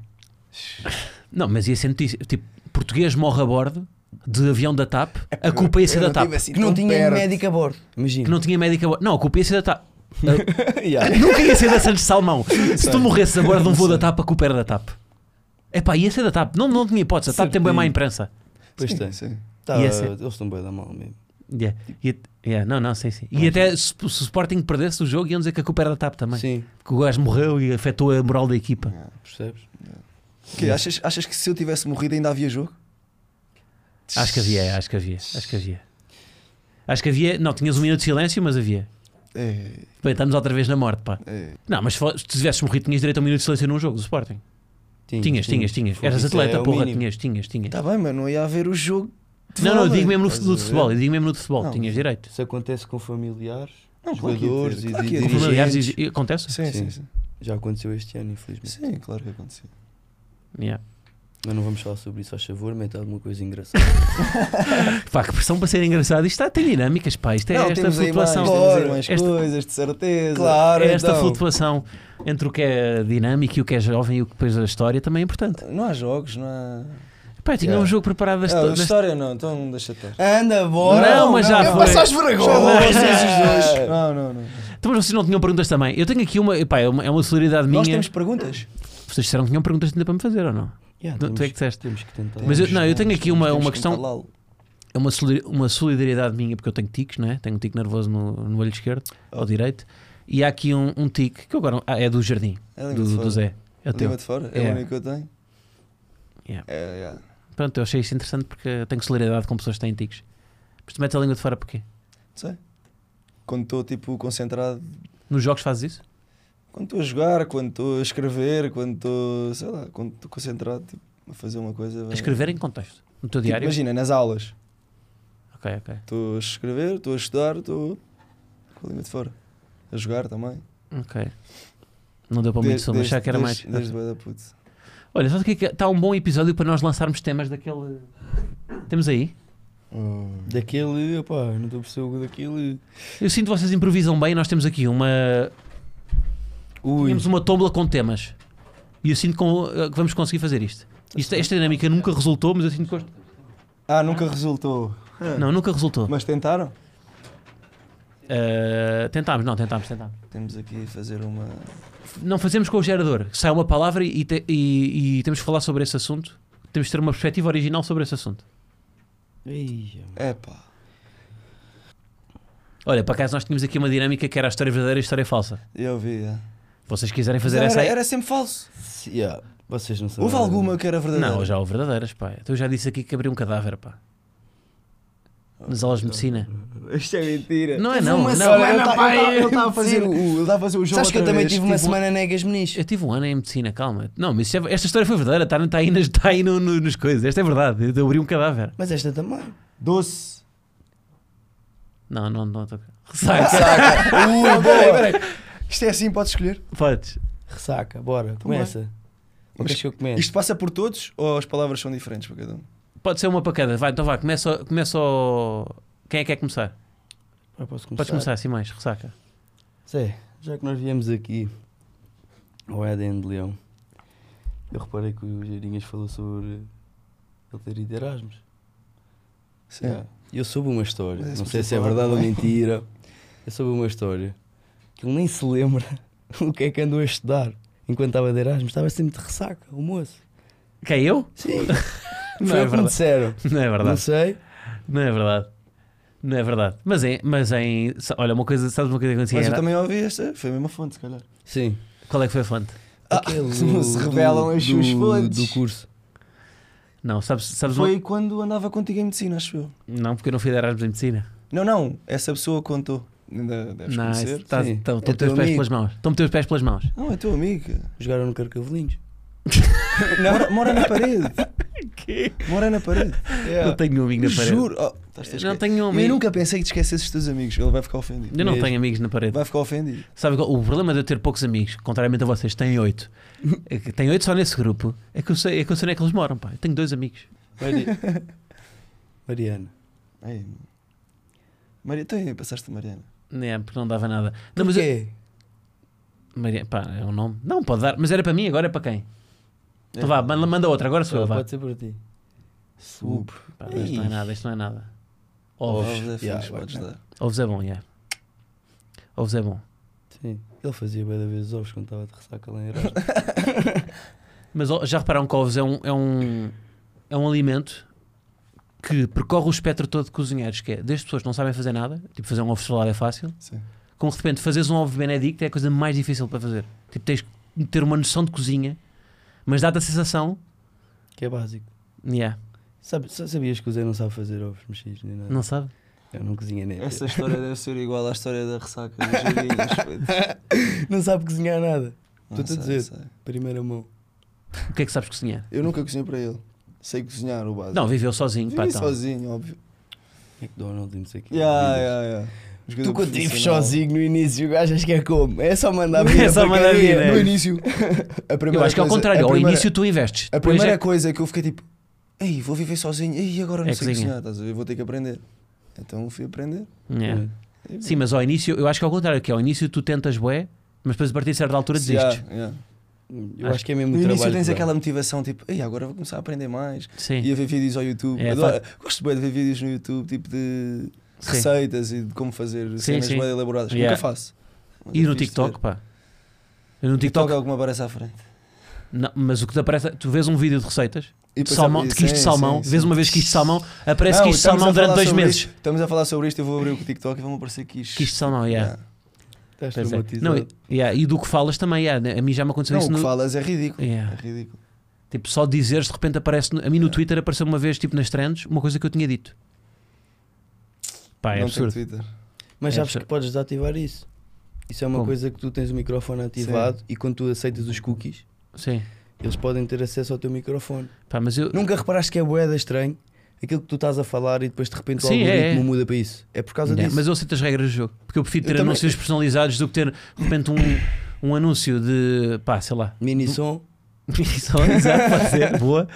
Não, mas ia ser notícia. Tipo, português morre a bordo de avião da TAP, a culpa ia ser da TAP. assim que não tinha médico a bordo. Imagina. Que não tinha médico a bordo. Não, a culpa ia ser da TAP. Yeah. Nunca ia ser da Santos Salmão. Se tu morresses a bordo de um voo da TAP, a culpa era da TAP. Epá, ia ser da TAP. Não, não tinha hipótese. A TAP tem bem má imprensa. Pois sim, tem. sim. Tá, eles estão bem da mal mesmo. Yeah. E- yeah, Não, não, sim, sim. E até se, se o Sporting perdesse o jogo, iam dizer que a culpa era da TAP também. Sim, Que o gajo morreu e afetou a moral da equipa. Yeah. percebes? Que, achas, achas que se eu tivesse morrido ainda havia jogo? Acho que havia, acho que havia, acho que havia. Acho que havia, não, tinhas um minuto de silêncio, mas havia. É, Bem, estamos outra vez na morte, pá. é. Não, mas se tivesses morrido, tinhas direito a um minuto de silêncio num jogo do Sporting. Tinhas, tinhas, tinhas. Fogo, Eras atleta, é porra, tinhas, tinhas, tinhas. Tá bem, mas não ia haver o jogo. de Não, não, eu digo mesmo no, ver? futebol, eu digo mesmo no futebol, Não, tinhas direito. Isso acontece com familiares, Não, jogadores e claro ia Com familiares e- e- acontece? Sim, sim, Sim. sim. Já aconteceu este ano, infelizmente. Sim, claro que aconteceu. Yeah. Mas não vamos falar sobre isso, a favor, mete alguma coisa engraçada. Pá, que pressão para ser engraçado. Isto está, tem dinâmicas, pá. Isto é não, esta temos aí mais, flutuação. temos aí Bora. mais Esta- coisas, de certeza. claro, esta então. flutuação entre o que é dinâmico e o que é jovem e o que depois a história também é importante. Não há jogos, não há. Pá, tinha Yeah. um jogo preparado desta. Ah, desta- história não, então deixa estar. Anda, bora! Não, mas já eu foi. os dois. Não, não, não. Então, mas vocês não tinham perguntas também. Eu tenho aqui uma. Pá, é uma, é uma solidariedade Nós minha. temos perguntas. Vocês disseram que tinham perguntas ainda para me fazer ou não? Yeah, Tu- tu é temos, que disseste. temos que tentar. Mas eu- não, eu tenho aqui uma- Temos uma que questão-. É uma, uma solidariedade minha, porque eu tenho tiques, não é? Tenho um tique nervoso no, no olho esquerdo, Oh. ao direito. E há aqui um, um tique, que agora ah, é do jardim, É do, de do fora. Zé. É o teu. Língua de fora? É, É. o único que eu tenho? Yeah. É, yeah. Pronto, eu achei isso interessante porque eu tenho solidariedade com pessoas que têm tiques. Mas tu metes a língua de fora porquê? Não sei. Quando estou tipo concentrado, Nos jogos fazes isso? Quando estou a jogar, quando estou a escrever, quando estou, sei lá, quando estou concentrado tipo, a fazer uma coisa. A escrever em contexto. No teu Tipo, diário? imagina, nas aulas. Ok, ok. Estou a escrever, estou a estudar, estou com a língua de fora. A jogar também. Ok. Não deu para muito som, achava que era desde- mais. Desde da puta. Olha, sabe o que é que está um bom episódio para nós lançarmos temas daquele. Temos aí? Daquele, opá, não estou a perceber o daquele. Eu sinto que vocês improvisam bem. Nós temos aqui uma. Ui, Tínhamos uma tómbola com temas. E eu sinto com- que vamos conseguir fazer isto. Isto- esta dinâmica nunca resultou, mas eu sinto que. Ah, nunca resultou. Não, nunca resultou. Mas tentaram? Uh, tentámos, não, tentámos, tentámos. Temos aqui fazer uma. Não fazemos com o gerador. Sai uma palavra e, te- e- e temos que falar sobre esse assunto. Temos que ter uma perspectiva original sobre esse assunto. É pá. Olha, para acaso nós tínhamos aqui uma dinâmica que era a história verdadeira e a história falsa. Eu vi. É. Vocês quiserem fazer Mas essa era, aí. era sempre falso. se- yeah, vocês não sabem. Houve alguma que era verdadeira? Não, já houve verdadeiras, pá. Então eu já disse aqui que abriu um cadáver, pá. Nas aulas de medicina. Isto é mentira. Não é não, uma não. pá, eu- estava a fazer o. A fazer o jogo. Sabes que eu outra também vez. tive uma um- semana negas meniz. Eu tive um ano em medicina, calma. Não, mas é- esta história foi verdadeira, está, está aí, nas, está aí no, no- nas coisas. Esta é verdade. Eu abri um cadáver. Mas esta também. Doce. Não, não, não. Tô... Ressaca. Ui, boa. Isto é assim, podes escolher. Podes. Ressaca, bora, começa. Ou Mas queres que eu comece? Isto passa por todos ou as palavras são diferentes para cada um? Pode ser uma para cada. Vai, então vá, começa, começa o... Quem é que quer começar? Ah, posso começar? Podes começar assim mais, ressaca. Zé, já que nós viemos aqui ao Éden de Leão, eu reparei que o Geirinhas falou sobre ele ter ido de Erasmus. Sim. Yeah. Eu soube uma história, Mas não sei se é verdade ou também. mentira. Eu soube uma história que ele nem se lembra o que é que andou a estudar enquanto estava de Erasmus. Estava sempre de ressaca, o moço. Quem é eu? Sim, Não foi é o que me disseram. Não é Não verdade. sei. Não é verdade. Não é verdade. Mas em. Mas em olha, uma coisa, sabes uma coisa que acontecia? Mas eu Era- também ouvi esta. Foi a mesma fonte, se calhar. Sim. Qual é que foi a fonte? Ah, Aquele se do- revelam as suas do- fontes. Do curso. Não, sabes, sabes Foi quando andava contigo em medicina, acho eu. uma- Não, porque eu não fui de Erasmus em medicina. Não, não. Essa pessoa contou. Ainda deves Não, conhecer. tá- Sim. Estão É os pés amigo. pelas mãos. Estão os pés pelas mãos. Não, é teu amigo. Jogaram no Carcavelinhos. Mora, mora na parede. Mora na parede. Não tenho um amigo na parede. Juro. Oh, não tenho um Eu amigo. nunca pensei que te esquecesses dos teus amigos. Ele vai ficar ofendido. Eu não Mesmo. tenho amigos na parede. Vai ficar ofendido. Sabe qual- o problema de eu ter poucos amigos, contrariamente a vocês, têm oito. É que tenho oito só nesse grupo. É que eu sei, é que eu sei onde é que eles moram, pá. Eu tenho dois amigos. Mari- Mariana. Ei. Maria, tu aí passaste a Mariana. É, porque não dava nada. Não, mas eu-? Maria, pá, é um nome. Não, pode dar. Mas era para mim, agora é para quem? Então É. vá, manda, manda outra, agora sou eu, vá. Pode ser para ti. Sup. Pá, isto não é nada, isto não é nada. Ovos. Ovos é fixe, Yeah, podes bacana. dar. Ovos é bom, yeah. Ovos é bom. Sim. Ele fazia bem da vez ovos quando estava de ressaca lá em Erasmus. Mas ó, já repararam que ovos é um, é um, é um alimento que percorre o espectro todo de cozinheiros, que é desde pessoas que não sabem fazer nada, tipo fazer um ovo estrelado é fácil, Sim. como de repente fazeres um ovo benedict é a coisa mais difícil para fazer. Tipo, tens que ter uma noção de cozinha, mas dá-te a sensação, que é básico. yeah, Sabe, sa- sabias que o Zé não sabe fazer ovos mexidos nem nada? não sabe? Eu não cozinha nem. Essa história deve ser igual à história da ressaca dos girinhos. não sabe cozinhar nada. Estou-te a dizer. sei. Primeira mão. O que é que sabes cozinhar? Eu nunca cozinhei para ele. Sei cozinhar o básico. Não, viveu sozinho, pá, Vivi então. sozinho, óbvio. McDonald's e não sei o quê. Yeah, yeah, yeah. Tu quando vives sozinho no início, o gajo acha que é como? É só mandar vir É a só mandar porcaria. vir, é. No início. A Eu primeira acho que é ao coisa- contrário, a ao primeira- início tu investes. A primeira é- coisa que eu fiquei tipo, ei, vou viver sozinho, ei, agora não É sei cozinha. cozinhar, estás a ver? Vou ter que aprender. Então fui aprender. Yeah. E, Sim, mas ao início, eu acho que é ao contrário, que ao início tu tentas bué, mas depois a partir de certa altura desistes. Yeah, yeah. Eu acho, que é mesmo No trabalho tens que dá. aquela motivação tipo, ei, agora vou começar a aprender mais. Sim. E a ver vídeos ao YouTube. É, Adoro- Gosto bem de ver vídeos no YouTube, tipo de Sim. receitas e de como fazer Sim, cenas sim. bem elaboradas. Yeah. Nunca faço. Mas E é no TikTok, ver. pá. Eu no TikTok TikTok, é o que me aparece à frente. não, mas o que te aparece, tu vês um vídeo de receitas E salmão, de quiche de salmão, sim, vês uma vez quiche de salmão, aparece Não, quiche de salmão durante dois meses. isto- estamos a falar sobre isto, eu vou abrir o TikTok e vão aparecer quiches. Quiche de salmão, yeah. Estás Pois é. traumatizado. Não, e- yeah, e do que falas também, yeah, a mim já me aconteceu Não, isso o que no, falas é ridículo. Yeah. É ridículo. Tipo, só dizeres de repente aparece. no- A mim no Twitter apareceu uma vez, tipo nas trends, uma coisa que eu tinha dito. Pá, é não absurdo. Twitter. Mas É sabes absurdo. que podes desativar isso. Isso é uma Como? coisa que tu tens o microfone ativado e quando tu aceitas os cookies, Sim. eles podem ter acesso ao teu microfone. Pá, mas eu. Nunca reparaste que é boeda estranho aquilo que tu estás a falar e depois de repente o Sim, é, algoritmo é. muda para isso. É por causa Yeah, disso. mas eu aceito as regras do jogo. Porque eu prefiro Eu ter também- anúncios personalizados do que ter de repente um, um anúncio de. pá, sei lá. Mini som exato, pode ser, boa.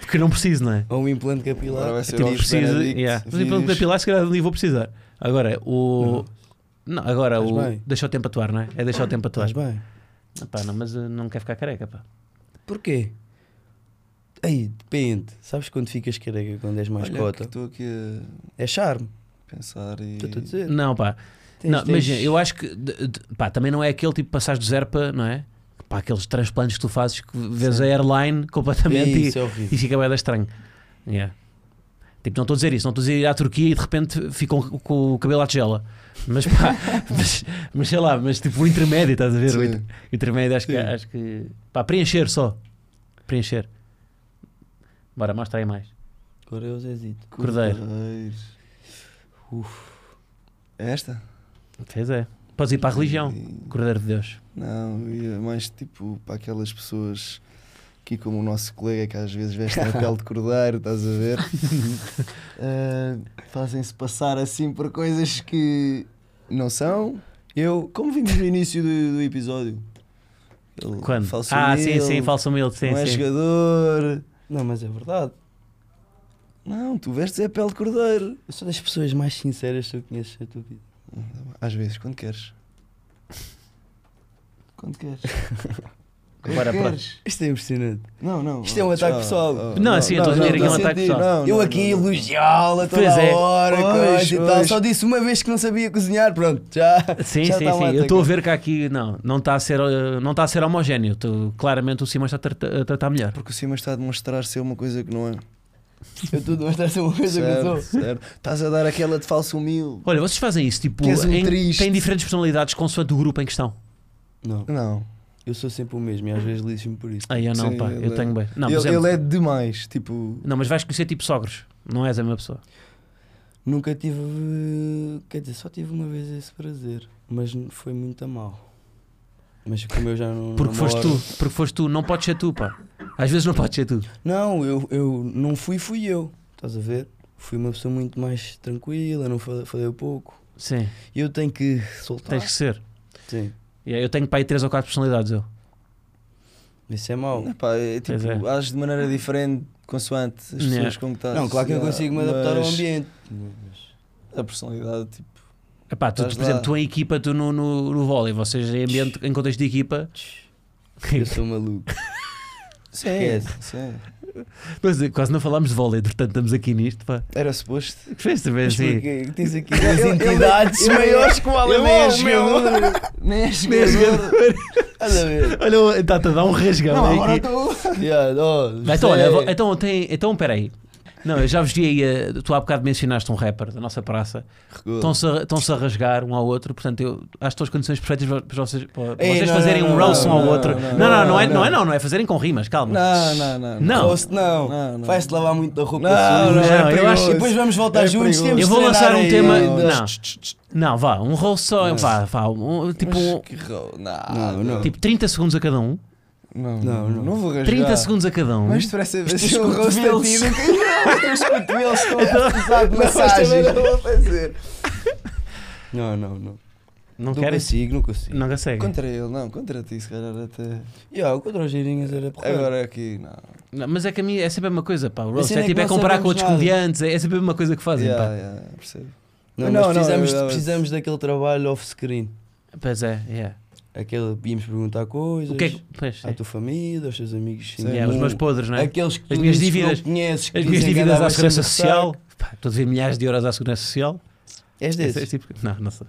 Porque eu não preciso, não é? ou um implante capilar. Agora vai ser Tipo, aos preciso. Yeah. Mas vídeos. implante capilar, se calhar ali vou precisar. Agora, o. Não, agora Estás o. bem. Deixa o tempo atuar, não é? É deixar o tempo atuar. Estás bem? Pá, não, mas uh, não quer ficar careca, pá. Porquê? Aí, depende. Sabes quando ficas careca quando és mais Olha, cota? Estou aqui É charme. a pensar e. Estou-te a dizer. Não, pá. Tens- não, tens- imagina, eu acho que de- de- pá, também não é aquele tipo passares do zero para, não é? Pá, aqueles transplantes que tu fazes que vês a airline completamente e, Isso é horrível. e fica bem estranho. Yeah. Tipo, não estou a dizer isso, não estou a dizer ir à Turquia e de repente ficam com, o cabelo à tigela. Mas pá, mas, mas sei lá, mas tipo o intermédio, estás a ver? O Sim. o intermédio acho que, Sim. acho que. Pá, preencher só. Preencher. Bora, mostra aí mais. Agora é o Zezito. Cordeiro. Cordeiros. Uf. É esta? Pois é. Podes ir para a religião. Cordeiro de Deus. Não, ia mais tipo para aquelas pessoas aqui como o nosso colega que às vezes vestem a pele de cordeiro, estás a ver? Ah, Fazem-se passar assim por coisas que não são. Eu, como vimos no início do, do episódio, ele Quando? falso ah, sim, humilde, sim, falso humilde, sim, não é sim. jogador. Não, mas é verdade. Não, tu vestes a pele de cordeiro. Eu sou das pessoas mais sinceras que eu conheço na tua vida. Às vezes, quando queres. Quando queres. Bora. queres. Isto é impressionante. Não, não. Isto é um ataque pessoal. Não, assim, eu estou a dizer aqui é um ataque pessoal. eu aqui elogiá-la toda Pois é. a hora, Pois, e tal. Só disse uma vez que não sabia cozinhar, pronto, já. Sim, já sim, sim. Eu estou a ataque. ver que aqui não, não está a ser, não está a ser homogéneo. Tu- claramente o Simão está a, trata- a tratar melhor. Porque o Simas está a demonstrar ser uma coisa que não é. Eu estou a demonstrar ser uma coisa que eu. Estás a dar aquela de falso humilde. Olha, vocês fazem isso, tipo, Que és um em- triste. têm diferentes personalidades consoante o grupo em questão. Não, Não. Eu sou sempre o mesmo e às vezes lixo-me por isso. Aí eu não, Sim, pá, eu é- tenho bem. Não, ele, exemplo, ele é demais. Tipo. não, mas vais conhecer tipo sogros. Não és a mesma pessoa. Nunca tive. Quer dizer, só tive uma vez esse prazer, mas foi muito a mal. Mas como eu já não. Porque foste tu, porque foste tu, não podes ser tu, pá. Às vezes não podes ser tu. Não, eu, eu não fui, fui eu. Estás a ver? Fui uma pessoa muito mais tranquila, não fa- falei pouco. Sim, E eu tenho que soltar. tens que ser. Sim. Yeah, eu tenho para aí três ou quatro personalidades. Eu. Isso é mau. Epá, é tipo, é. ages de maneira diferente consoante as pessoas Yeah. com que estás. Não, claro que eu consigo me adaptar ao mas ambiente. A personalidade, tipo. Epá, tu, por exemplo, lá. tu em equipa, tu no, no, no vôlei, vocês em ambiente, em contexto de equipa. Eu sou maluco. Sim, sim. Mas eh, quase não falámos de vôlei, portanto estamos aqui nisto, pá. Era suposto. Fez também assim. tens aqui as entidades ele- maiores que o alemão, é jogador. Nem é Nem é jogador. jogador. Olha, está-te a dar um rasgão. Não, agora estou. Oh, Então, olha, então, tem, então peraí. Não, eu já vos vi aí, tu há bocado mencionaste um rapper da nossa praça. Estão-se a, a rasgar um ao outro, portanto, eu acho que estão as condições perfeitas para vocês, para Ei, vocês não, fazerem não, um não, roast um ao não, outro. não, Não, não, não, não, é, não. não é não, não é fazerem com rimas, calma. Não, não, não. Não. Roast não. Não, não. Vai-se lavar muito da roupa Não, suja. não, Não, é eu acho- E depois vamos voltar É juntos. perigoso. Temos Eu vou lançar um aí. tema- Não, não. vá, um roast só, Não. vá, vá, um, tipo, Mas que Não, não. tipo 30 segundos a cada um. Não, Não, não, não. vou rasgar. 30 segundos a cada um. Mais depressa vai ser um roast a ti do que Os cotovelos estão a precisar de Não, mas massagem. também não vou fazer. Não, não, não. Não Não consigo, não consigo. Não consegue. Contra ele, não, contra ti, se calhar até. Yeah, o contra os girinhas era porra. Agora aqui, não. Não, mas é que a mim é sempre a mesma coisa, pá. O roast é é tipo é não comparar com outros nada. comediantes, é sempre a mesma coisa que fazem, Yeah, pá. yeah, percebo. Não, Não, mas não, precisamos, precisamos daquele trabalho off-screen. Pois é, yeah. Aquele, íamos perguntar coisas O que é que. Pois, à é. tua família, aos teus amigos. Sim, Yeah, os meus podres, não é? Aqueles que As minhas dívidas- não conheces, As minhas dívidas à Segurança Social. Pá, Estou a dizer milhares de euros à Segurança Social. És Esse- esse desses? tipo- Não, não sei.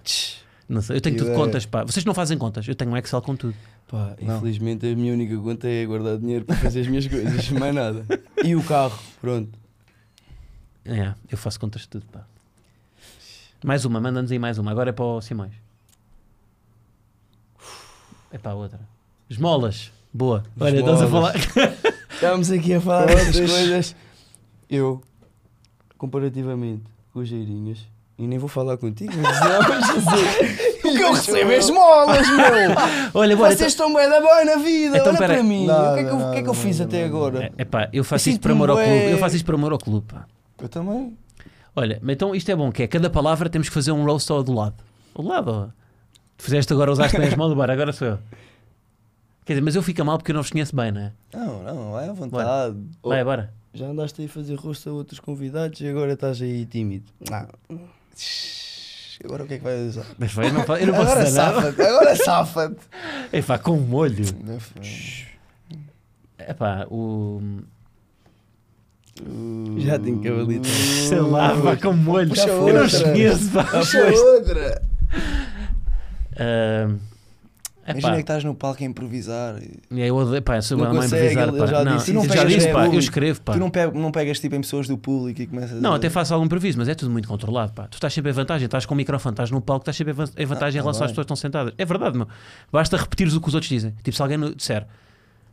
Não sei. Eu tenho tudo ideia. contas, pá. Vocês não fazem contas. Eu tenho um Excel com tudo. Pá, Não. infelizmente a minha única conta é guardar dinheiro para fazer as minhas coisas, mais nada. E o carro, pronto. É, eu faço contas de tudo, pá. Mais uma, manda-nos aí mais uma. Agora é para o Simões. É para outra. Esmolas. Boa. Olha, estás a falar. Estávamos aqui a falar destas coisas. Eu, comparativamente com os Geirinhas, e nem vou falar contigo, mas não, mas Jesus, o que eu recebo é esmolas, meu! Olha, bora. Vocês estão bem da boa na vida, Então, olha pera- para mim. Nada, o que é que eu, o que é que eu nada, fiz nada, até nada. agora? É pá, eu faço Eu isto sinto-me amor ao clube. Eu faço isto por amor ao clube. Pá. Eu também. Olha, mas então isto é bom, que é cada palavra temos que fazer um roast ao do lado. Ao lado, ó. Tu fizeste agora, usaste as mãos do bar, agora sou eu. Quer dizer, mas eu fico mal porque eu não vos conheço bem, não é? Não, não, vai à vontade. Oh. Vai, bora. Já andaste aí a fazer rosto a outros convidados e agora estás aí tímido. Ah, Agora o que é que vai usar? Mas vai, não, eu não posso Agora dizer nada. safa-te, agora safa-te. É pá, com molho. Não foi. É pá, o. Já tenho cavalito. Sei lá, pá, com molho. Puxa Eu não os outra. conheço, pá. Puxa outra. É Imagina que estás no palco a improvisar. e eu odeio, pá, sou Não consegue, improvisar, ele já não, disse isso. já Não disse, pegas pá, eu escrevo, pá. Tu não, pe- não pegas tipo em pessoas do público e começas Não, a... até faço algum improviso, mas é tudo muito controlado, pá. Tu estás sempre em vantagem, estás com o microfone, estás no palco, estás sempre em van- em vantagem Ah, em relação tá às bem. pessoas que estão sentadas. É verdade, meu. Basta repetires o que os outros dizem. Tipo, se alguém disser,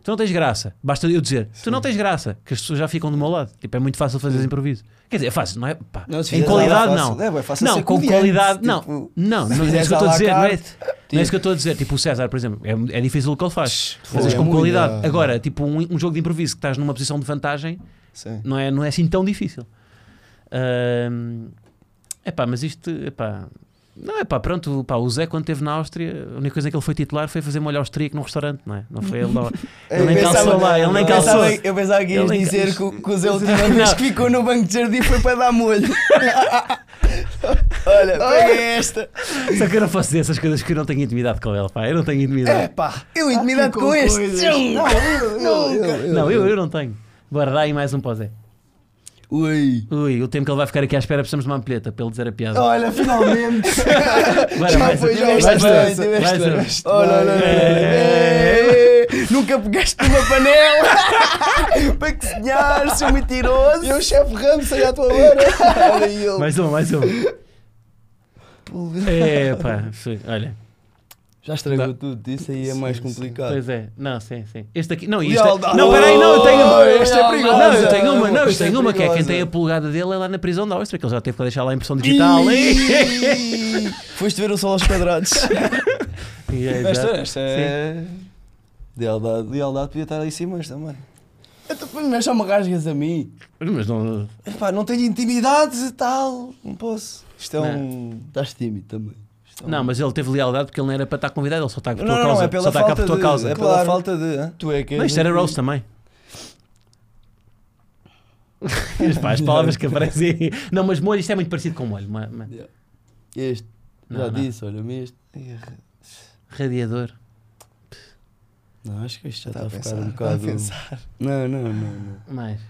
tu não tens graça, basta eu dizer, tu não tens graça, que as pessoas já ficam do meu lado. Tipo, é muito fácil fazer esse improviso. Quer dizer, é fácil, não é? Pá, Não, em fizeres qualidade, não. fácil. É, fácil Não, com qualidade, não. tipo, Não, não é fizeres isso que eu estou a dizer, não é? carte, Não é isso que eu estou a dizer. Tipo, o César, por exemplo, é, é difícil o que ele faz. Fazes é com qualidade. é. Agora, tipo, um, um jogo de improviso que estás numa posição de vantagem, Sim. não é, não é assim tão difícil. É pá, mas isto, epá, não é pá, pronto, pá, o Zé quando esteve na Áustria, a única coisa que ele foi titular foi fazer molho austríaco num restaurante, não é? Não foi ele lá. Ele nem pensava- calçou lá, ele nem calçou. pensava- Eu pensava que ias Ele nem dizer que, que o Zé última vez que ficou no banco de jardim foi para dar molho. Olha, pega esta. Só que eu não posso dizer essas coisas que eu não tenho intimidade com ele, pá, eu não tenho É intimidade. pá, eu intimidade com este. Não, eu, eu, eu, não, eu, eu não tenho. Bora, dá aí mais um para o Zé. Ui. Ui, o tempo que ele vai ficar aqui à espera, precisamos de uma ampulheta para ele dizer a piada. Olha, finalmente. Bora, já mais foi, já bem. Olha, olha, olha. Nunca pegaste uma panela para cozinhar, seu mentiroso. Eu, chefe Ramos, sai à tua beira. Olha aí ele. Mais um, mais um. É, pá, foi- olha. Já estragou Dá. tudo, isso aí é mais complicado. Pois é, não, sim, sim. Este aqui, não, isto é, não, peraí, não, eu tenho Oh, esta é perigosa. Não, eu tenho uma, não, eu Esta é tenho uma que é quem tem a polegada dele é lá na prisão da Áustria, que ele já teve que deixar lá a impressão digital. Foste ver o sol aos quadrados. E é, Esta, esta é. Lealdade. Lealdade podia estar aí cima também. Então, mas só me rasgas a mim. Mas não, Epá, não tenho intimidade e tal. Não posso. Isto é um. Estás tímido também. Isto é não, mas ele teve lealdade porque ele não era para estar convidado, ele só está por tua não, causa. é pela só está cá falta por tua de. causa. É pela Claro. falta de. Tu é que Não, és isto era roast também. As, pá, as palavras que aparecem. Não, mas molho, isto é muito parecido com molho. ma- ma- Este. Não, Já não. disse, olha-me este. Radiador. Não, acho que isto já Está está, a ficar pensar. um a bocado. pensar. Não, não, não, não. Mais.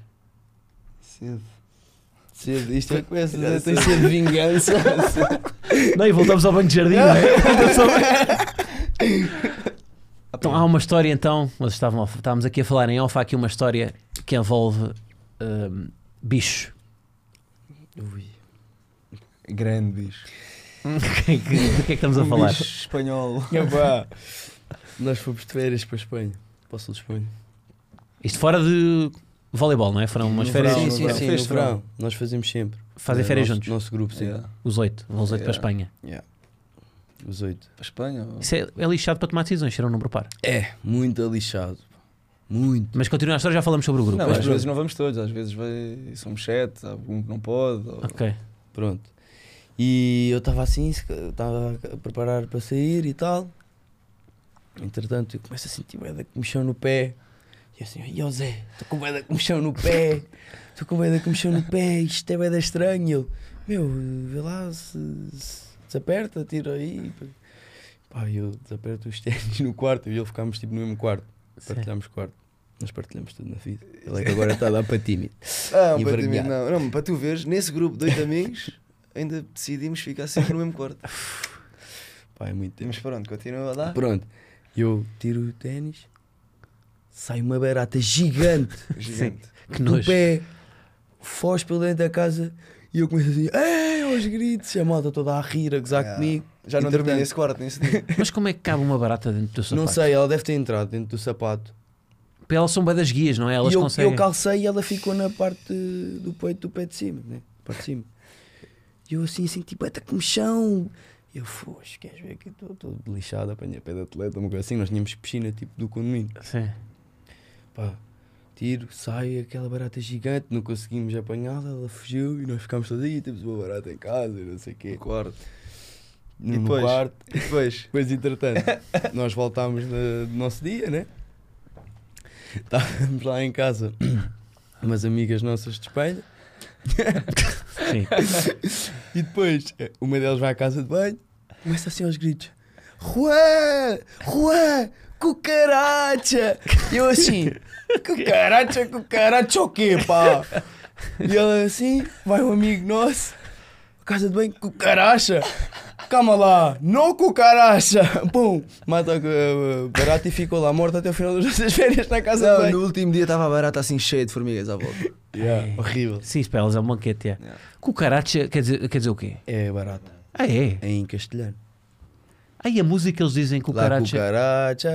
Cedo. Cedo, isto é começa Já a sido de vingança. Não, e voltamos ao banco de jardim, não é? Então, há uma história então, nós estavam, estávamos aqui a falar em off, há aqui uma história que envolve hum, bicho. Ui. Grande bicho. Do que, é que- do que é que estamos a Um falar? bicho espanhol. Epá, Nós fomos de férias para a Espanha. Para o sul de Espanha. Isto fora de voleibol, não é? Foram umas No férias, verão, sim, sim, verão. sim, Fez no verão. Nós fazemos sempre. Fazem É, férias nosso, juntos. Nosso grupo, sim. Yeah. Os oito, vão os oito para a Yeah. Espanha. Yeah. Os oito. Para a Espanha? ou- Isso é, é lixado para tomar decisões, ser um número par. É, muito lixado. Muito. Mas continua a história, já falamos sobre o grupo. Não, às pronto. vezes não vamos todos, às vezes vai, somos sete, há algum que não pode. ou- Ok. Pronto. E eu estava assim, se- estava a preparar para sair e tal. Entretanto, eu começo a sentir de comichão no pé. E eu assim, ó Zé, estou com bué de comichão no pé. Estou com bué de comichão no pé, isto é de estranho. E Ele, meu, vê lá se, se desaperta, tira aí. Pá, e eu desaperto os ténis no quarto e ele ficámos tipo no mesmo quarto. Partilhámos quarto. Nós partilhamos tudo na vida. Ele é que agora está a dar para tímido. Ah, E para, vergonhado. não, não, para tu veres, nesse grupo de oito amigos, ainda decidimos ficar sempre no mesmo quarto. Pá, é muito tempo. Mas pronto, continua dar. Pronto, eu tiro o ténis, sai uma barata gigante Gigante. Que do pé, foge pelo dentro da casa E eu começo assim, é, aos gritos, e a malta toda a rir, a gozar Yeah. comigo. Já não dormi nesse quarto nesse dia. Mas como é que cabe uma barata dentro do teu sapato? Não sei, ela deve ter entrado dentro do sapato. Para elas são bem das guias, não é? Elas e eu, conseguem. eu calcei e ela ficou na parte do peito do pé de cima, né? Parte de cima. E eu assim, assim, tipo, está com chão. E eu, foxe, queres ver que estou todo lixado, apanhei pé de atleta, uma coisa assim. Nós tínhamos piscina tipo do condomínio. Sim. Pá, tiro, sai aquela barata gigante, não conseguimos apanhá-la, ela fugiu e nós ficámos todos aí, temos uma barata em casa e não sei o quê. quarto. No, E no depois? quarto. E depois? Depois, entretanto, nós voltámos no, no nosso dia, né? Estávamos lá em casa, umas amigas nossas de Espanha, Sim. e depois eh, uma delas vai à casa de banho, começa assim aos gritos: Juan! Juan! Cucaracha! E eu assim: Cucaracha, cucaracha o quê, pá? E ela assim, vai um amigo nosso, casa de banho, cucaracha! Calma lá, não cucaracha! Pum! Mata a uh, barata e ficou lá morta até o final das nossas férias na casa de Não, banho. no último dia estava a barata assim cheia de formigas à volta. Yeah, horrível. Sim, isso para elas é um banquete. É. Yeah. Cucaracha quer dizer, quer dizer o quê? É barata. Ah, é? É em castelhano. Aí a música eles dizem La cucaracha.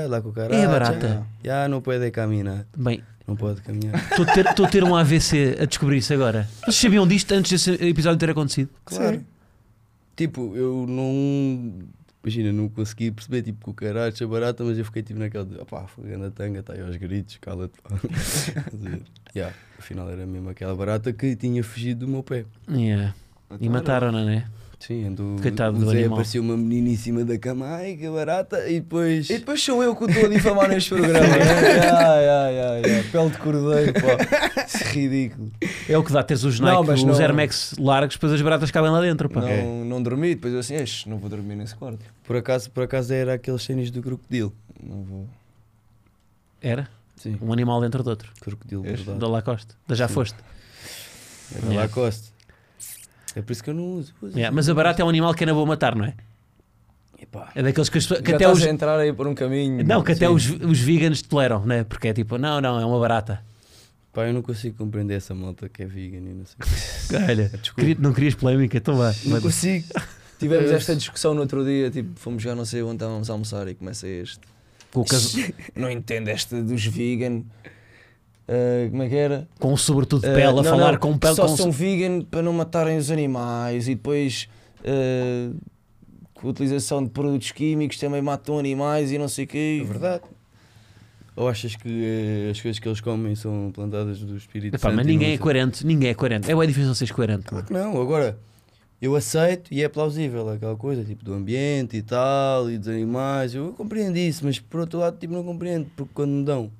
la cucaracha. É barata. Já não pode caminhar. Bem, Não pode caminhar. estou a ter- a ter um AVC a descobrir isso agora. Vocês sabiam disto antes desse episódio ter acontecido? Claro. Tipo, eu não. Imagina, não consegui perceber tipo cucaracha, barata, mas eu fiquei tipo naquela de opá, foi na tanga, está aí aos gritos, cala-te. pá." Estás a yeah, afinal era mesmo aquela barata que tinha fugido do meu pé. Yeah. E mataram-na, né? Sim, ando. Coitado o do Zé animal. apareceu uma menina em cima da cama, ai que barata, e depois. E depois sou eu que estou a difamar neste programa. né? ai, ai, ai, ai. Pele de cordeiro, pá. Isso é ridículo. É o que dá teres os Não, Nike, mas os não- Air Max largos, depois as baratas cabem lá dentro. Pá. Não, não dormi, depois eu assim, "Eixe, não vou dormir nesse quarto. Por acaso, por acaso era aqueles ténis do crocodilo. Não vou. Era? Sim, Um animal dentro do outro. crocodilo, verdade. Da Lacoste. Da já Sim. foste. Era. Lacoste. É por isso que eu não uso. uso. Yeah, Mas a barata é um animal que é na boa matar, não é? Epá. É daqueles que, as que até os. entrar aí por um caminho. Não, que até Sim. os, os veganos toleram, né? Porque é tipo, não, não, é uma barata. Pá, eu não consigo compreender essa malta que é vegan e não sei. Olha, queria- não querias polémica, então vá. Não Mas- consigo. Tivemos Eu- esta discussão no outro dia, tipo, fomos já não sei onde estávamos a almoçar e começa este. com, o cas- Não entendo esta dos vegan. Ah, como é que era? com o sobretudo de Ah, pele, a não, falar não, com pele. Só com são vegan para não matarem os animais e depois ah, com a utilização de produtos químicos também matam animais e não sei o quê. É verdade. Ou achas que eh, as coisas que eles comem são plantadas do espírito Epá, Santo mas ninguém é coerente, ninguém é coerente. É bem difícil seres coerente. Claro que não, agora eu aceito e é plausível aquela coisa, tipo do ambiente e tal, e dos animais, eu compreendo isso, mas por outro lado tipo, não compreendo, porque quando me dão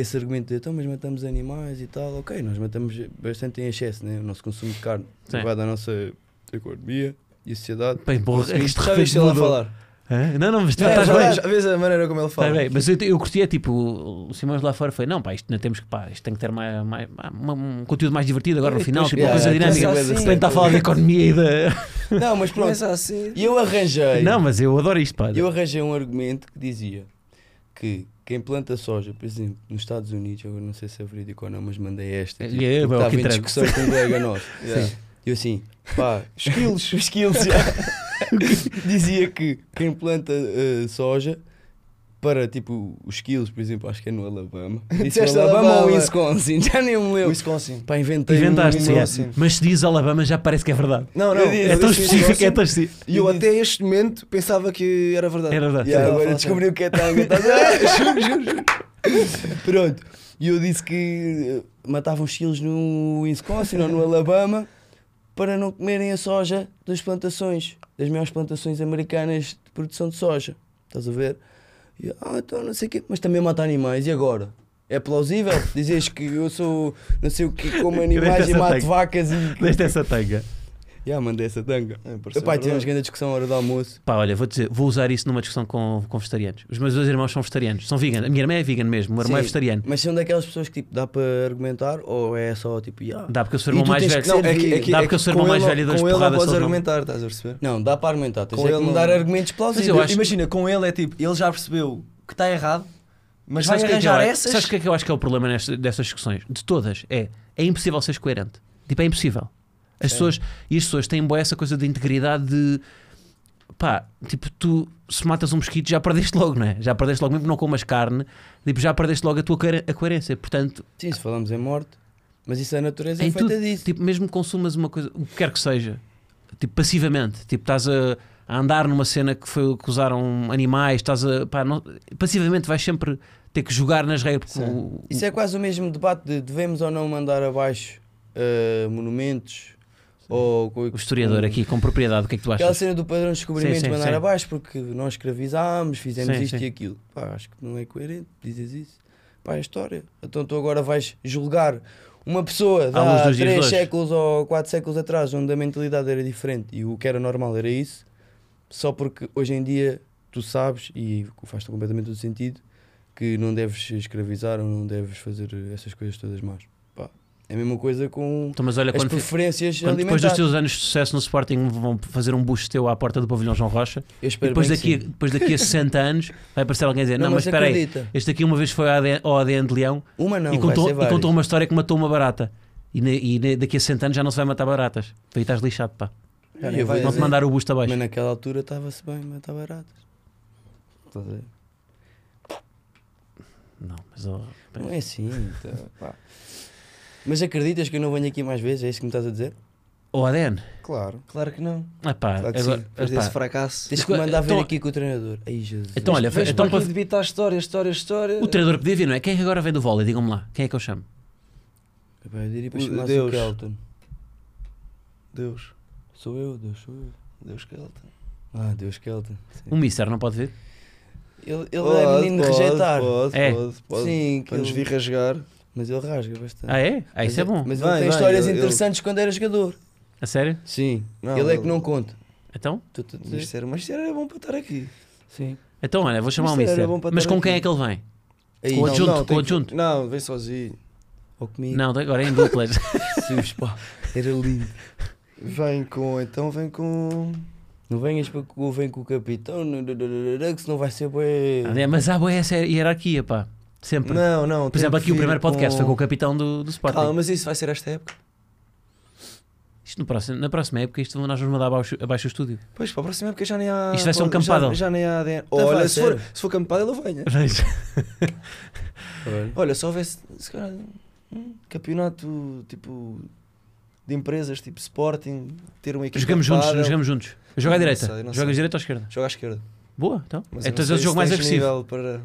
esse argumento de então, mas matamos animais e tal, ok, nós matamos bastante em excesso, né? o nosso consumo de carne Sim. vai da nossa economia e sociedade. Bem, porra, é isto viste ele a falar? Hã? Não, não, mas tu É, estás bem. já vês a maneira como ele fala. Bem. Mas eu, eu curtia, tipo, o Simões lá fora foi: não, pá, isto não temos que, pá, isto tem que ter mais, mais, uma- um conteúdo mais divertido agora no E final, tipo, uma Yeah, coisa yeah, dinâmica. assim. repente está a falar da economia e da. Não, mas pronto, assim. e eu arranjei. Não, mas eu adoro isto, pá. Eu arranjei um argumento que dizia que quem planta soja, por exemplo, nos Estados Unidos, eu não sei se é verídico ou não, mas mandei esta. É, Tipo, é, porque é estava que em discussão com um colega nosso. Yeah. E eu assim, pá, skills, já. dizia que quem planta eh, soja para tipo os skills, por exemplo, acho que é no Alabama. Disse Disseste Alabama, ou Alabama. Wisconsin, já nem me lembro. Wisconsin. Pá, inventei Inventaste, um, sim, é. assim. mas se diz Alabama já parece que é verdade. Não, não. Disse, É tão específico, é Wisconsin tão específico. E eu até este momento pensava que era verdade. Era verdade. Yeah, agora falar descobri o que é tanga. ver? juro, juro, juro. Pronto. E eu disse que eh, matavam quilos no Wisconsin ou no Alabama para não comerem a soja das plantações, das maiores plantações americanas de produção de soja. Estás a ver? E ah, então não sei o quê, mas também mata animais. E agora? É plausível dizes que eu sou não sei o que, como animais e mato vacas e. Deste essa tanga. Já, mandei essa tanga. É, Epá, tivemos grande discussão à hora do almoço. Pá, olha, vou dizer, vou usar isso numa discussão com, com vegetarianos. Os meus dois irmãos são vegetarianos, são vegan. A minha irmã é vegan mesmo, o meu irmão é vegetariano. Mas são daquelas pessoas que tipo, dá para argumentar ou é só tipo, yeah. Dá porque eu sou o irmão mais velho. Não, é que, é que, Dá é porque eu que sou o irmão mais velho e dou-lhes Com ele não podes argumentar, estás a perceber? Não, dá para argumentar, tens Com é ele me não- dar argumentos plausíveis. eu acho- Imagina, com ele é tipo, ele já percebeu que está errado, mas vai Sabes o que é que eu arranjar essas. Sabes o que é que eu acho que é o problema destas discussões? De todas, é, é impossível seres coerente. Tipo, é impossível. As pessoas, e as pessoas têm boa essa coisa de integridade de pá, tipo, tu se matas um mosquito já perdeste logo, não é? Já perdeste logo, mesmo que não comas carne, tipo, já perdeste logo a tua a coerência. Portanto, Sim, se falamos em morte, mas isso a natureza Em é feita tudo, disso. tipo, mesmo que consumas uma coisa, o que quer que seja, tipo, passivamente, tipo, estás a, a andar numa cena que foi que usaram animais, estás a, pá, não- passivamente vais sempre ter que jogar nas regras. o- Isso é quase o mesmo debate de devemos ou não mandar abaixo eh, monumentos ou o historiador aqui com propriedade, o que é que tu Aquela achas? cena do padrão de descobrimento Sim, sim, mandar sim. abaixo porque nós escravizámos, fizemos Sim, isto e aquilo. Pá, acho que não é coerente, dizes isso. Pá, é história. Então tu agora vais julgar uma pessoa de há dos dias de 3 hoje. séculos ou 4 séculos atrás, onde a mentalidade era diferente e o que era normal era isso, só porque hoje em dia tu sabes, e faz completamente todo sentido, que não deves escravizar ou não deves fazer essas coisas todas más. É a mesma coisa com Então, mas olha, as preferências quando depois dos teus anos de sucesso no Sporting vão fazer um busto teu à porta do pavilhão João Rocha, e depois daqui, depois daqui a 60 anos vai aparecer alguém a dizer: Não, Não, mas mas espera aí, este aqui uma vez foi ao ADN, de Leão Uma não, e, contou, e contou uma história que matou uma barata. E, ne- e ne- daqui a 60 anos já não se vai matar baratas. Aí estás lixado, pá. Vai Vão-te dizer- mandar o busto abaixo. Mas naquela altura estava-se bem, está barato. Estás a ver? Não, mas bem, Não é assim. tá, pá. Mas acreditas que eu não venho aqui mais vezes? É isso que me estás a dizer? o ADN. Claro, claro que não. Ah, pá, Claro que agora, sim. Depois desse fracasso. Tens que mandar ver Então- aqui com o treinador. Ai, Jesus. Então, olha, Vês então para debitar história, história, história. o treinador podia vir, não é? Quem é que agora vem do vôlei? Digam-me lá. Quem é que eu chamo? Eu diria para O- chamar o Deus. Kelton. Deus. Sou eu, Deus, sou eu. Deus tem. Ah, Deus Kelton. Sim. O Mister não pode vir? Ele, ele é menino de rejeitar. Pode, É. pode, pode. Sim, que Para nos ele- vir rasgar. Mas ele rasga bastante. Ah, é? Ah, isso é Mas bom. Mas Vai, ele tem vai, histórias ele- interessantes quando era jogador. A sério? Sim. Não, ele é que não conta. Então? Tu- tu- tu- Isto era, mas isto era bom para estar aqui. Sim. Então, olha, vou chamar o Mister era Mister. bom para Mas estar com quem aqui. é que ele vem? Aí, Com o não, adjunto, não, com tem que- adjunto. Não, vem sozinho. ou comigo. Não, agora é em duplas. Jesus, pá. Era lindo. Vem com, então vem com. Não venhas para que com o capitão, que senão vai ser bué. Ah, é, mas há boa essa hierarquia, pá. Sempre. Não, não. Por exemplo, aqui o primeiro podcast foi com o capitão do, do Sporting. Calma, mas isso vai ser esta época. Isto no próximo, na próxima época, isto nós vamos mandar abaixo, abaixo o estúdio. Pois, para a próxima época já nem há. Isto vai ser um já- campadão. Já, nem há ADN. A Olha, se for, se for campada, ele venha. Olha. Olha, se houvesse se calhar, um campeonato tipo de empresas, tipo Sporting, ter uma equipa Jogamos juntos, pádel. jogamos juntos. Eu jogo à direita. sei, Jogas sei. direita ou esquerda? Joga à esquerda. Boa, então. Mas Então és sei o jogo mais agressivo. Para...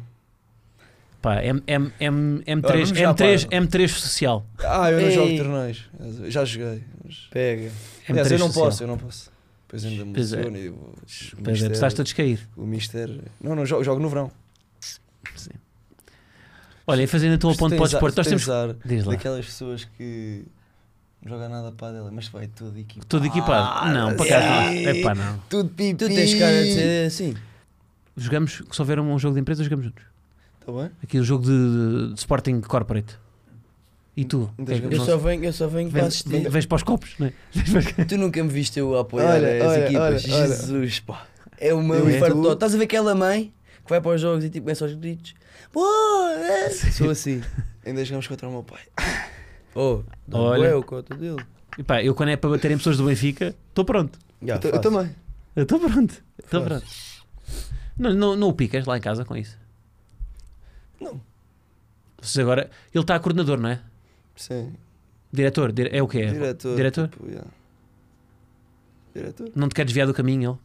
Pá, M, M, M, M3, vamos já M3, para- M3 social. Ah, eu não jogo Ei. torneios. Já joguei. Mas... Pega. Aliás, M3 eu não social. posso, eu não posso. Depois ainda me Pois é. lesiono e o, o, Pois é, estás a descair. o mister... Não, não, jogo, jogo no verão. Olha, e fazendo o Mas ponto para o a- desporto, nós temos. ar Diz lá. daquelas pessoas que não jogam nada para dela, mas vai tudo equipado. Todo equipado. não, para é. cá não. Epá, não. Tudo pipi. Tu tens cara de ser assim. Jogamos, se houver um jogo de empresa, jogamos juntos. Tá bem? Aqui o jogo de, de Sporting Corporate. E tu? É Eu só venho, eu só venho para assistir. vens para os copos, não é? Tu nunca me viste eu a apoiar Olha, as olha, equipas. olha, olha. Jesus, pá. É uma Eu e infarto. tu? Estás a ver aquela mãe que vai para os jogos e tipo começa aos gritos. Boa! é?" Sou assim. Ainda jogamos contra o meu pai. Oh, Olha. bué o cota dele. E pá, eu quando é para bater em pessoas do Benfica, estou pronto. Já, eu, também. Eu Estou pronto. Estou pronto. Não, não, não o picas lá em casa com isso? Não. Vocês agora, ele está a coordenador, não é? Sim. Diretor, dire- é o que é? Diretor. Diretor? Tipo, yeah. Diretor? Não te quer desviar do caminho ele?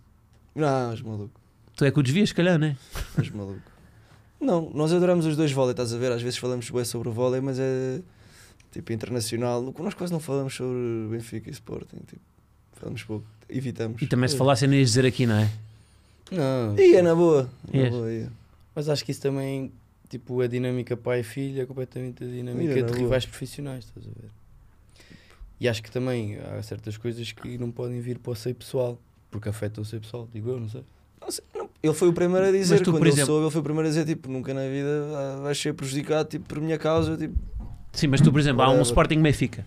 Não, és maluco. Tu é que o desvias, se calhar, não é? És maluco. Não, nós adoramos os dois vôlei, estás a ver? Às vezes falamos bem sobre o vôlei, mas é tipo internacional. Nós quase não falamos sobre Benfica e Sporting. Tipo, falamos pouco. Evitamos. E também se falassem não ias dizer aqui, não é? Não. E é na boa. Na boa, ia. Mas acho que isso também, tipo, a dinâmica pai e filho é completamente a dinâmica Mira, de boa. rivais profissionais, estás a ver? E acho que também há certas coisas que não podem vir para o seio pessoal, porque afetam o seio pessoal, digo eu, não sei. Não sei, não, Ele foi o primeiro a dizer, Mas tu, quando por exemplo- soube, ele foi o primeiro a dizer, tipo, nunca na vida vais ser prejudicado tipo, por minha causa. Tipo, Sim, mas tu, por exemplo, há um. Sporting Benfica.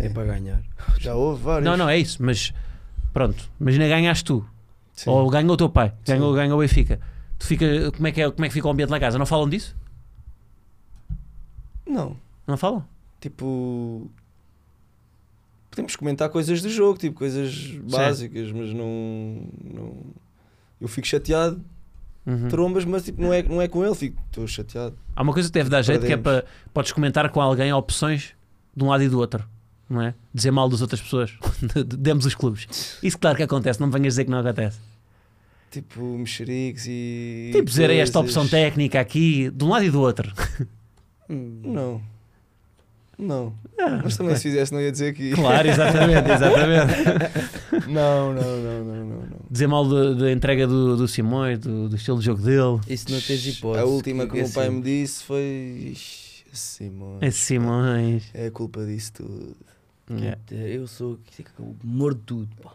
É para ganhar. já houve vários. Não, não, é isso, mas pronto, imagina ganhaste tu, Sim. ou ganhou o teu pai, ganhou, Sim. ganhou o Benfica. Tu fica, como, é que é, como é que fica o ambiente lá em casa? Não falam disso? Não. Não falam? Tipo. Podemos comentar coisas do jogo, tipo coisas básicas, mas não, não. Eu fico chateado, Uhum. trombas, mas tipo, não, é, não é com ele, fico, estou chateado. Há uma coisa que deve dar jeito que é para podes comentar com alguém opções de um lado e do outro, não é? Dizer mal das outras pessoas. Demos os clubes. Isso, claro que acontece, não me venhas dizer que não acontece. Tipo, mexericos e. Tipo, dizer esta coisas. opção técnica aqui, de um lado e do outro. Não. Não. Ah, Mas também se fizesse, não ia dizer aqui. Claro, exatamente, exatamente. Não, não, não, não, não. não. Dizer mal da entrega do, do Simões, do, do estilo de jogo dele. Isso não tens hipótese. A última que o meu pai me disse foi. "Ixi, Simão. Esse Simões. É culpa disso tudo. Yeah. Eu sou o amor de tudo. Pá.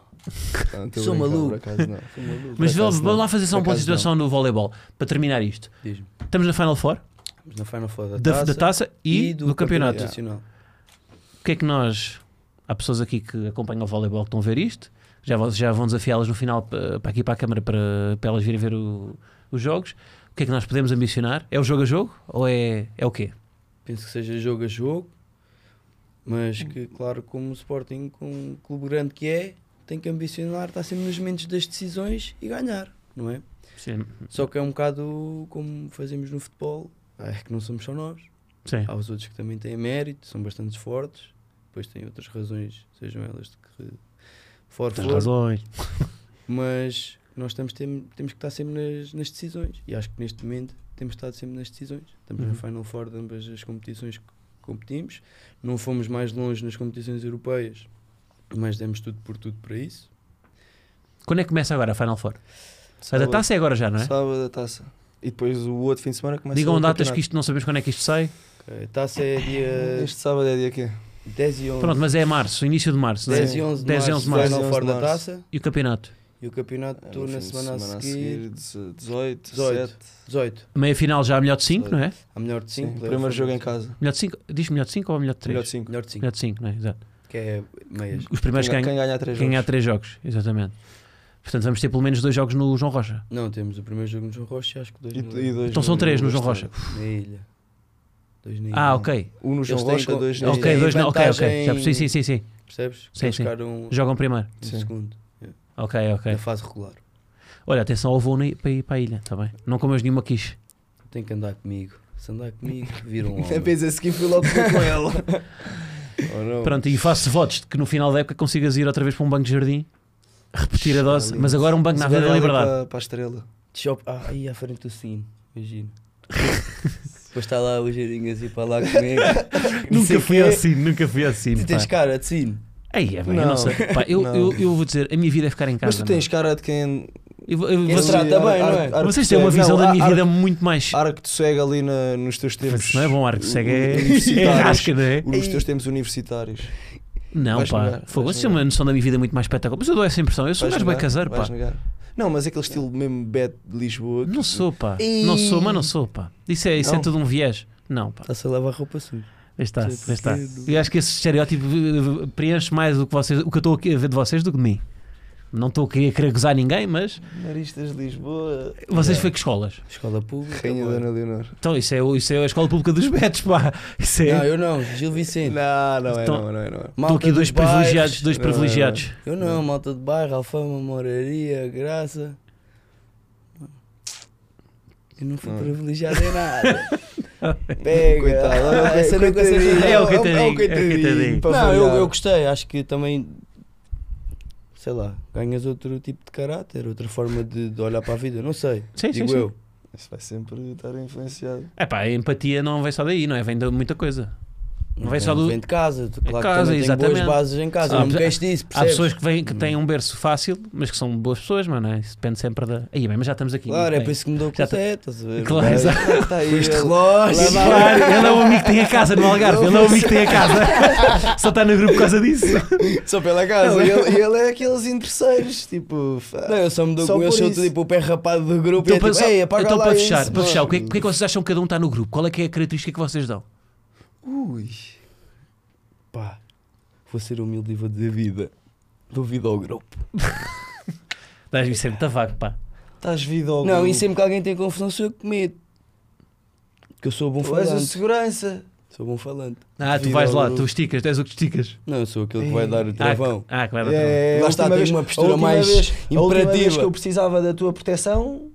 Sou maluco. Por acaso não. Sou maluco. Mas Por acaso vamos não. lá fazer só um ponto de situação no voleibol, para terminar isto. Estamos na Final Four, Estamos na Final Four da da, taça, da taça e, do, campeonato. nacional. O que é que nós. Há pessoas aqui que acompanham o voleibol que estão a ver isto, já, vão- já vão desafiá-las no final pa- para aqui para a câmara para, para elas virem ver o- os jogos. O que é que nós podemos ambicionar? É o jogo a jogo ou é, é o quê? Penso que seja jogo a jogo, mas que, claro, como o Sporting, com um clube grande que é, tem que ambicionar estar sempre nos momentos das decisões e ganhar, não é? Sim. Só que é um bocado como fazemos no futebol, é que não somos só nós. Sim. Há os outros que também têm mérito, são bastante fortes, depois têm outras razões, sejam elas de que for, for razões. mas nós estamos, tem- temos que estar sempre nas, nas decisões e acho que neste momento temos estado sempre nas decisões. Estamos Uhum. no Final Four de ambas as competições que competimos, não fomos mais longe nas competições europeias, mas demos tudo por tudo para isso. Quando é que começa agora a Final Four? A da Sábado- taça é agora já, não é? Sábado a taça. E depois o outro fim de semana começa Digam o datas que isto não sabemos quando é que isto sai. Ok, A taça é dia Este sábado é dia quê? 10 e 11. Pronto, mas é março, início de março, não é? 10 e 11 de 10 e março, 11 de março. Final 10 e 11 Four da taça E o campeonato? e o campeonato É, na de semana, a seguir. 18, 18, 18. 7. 18, Meia final já a melhor de 5, não é? a melhor de 5. Sim, primeiro jogo em casa. Melhor de 5, diz melhor de 5 ou melhor de 3? Melhor de 5. Melhor de 5, Melhor de 5, não é? Exato. Que é meias. Os primeiros Quem, ganham, quem ganha 3 quem jogos. ganhar 3 jogos, exatamente. Portanto, vamos ter pelo menos dois jogos no João Rocha. Não, temos o primeiro jogo no João Rocha e acho que dois E, no- e dois Então são três no João Rocha. Na ilha. Dois na ilha. Ah, ok. Um no João Rocha, dois na eles Ok, dois não, ok, ok. Já percebi, sim, sim, sim. Percebes? Sim, sim. ficaram Jogam primeiro. no Sim. segundo, Ok, ok. na fase regular. Olha, atenção ao voo na- para ir para a ilha, está bem? Não comas nenhuma quiche. Tem que andar comigo. Se andar comigo, viram um É homem. vez a seguir fui logo com ela. oh, não. Pronto, e faço votos de que no final da época consigas ir outra vez para um banco de jardim, repetir a dose, Ali. mas agora um banco na Avenida da ali Liberdade. Para, para a estrela. Shop. Ah, aí à frente do sino. Imagino. Depois está lá o Jeirinho assim para lá comigo. Não Nunca fui quê. assim, nunca fui assim. Tu tens cara de sino. Aí é bem, eu não Não. sei. Pá, eu, Não. eu, eu vou dizer, a minha vida é ficar em casa. Mas tu tens cara de quem. Trata bem, não é? vocês têm uma não, visão da minha ar- vida muito mais. Arco de cego ali na- nos teus tempos. Não é bom, arco cego é, é universitários. rasca, não é? Nos teus tempos universitários. Não, Vais pá. negar, Fogo, vocês têm uma noção da minha vida muito mais espetacular. Mas eu dou essa impressão. Eu sou um gajo bem caseiro, pá. negar. Não, mas aquele estilo mesmo bad de Lisboa. Não sou, pá. Ih. Não sou, mas não sou, pá. Isso é, isso é tudo um viés. Não, pá. Está-se a lavar roupa suja. Aí está, aí Sei está. Eu acho que esse estereótipo eh, preenche mais o que, vocês, o que eu estou a ver de vocês do que de mim. Não estou a querer gozar ninguém, mas Maristas de Lisboa. vocês Yeah. foi que escolas? Escola pública. Rainha boa. Dona Leonor. Então, isso é, o- isso é a escola pública dos Betos, pá. Isso é. Não, eu não. Gil Vicente. Não, não é, Então- não, não é, não é. Estou Malta aqui dois bairros. privilegiados, dois Não, não, não. privilegiados. Eu não, malta de bairro, Alfama, Moraria, Graça. Eu não fui Não. privilegiado em nada. Pega. Coitado, essa coitadinho. É o É o coitadinho, coitadinho, é o coitadinho. para Não, eu gostei. Acho que também, sei lá, ganhas outro tipo de caráter, outra forma de, de olhar para a vida. Não sei. Sim, sim, digo sim. eu. Isso vai sempre estar influenciado. É pá, a empatia não vem só daí, não é? Vem de muita coisa. Não vem só do- Vem de casa. Tu, claro casa, que tem boas exatamente. bases em casa. Ah, não me há- queixo disso, Há pessoas que, vêm, que têm um berço fácil, mas que são boas pessoas, mas não é? Isso depende sempre da. Aí, bem, mas já estamos aqui. Claro, é por isso que me dou Já com o estás a ver? Claro, exato. Aí. Este relógio. Claro, ele é o amigo que tem a casa no Algarve, ele é o amigo que tem a casa. Só está no grupo por causa disso. Só pela casa. e ele, e ele é aqueles interesseiros, tipo. Não, eu só me dou Só com eles, sou tipo o pé rapado do grupo Então, e é tipo, para, então para fechar, para mano." fechar o, que é, o que é que vocês acham que cada um está no grupo? Qual é que é a característica que vocês dão? Ui. Pá, vou ser humilde e vou dizer vida. Dou vida ao grupo. Dás-me sempre tabaco, pá. Estás vida ao Não, grupo. e sempre que alguém tem confusão sou eu que medo. Que eu sou bom Tu és o falante. segurança. Sou bom falante. Ah, tu vais ao lá, grupo. tu esticas, tu és o que esticas. Não, eu sou aquele que vai dar o Ah, travão. ah, que vai dar É, Lá a está, última tem vez- uma a postura última mais vez- A última vez imperativa. que eu precisava da tua proteção.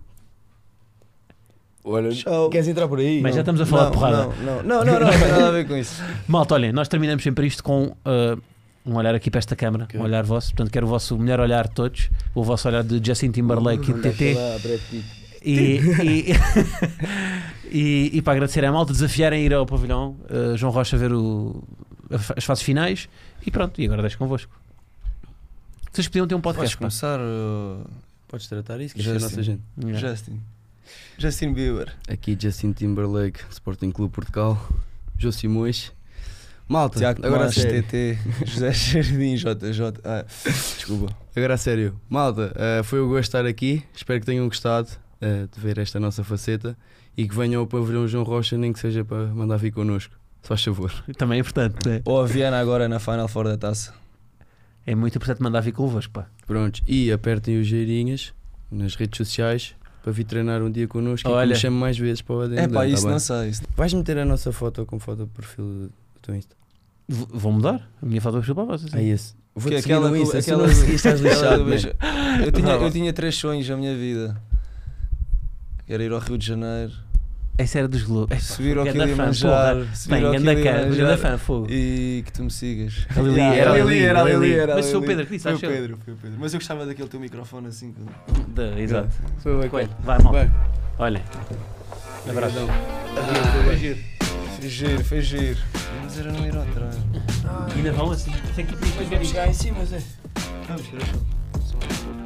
Olha, Tchau. queres entrar por aí? Mas já Não. estamos a falar não, de porrada. Não, não, não, não, não, tem nada a ver com isso. Malta, olhem, nós terminamos sempre isto com uh, um olhar aqui para esta câmara, um olhar vosso. Portanto, quero o vosso melhor olhar de todos, o vosso olhar de Justin Timberlake e de TT. E, e, e, e para agradecer à malta, desafiarem a ir ao pavilhão uh, João Rocha ver o, as fases finais. E pronto, e agora deixo convosco. Vocês podiam ter um Podes podcast. pá. começar, uh, Podes tratar isso, que é a nossa gente. Yeah. Justin. Justin Bieber. Aqui Justin Timberlake, Sporting Clube Portugal, Jô Simões. Malta, Tiago agora a sério. TT, José Jardim, JJ. Ah, desculpa. Agora a sério. Malta, eh, foi um gosto estar aqui. Espero que tenham gostado eh, de ver esta nossa faceta e que venham ao pavilhão João Rocha, nem que seja para mandar vir connosco. Se faz favor. Também é importante. né? Ou a Viana agora na Final Four da taça. É muito importante mandar vir convosco. Pá. Prontos. E apertem os geirinhas nas redes sociais para vir treinar um dia connosco e Olha. que me chame mais vezes para o ADN. É pá, tá isso bem? não sei. Isso... Vais meter a nossa foto com foto de perfil do teu Insta. V- Vou mudar a minha foto para para vocês. Ah, esse. Vou Que aquela no Insta. Se aquela não seguir, estás lixado. beijo. Eu tinha, eu tinha três sonhos na minha vida. Era ir ao Rio de Janeiro, Essa era dos Globos. subir ao Kilimanjaro, Bem, ao ganda cara, ganda fã, fogo. e que tu me sigas. A Lili, era a Lili, era a Lili, era a Mas foi o. Pedro que disse, Foi o acho. Pedro, foi o Pedro. Mas eu gostava daquele teu microfone assim. que- Da- Exato. Foi bem. Coelho, vai mal. Olhem. Abraço. Obrigadão. Foi giro, foi giro. Mas era não ir atrás. E ainda vão assim. Tem que ir para isto Vamos chegar em cima, Zé. Vamos, tira a chave.